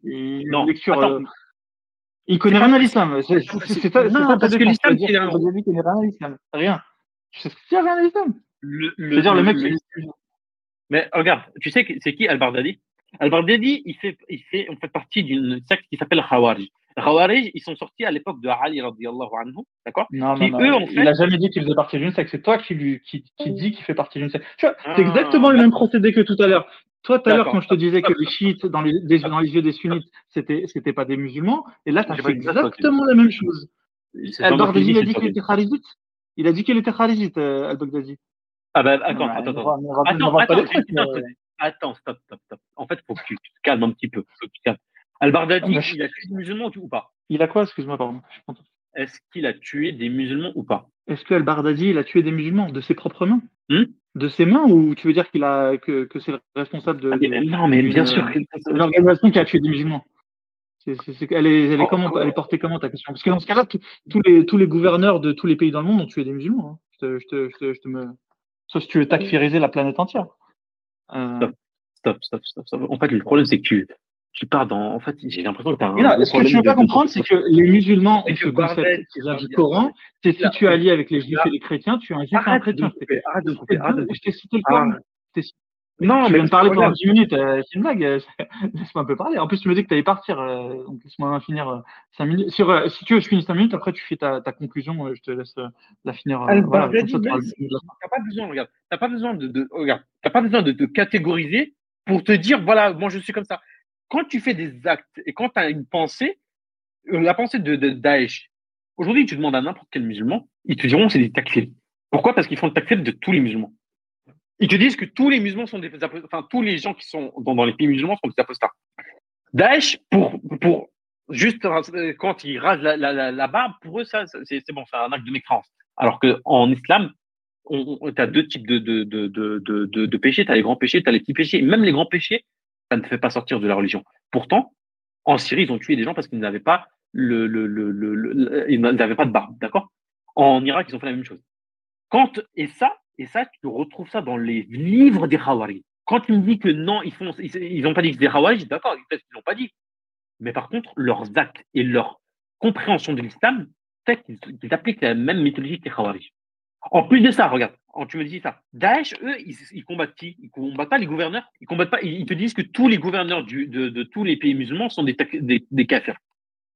non, lecture, euh, il connaît rien à l'islam. C'est ça, non, parce que l'islam, il a connaît rien à l'islam. Rien. Tu sais ce rien à l'islam. C'est-à-dire le, mec. Mais regarde, tu sais c'est qui Al-Bardadi Al-Bardadi, il fait, il fait, on fait partie d'une secte qui s'appelle Khawarij. Khawarij, ils sont sortis à l'époque de Ali radiallahu anhu, d'accord? Non, non, non. Eux, en fait... Il n'a jamais dit qu'il faisait partie d'une secte. C'est toi qui, lui, qui, qui dit qu'il fait partie d'une secte. Tu vois, c'est ah, exactement le même procédé que tout à l'heure. Toi, tout à l'heure, quand je te disais que les chiites, dans les, dans les yeux des sunnites, c'était, c'était pas des musulmans, et là, tu as fait exactement la même chose. Al-Baghdadi, il a dit qu'il était kharizite. Il a dit qu'il était kharizite, euh, Al-Baghdadi. Ah ben, attends, attends, attends. Attends, attends, attends, stop, stop, stop. En fait, il faut que tu te calmes un petit peu. Al-Baghdadi, il a tué des musulmans ou pas? Il a quoi Excuse-moi, pardon. Est-ce qu'il a tué des musulmans ou pas? Est-ce que Al-Baghdadi, il a tué des musulmans de ses propres mains? Hmm? De ses mains ou tu veux dire qu'il a que, que c'est le responsable de, ah, non mais bien sûr. l'organisation qui a tué des musulmans. C'est, elle est, elle est comment elle est portée comment ta question? Parce que dans ce cas-là tous les tous les gouverneurs de tous les pays dans le monde ont tué des musulmans hein. je, te, je, te, je, te, me sauf si tu veux takfiriser la planète entière. Euh... stop, stop stop stop en fait le problème c'est que tu tu pars dans. En fait, j'ai l'impression que tu as un. ce que tu veux pas comprendre, c'est que les musulmans ont ce concept du Coran. C'est si tu es allié avec les juifs et les chrétiens, tu es un juif et un chrétien. Arrête de couper, arrête de Je t'ai cité le Coran. Non, tu mais. viens de parler pendant 10 minutes, euh, c'est une blague. Euh, laisse-moi un peu parler. En plus, tu me dis que tu allais partir. Euh, donc, laisse-moi finir 5 minutes. Si tu veux, je finis 5 minutes. Après, tu fais ta, conclusion. je te laisse la finir. voilà, tu n'as pas besoin, regarde. T'as pas besoin de, de regarde. T'as pas besoin de te catégoriser pour te dire, voilà, moi, je suis comme ça quand tu fais des actes et quand tu as une pensée, euh, la pensée de, Daesh, aujourd'hui, tu demandes à n'importe quel musulman, ils te diront c'est des takfirs. Pourquoi? Parce qu'ils font le takfir de tous les musulmans. Ils te disent que tous les musulmans sont des enfin tous les gens qui sont dans, les pays musulmans sont des apostats. Daesh, pour, juste euh, quand ils rasent la, barbe, pour eux, ça, c'est bon, c'est un acte de mécréance. Alors qu'en islam, tu as deux types de, de péchés. Tu as les grands péchés, tu as les petits péchés. Même les grands péchés, ça ne fait pas sortir de la religion. Pourtant, en Syrie, ils ont tué des gens parce qu'ils n'avaient pas le, ils de barbe, d'accord? En Irak, ils ont fait la même chose. Quand et ça, et ça, tu retrouves ça dans les livres des Hawari. Quand tu me dis que non, ils font, ils, n'ont pas dit que c'est des Hawari, d'accord, peut-être qu'ils l'ont pas dit. Mais par contre, leurs actes et leur compréhension de l'islam fait qu'ils appliquent la même méthodologie que les Hawari. En plus de ça, regarde, tu me dis ça. Daesh, eux, ils, combattent qui? Ils combattent pas les gouverneurs? Ils combattent pas. Ils te disent que tous les gouverneurs de, tous les pays musulmans sont des, des.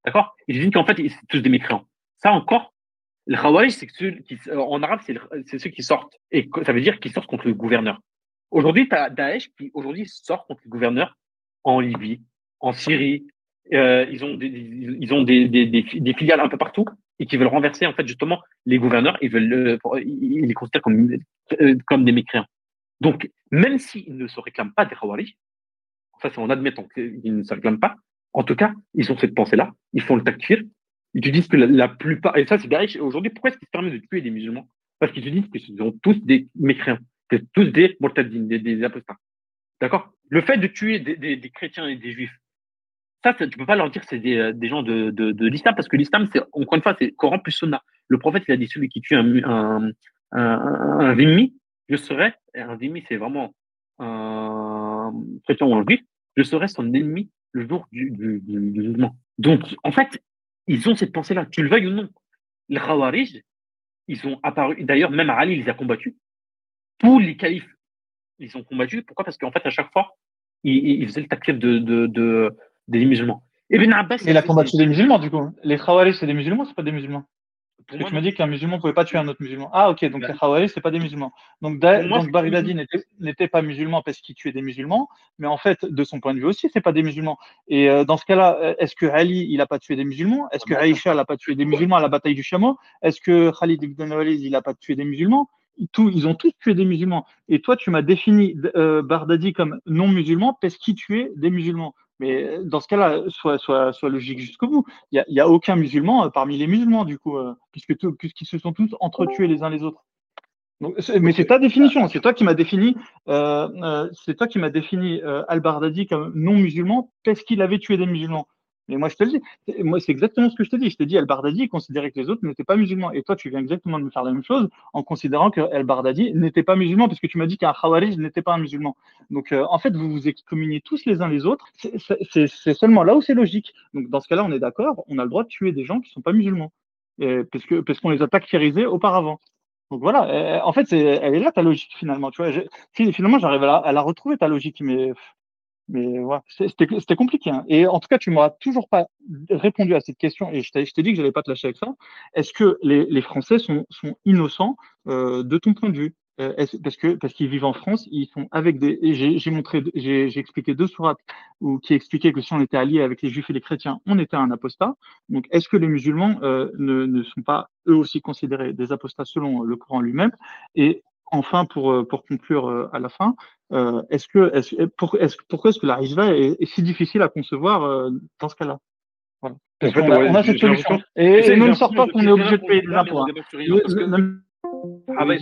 D'accord? Ils disent qu'en fait, ils sont tous des mécréants. Ça encore, le Khawarij, c'est ceux qui, en arabe, c'est ceux qui sortent. Et ça veut dire qu'ils sortent contre le gouverneur. Aujourd'hui, tu as Daesh qui, aujourd'hui, sort contre le gouverneur en Libye, en Syrie. Euh, ils ont, des, ils ont des, des, des, filiales un peu partout et qui veulent renverser en fait justement les gouverneurs, ils veulent ils les considèrent comme euh, comme des mécréants. Donc même s'ils ne se réclament pas des Khawarij, ça c'est en admettant qu'ils ne se réclament pas, en tout cas ils ont cette pensée là, ils font le takfir, ils te disent que la, plupart et ça c'est Daesh aujourd'hui pourquoi est-ce qu'ils se permettent de tuer des musulmans? Parce qu'ils te disent que ce sont tous des mécréants, c'est tous des mortadines, des, des apostats. D'accord? Le fait de tuer des chrétiens et des juifs ça, tu peux pas leur dire que c'est des, euh, gens de, de, l'islam parce que l'islam, c'est encore une fois, c'est Coran plus Sunna. Le prophète, il a dit celui qui tue un, un, un, je serai, un zimmi, c'est vraiment un chrétien ou un juif, je serai son ennemi le jour du, du. Donc, en fait, ils ont cette pensée-là, tu le veuilles ou non. Les Khawarij, ils ont apparu, d'ailleurs, même Ali, les a combattus. Tous les califes, ils ont combattu. Pourquoi? Parce qu'en fait, à chaque fois, ils, faisaient le de, de, des musulmans. Ibn Abbas. Il a combattu des musulmans, du coup. Les Khawarij, c'est des musulmans, c'est pas des musulmans. Parce que tu m'as dit qu'un musulman ne pouvait pas tuer un autre musulman. Ah, ok, donc les Khawarij, c'est pas des musulmans. Donc, donc Baridadi n'était pas musulman parce qu'il tuait des musulmans, mais en fait, de son point de vue aussi, c'est pas des musulmans. Et euh, dans ce cas-là, euh, est-ce que Ali, il a pas tué des musulmans? Est-ce que Aïcha, n'a pas tué des musulmans à la bataille du chameau? Est-ce que Khalid ibn Walid, il a pas tué des musulmans? Tout, ils ont tous tué des musulmans. Et toi, tu m'as défini euh, Bardadi comme non musulman parce qu'il tuait des musulmans. Mais dans ce cas-là, soit, logique jusqu'au bout. Il n'y a, aucun musulman parmi les musulmans, du coup, puisque puisqu'ils se sont tous entretués les uns les autres. Mais c'est ta définition, c'est toi qui m'as défini, euh, euh, c'est toi qui m'as défini euh, Al-Bardadi comme non musulman parce qu'il avait tué des musulmans? Mais moi, je te le dis, moi, c'est exactement ce que je te dis. Je te dis, Al-Bardadi considérait que les autres n'étaient pas musulmans. Et toi, tu viens exactement de me faire la même chose en considérant que Al-Bardadi n'était pas musulman, parce que tu m'as dit qu'un Khawarij n'était pas un musulman. Donc, euh, en fait, vous vous excommuniez tous les uns les autres. C'est seulement là où c'est logique. Donc, dans ce cas-là, on est d'accord, on a le droit de tuer des gens qui ne sont pas musulmans. parce qu'on parce qu'on les a takfirisés auparavant. Donc voilà, en fait, elle est là ta logique finalement. Tu vois, finalement, j'arrive à, la retrouver ta logique, mais mais voilà, c'était compliqué. Hein. Et en tout cas, tu m'auras toujours pas répondu à cette question. Et je t'ai dit que j'allais pas te lâcher avec ça. Est-ce que les, les, Français sont, sont innocents euh, de ton point de vue? Euh, parce que parce qu'ils vivent en France, ils sont avec des. J'ai montré, j'ai expliqué deux sourates où qui expliquaient que si on était allié avec les Juifs et les chrétiens, on était un apostat. Donc, est-ce que les musulmans euh, ne, ne sont pas eux aussi considérés des apostats selon le Coran lui-même? Et enfin, pour euh, pour conclure euh, à la fin, euh, est-ce que est pour, est pourquoi est-ce que la Rishva est, est, si difficile à concevoir dans ce cas-là? Voilà. Parce en fait, on, a, ouais, on a cette solution. Et, et ne me sort pas qu'on est obligé de payer des impôts. Ah, bah,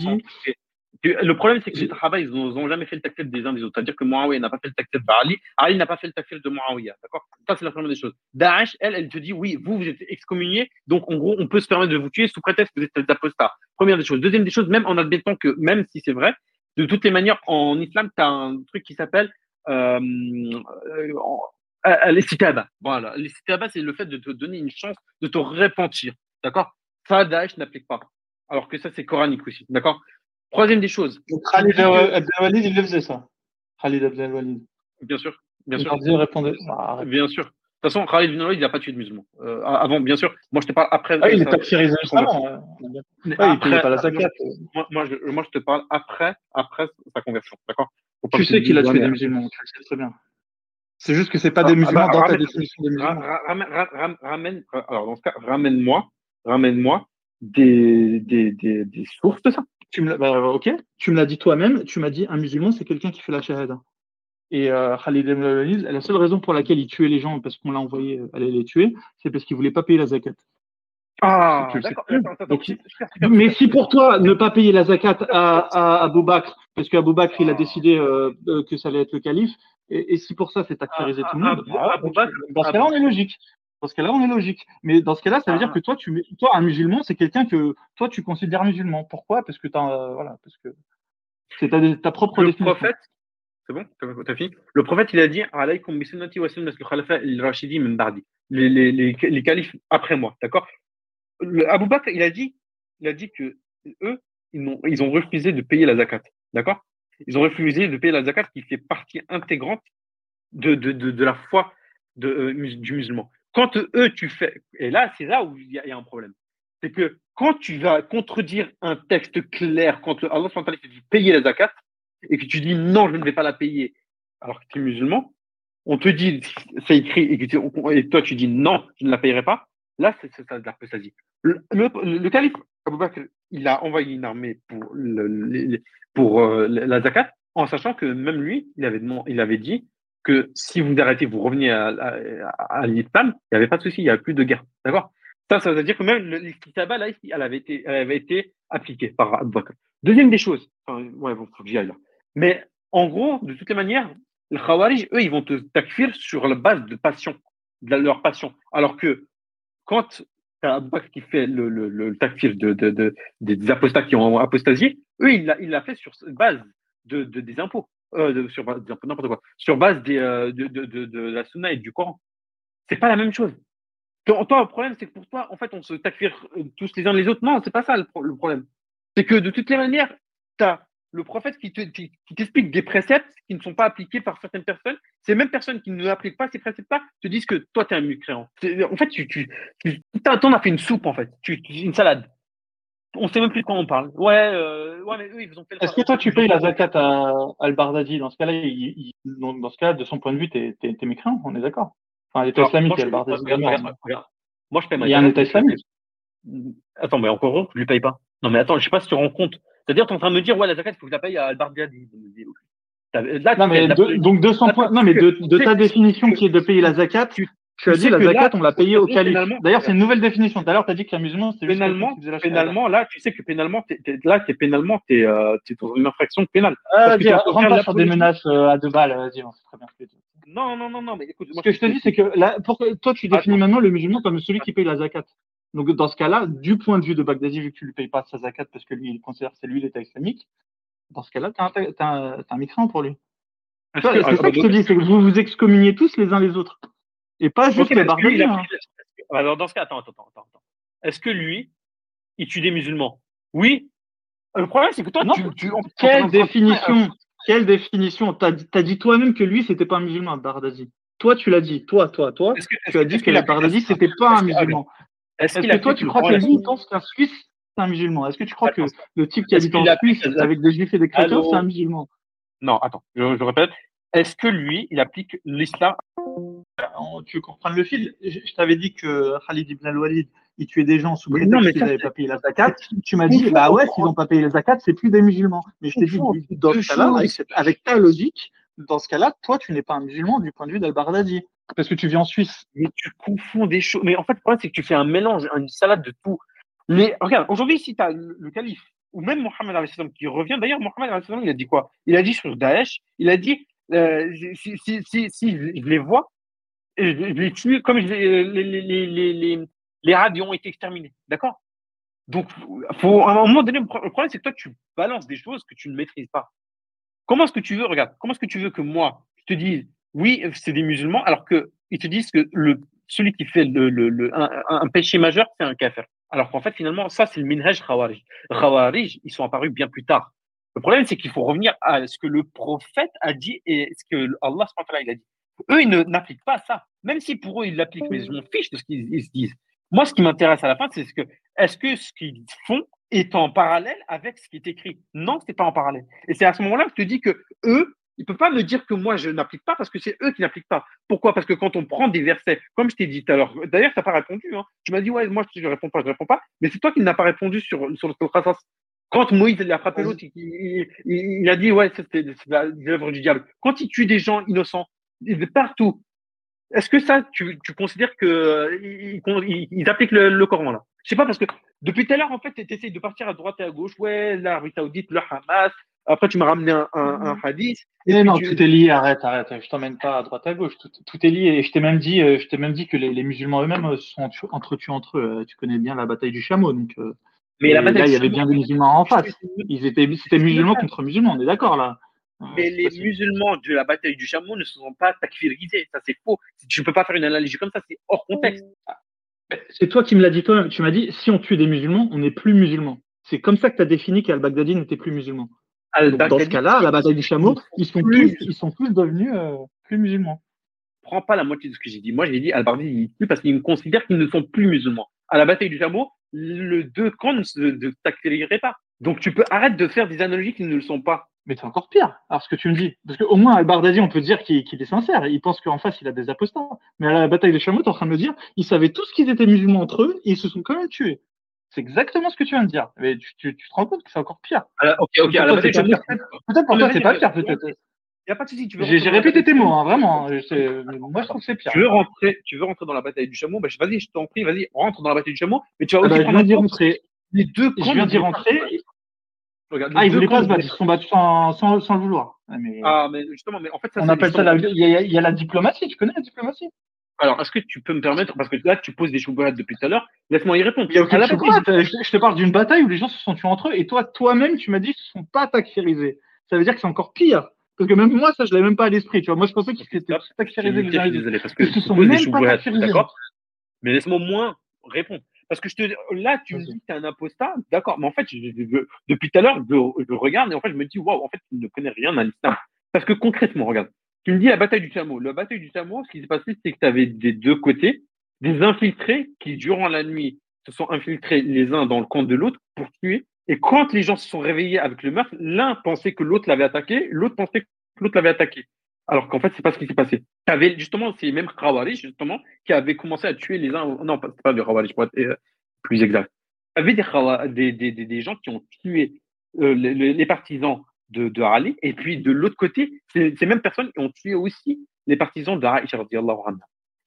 le problème, c'est que les Sahaba, ils n'ont jamais fait le takfir des uns des autres. C'est-à-dire que Muawiyah n'a pas fait le takfir de Ali, Ali n'a pas fait le takfir de Muawiyah. D'accord? Ça, c'est la première des choses. Daesh, elle, elle te dit, oui, vous, vous êtes excommunié, donc en gros, on peut se permettre de vous tuer sous prétexte que vous êtes des apostats. Première des choses. Deuxième des choses, même en admettant que, même si c'est vrai, de toutes les manières, en islam, tu as un truc qui s'appelle euh, euh, euh l'estitaba. Voilà. L'estitaba, c'est le fait de te donner une chance de te repentir. D'accord? Ça, Daesh n'applique pas. Alors que ça, c'est coranique aussi. D'accord? Troisième des choses. Khalid Abdelwalid, il le faisait ça. Khalid Abdelwalid. Bien sûr. Bien sûr. répondait. Ah, bien sûr. De toute façon, Khalid Abdelwalid, il n'a pas tué de musulmans. Euh, avant, bien sûr. Moi, je te parle après. Ah, il est takfirisé justement. Ah, il payait pas la zakat. Moi, moi, je, moi, je te parle après, après sa conversion. D'accord? Tu sais qu'il a tué des musulmans. Tu le sais très bien. C'est juste que c'est pas ah, des musulmans bah, dans ta définition des musulmans. Ramène, alors dans ce cas, ramène-moi, ramène-moi des, des, des, des sources de ça. Tu me bah, ok, tu me l'as dit toi-même, tu m'as dit un musulman, c'est quelqu'un qui fait la shahada. Et euh, Khalid la seule raison pour laquelle il tuait les gens, parce qu'on l'a envoyé euh, aller les tuer, c'est parce qu'il voulait pas payer la zakat. Ah, mais si pour toi, ne pas payer la zakat à, à Abou Bakr, parce qu'Abou Bakr, il a décidé euh, que ça allait être le calife, et, si pour ça, c'est actérisé ah, tout le monde, ah, dans ce cas-là, on est logique. Dans ce cas-là, on est logique. Mais dans ce cas-là, ça veut dire ah. que toi, tu, toi, un musulman, c'est quelqu'un que toi, tu considères musulman. Pourquoi? Parce que euh, voilà, parce que c'est ta, ta, propre le Prophète, c'est bon T'as fini? Le prophète, il a dit les, les, les, les califes après moi. D'accord? Abou Bakr, il a dit, il a dit que eux, ils ont, ils ont refusé de payer la zakat. D'accord? Ils ont refusé de payer la zakat qui fait partie intégrante de, de, de, de la foi de, euh, du musulman. Quand eux, tu fais, et là, c'est là où il y, a un problème. C'est que quand tu vas contredire un texte clair, quand Allah te dit payer la zakat, et que tu dis non, je ne vais pas la payer, alors que tu es musulman, on te dit, c'est écrit, et, toi tu dis non, je ne la payerai pas, là, c'est ça de l'apostasie. Le, calife il a envoyé une armée pour, euh, la zakat, en sachant que même lui, il avait dit que si vous arrêtez, vous revenez à, à, l'islam, il n'y avait pas de souci, il n'y avait plus de guerre. D'accord? Ça, ça veut dire que même l'islam, là, elle avait été, elle avait été appliquée par Abu. Deuxième des choses, ouais, faut que j'y aille. Mais en gros, de toutes les manières, les Khawarij, eux, ils vont te takfir sur la base de passion, de leur passion. Alors que quand Abu Bakr qui fait le, le, de, de, de, des apostats qui ont apostasié, eux, il l'a fait sur base de, des impôts euh, sur quoi, sur base euh, de, de, de, de, la Sunna et du Coran. C'est pas la même chose. Toi, le problème, c'est que pour toi, en fait, on se euh, tous les uns les autres. Non, c'est pas ça le, problème. C'est que de toutes les manières, tu as le prophète qui, te, qui, t'explique des préceptes qui ne sont pas appliqués par certaines personnes. Ces mêmes personnes qui ne appliquent pas ces préceptes-là te disent que toi, tu es un mécréant. En fait, tu, tu, tu, t'en as fait une soupe, en fait, tu, une salade. On sait même plus de quoi on parle. Ouais, euh, ouais mais eux, ils ont fait Est-ce que toi, tu payes la zakat à Al-Bardadi Dans ce cas-là, il, dans ce cas, de son point de vue, t'es, t'es, t'es mécréant, on est d'accord? Enfin, l'État islamique, Al-Bardadi. Moi, je paye ma Il y a un État islamique. Attends, mais encore je lui paye pas. Non, mais attends, je sais pas si tu rends compte. C'est-à-dire, tu es en train de me dire, ouais, la zakat, il faut que je la paye à Al-Bardadi. Là, non, mais donc 200 points. Non, mais de, ta définition qui est de payer la zakat, tu, as dit la zakat, on l'a payé au calife. D'ailleurs, c'est une nouvelle définition. Tout à l'heure, tu as dit que la musulman, c'est pénalement. Pénalement, là, tu sais que pénalement, là, es pénalement, tu es, euh, dans une infraction pénale. Ah, rentre pas sur des menaces euh, à deux balles. Vas-y, on sait très bien ce que tu Non, non, non, non, mais écoute. Ce que je te dis, c'est que là, pour, toi, tu définis maintenant le musulman comme celui qui paye la zakat. Donc, dans ce cas-là, du point de vue de Baghdadi, vu que tu ne lui payes pas sa zakat parce que lui, il considère que c'est lui l'État islamique, dans ce cas-là, tu as, un, un mécréant pour lui. C'est ça que je te dis, c'est que vous vous excommuniez tous les uns les autres. Et pas juste les barbariens. Hein. Alors, dans ce cas, attends, attends, attends. attends. Est-ce que lui, il tue des musulmans? Oui. Le problème, c'est que toi, tu, tu, Quelle définition Quelle définition T'as as dit toi-même que lui, c'était pas un musulman, Bardazi. Toi, tu l'as dit. Toi, toi, toi. tu as dit que, que Bardazi, c'était pas un musulman. Est-ce que toi, tu crois que lui, il pense qu'un Suisse, c'est un musulman? Est-ce que tu crois que le type qui habite en Suisse avec des juifs et des chrétiens, c'est un musulman? Non, attends, je, répète. Est-ce que lui, il applique l'islam? Tu veux comprendre le fil? Je, t'avais dit que Khalid ibn al-Walid, il tuait des gens sous prétexte qu'ils n'avaient pas payé la zakat. Tu m'as dit, bah ouais, s'ils n'ont pas payé la zakat, c'est plus des musulmans. Mais je t'ai dit, dans ce cas-là, avec, ta logique, dans ce cas-là, toi, tu n'es pas un musulman du point de vue d'Al-Bardadi. Parce que tu vis en Suisse. Mais tu confonds des choses. Mais en fait, le problème, c'est que tu fais un mélange, une salade de tout. Mais regarde, aujourd'hui, si tu as le, calife, ou même Mohamed qui revient, d'ailleurs, Mohamed il a dit quoi? Il a dit sur Daesh, il a dit si, si, je les vois, je, les tue comme les, les, les, radios ont été exterminés. D'accord? Donc, à un moment donné, le problème, c'est que toi, tu balances des choses que tu ne maîtrises pas. Comment est-ce que tu veux, regarde, comment est-ce que tu veux que moi, je te dise, oui, c'est des musulmans, alors qu'ils te disent que celui qui fait un, péché majeur, c'est un kafir. Alors qu'en fait, finalement, ça, c'est le minhaj khawarij. Khawarij, ils sont apparus bien plus tard. Le problème, c'est qu'il faut revenir à ce que le prophète a dit et ce que Allah il a dit. Eux, ils n'appliquent pas ça. Même si pour eux, ils l'appliquent, mais je m'en fiche de ce qu'ils se disent. Moi, ce qui m'intéresse à la fin, c'est ce que, est-ce que ce qu'ils font est en parallèle avec ce qui est écrit? Non, c'est pas en parallèle. Et c'est à ce moment-là que je te dis que eux, ils peuvent pas me dire que moi je n'applique pas parce que c'est eux qui n'appliquent pas. Pourquoi? Parce que quand on prend des versets, comme je t'ai dit tout à l'heure, d'ailleurs, tu n'as pas répondu. Hein. Tu m'as dit, ouais, moi je ne réponds pas, je ne réponds pas. Mais c'est toi qui n'as pas répondu sur, sur le Quand Moïse il a frappé l'autre, il, a dit, ouais, c'était l'œuvre du diable. Quand il tue des gens innocents, partout, est-ce que ça, tu, tu considères qu'ils ils, appliquent le, le, Coran là? Je sais pas parce que depuis tout à l'heure, en fait, tu essayes de partir à droite et à gauche. Ouais, l'Arabie Saoudite, le Hamas, après, tu m'as ramené un, un, hadith. Mais non, tout est lié. Arrête, arrête. Je t'emmène pas à droite à gauche. Tout, tout est lié. Et je t'ai même dit, euh, je t'ai même dit que les, les musulmans eux-mêmes euh, sont entretués entre eux. Euh, tu connais bien la bataille du chameau, donc. Mais la bataille là, il y avait bien des musulmans en face. Ils étaient, c'était musulmans contre musulmans. On est d'accord là. Mais les musulmans de la bataille du chameau ne sont pas takfirisés. Ça, c'est faux. Tu ne peux pas faire une analogie comme ça. C'est hors contexte. C'est toi qui me l'as dit toi-même. Tu m'as dit, si on tue des musulmans, on n'est plus musulman. C'est comme ça que tu as défini qu'Al-Baghdadi n'était plus musulman dans ce cas-là, à la bataille du chameau, ils sont plus, ils sont tous devenus euh, plus musulmans. Prends pas la moitié de ce que j'ai dit. Moi, j'ai dit Al-Bardi, il plus parce qu'ils considèrent qu'ils ne sont plus musulmans. À la bataille du chameau, le deux camps ne se pas. Donc, tu peux arrêter de faire des analogies qui ne le sont pas. Mais c'est encore pire, alors ce que tu me dis. Parce qu'au moins, Al-Bardazi, on peut dire qu'il est sincère. Il pense qu'en face, il a des apostats. Mais à la bataille des chameaux, tu es en train de me dire, ils savaient tous qu'ils étaient musulmans entre eux et ils se sont quand même tués. C'est exactement ce que tu viens de dire. Mais tu, tu, tu te rends compte que c'est encore pire. Alors, ok, ok. Peut-être pour toi, c'est pas pire. Peut-être. Il n'y a pas de souci. J'ai répété tes mots, hein, vraiment. Moi, je trouve que c'est pire. Tu veux rentrer, tu veux rentrer dans la bataille du chameau bah, Vas-y, je t'en prie, vas-y, rentre dans la bataille du chameau. Mais tu vas ah aussi ah bah, prendre je viens rentrer. Les deux camps. Je viens d'y rentrer. Regarde, ah, ils voulaient pas se battre, ils se sont battus sans, sans, sans le vouloir. Mais... Ah, mais justement, mais en fait, ça, on appelle ça la. Il y, a, il y, a, la diplomatie, tu connais la diplomatie? Alors, est-ce que tu peux me permettre, parce que là, tu poses des choubouettes depuis tout à l'heure, laisse-moi y répondre. Il y a je te parle d'une bataille où les gens se sont tués entre eux, et toi, toi-même, tu m'as dit qu'ils ne sont pas takfirisés. Ça veut dire que c'est encore pire. Parce que même moi, ça, je l'avais même pas à l'esprit. Tu vois, moi, je pensais qu'ils étaient takfirisés. Je suis désolé, parce que poses des choubouettes, d'accord? Mais laisse-moi moins répondre. Parce que je te, là, tu me dis que tu es un apostat, d'accord, mais en fait, depuis tout à l'heure, je, regarde et en fait, je me dis, waouh, en fait, tu ne connais rien à l'islam. Parce que concrètement, regarde, tu me dis la bataille du chameau. La bataille du chameau, ce qui s'est passé, c'est que tu avais des deux côtés des infiltrés qui, durant la nuit, se sont infiltrés les uns dans le camp de l'autre pour tuer. Et quand les gens se sont réveillés avec le meurtre, l'un pensait que l'autre l'avait attaqué, l'autre pensait que l'autre l'avait attaqué. Alors qu'en fait, c'est pas ce qui s'est passé. Avait, justement, ces mêmes Khawarij, justement, qui avaient commencé à tuer les uns. Non, c'est pas des Khawarij, pour être euh, plus exact. Il y avait des, des, gens qui ont tué euh, les, partisans de, de, Ali. Et puis, de l'autre côté, ces, ces mêmes personnes ont tué aussi les partisans d'Aïcha.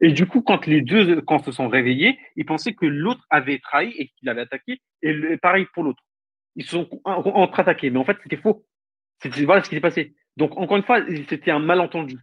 Et du coup, quand les deux quand se sont réveillés, ils pensaient que l'autre avait trahi et qu'il avait attaqué. Et pareil pour l'autre ils sont entre-attaqués. Mais en fait, c'était faux. Voilà ce qui s'est passé. Donc, encore une fois, c'était un malentendu.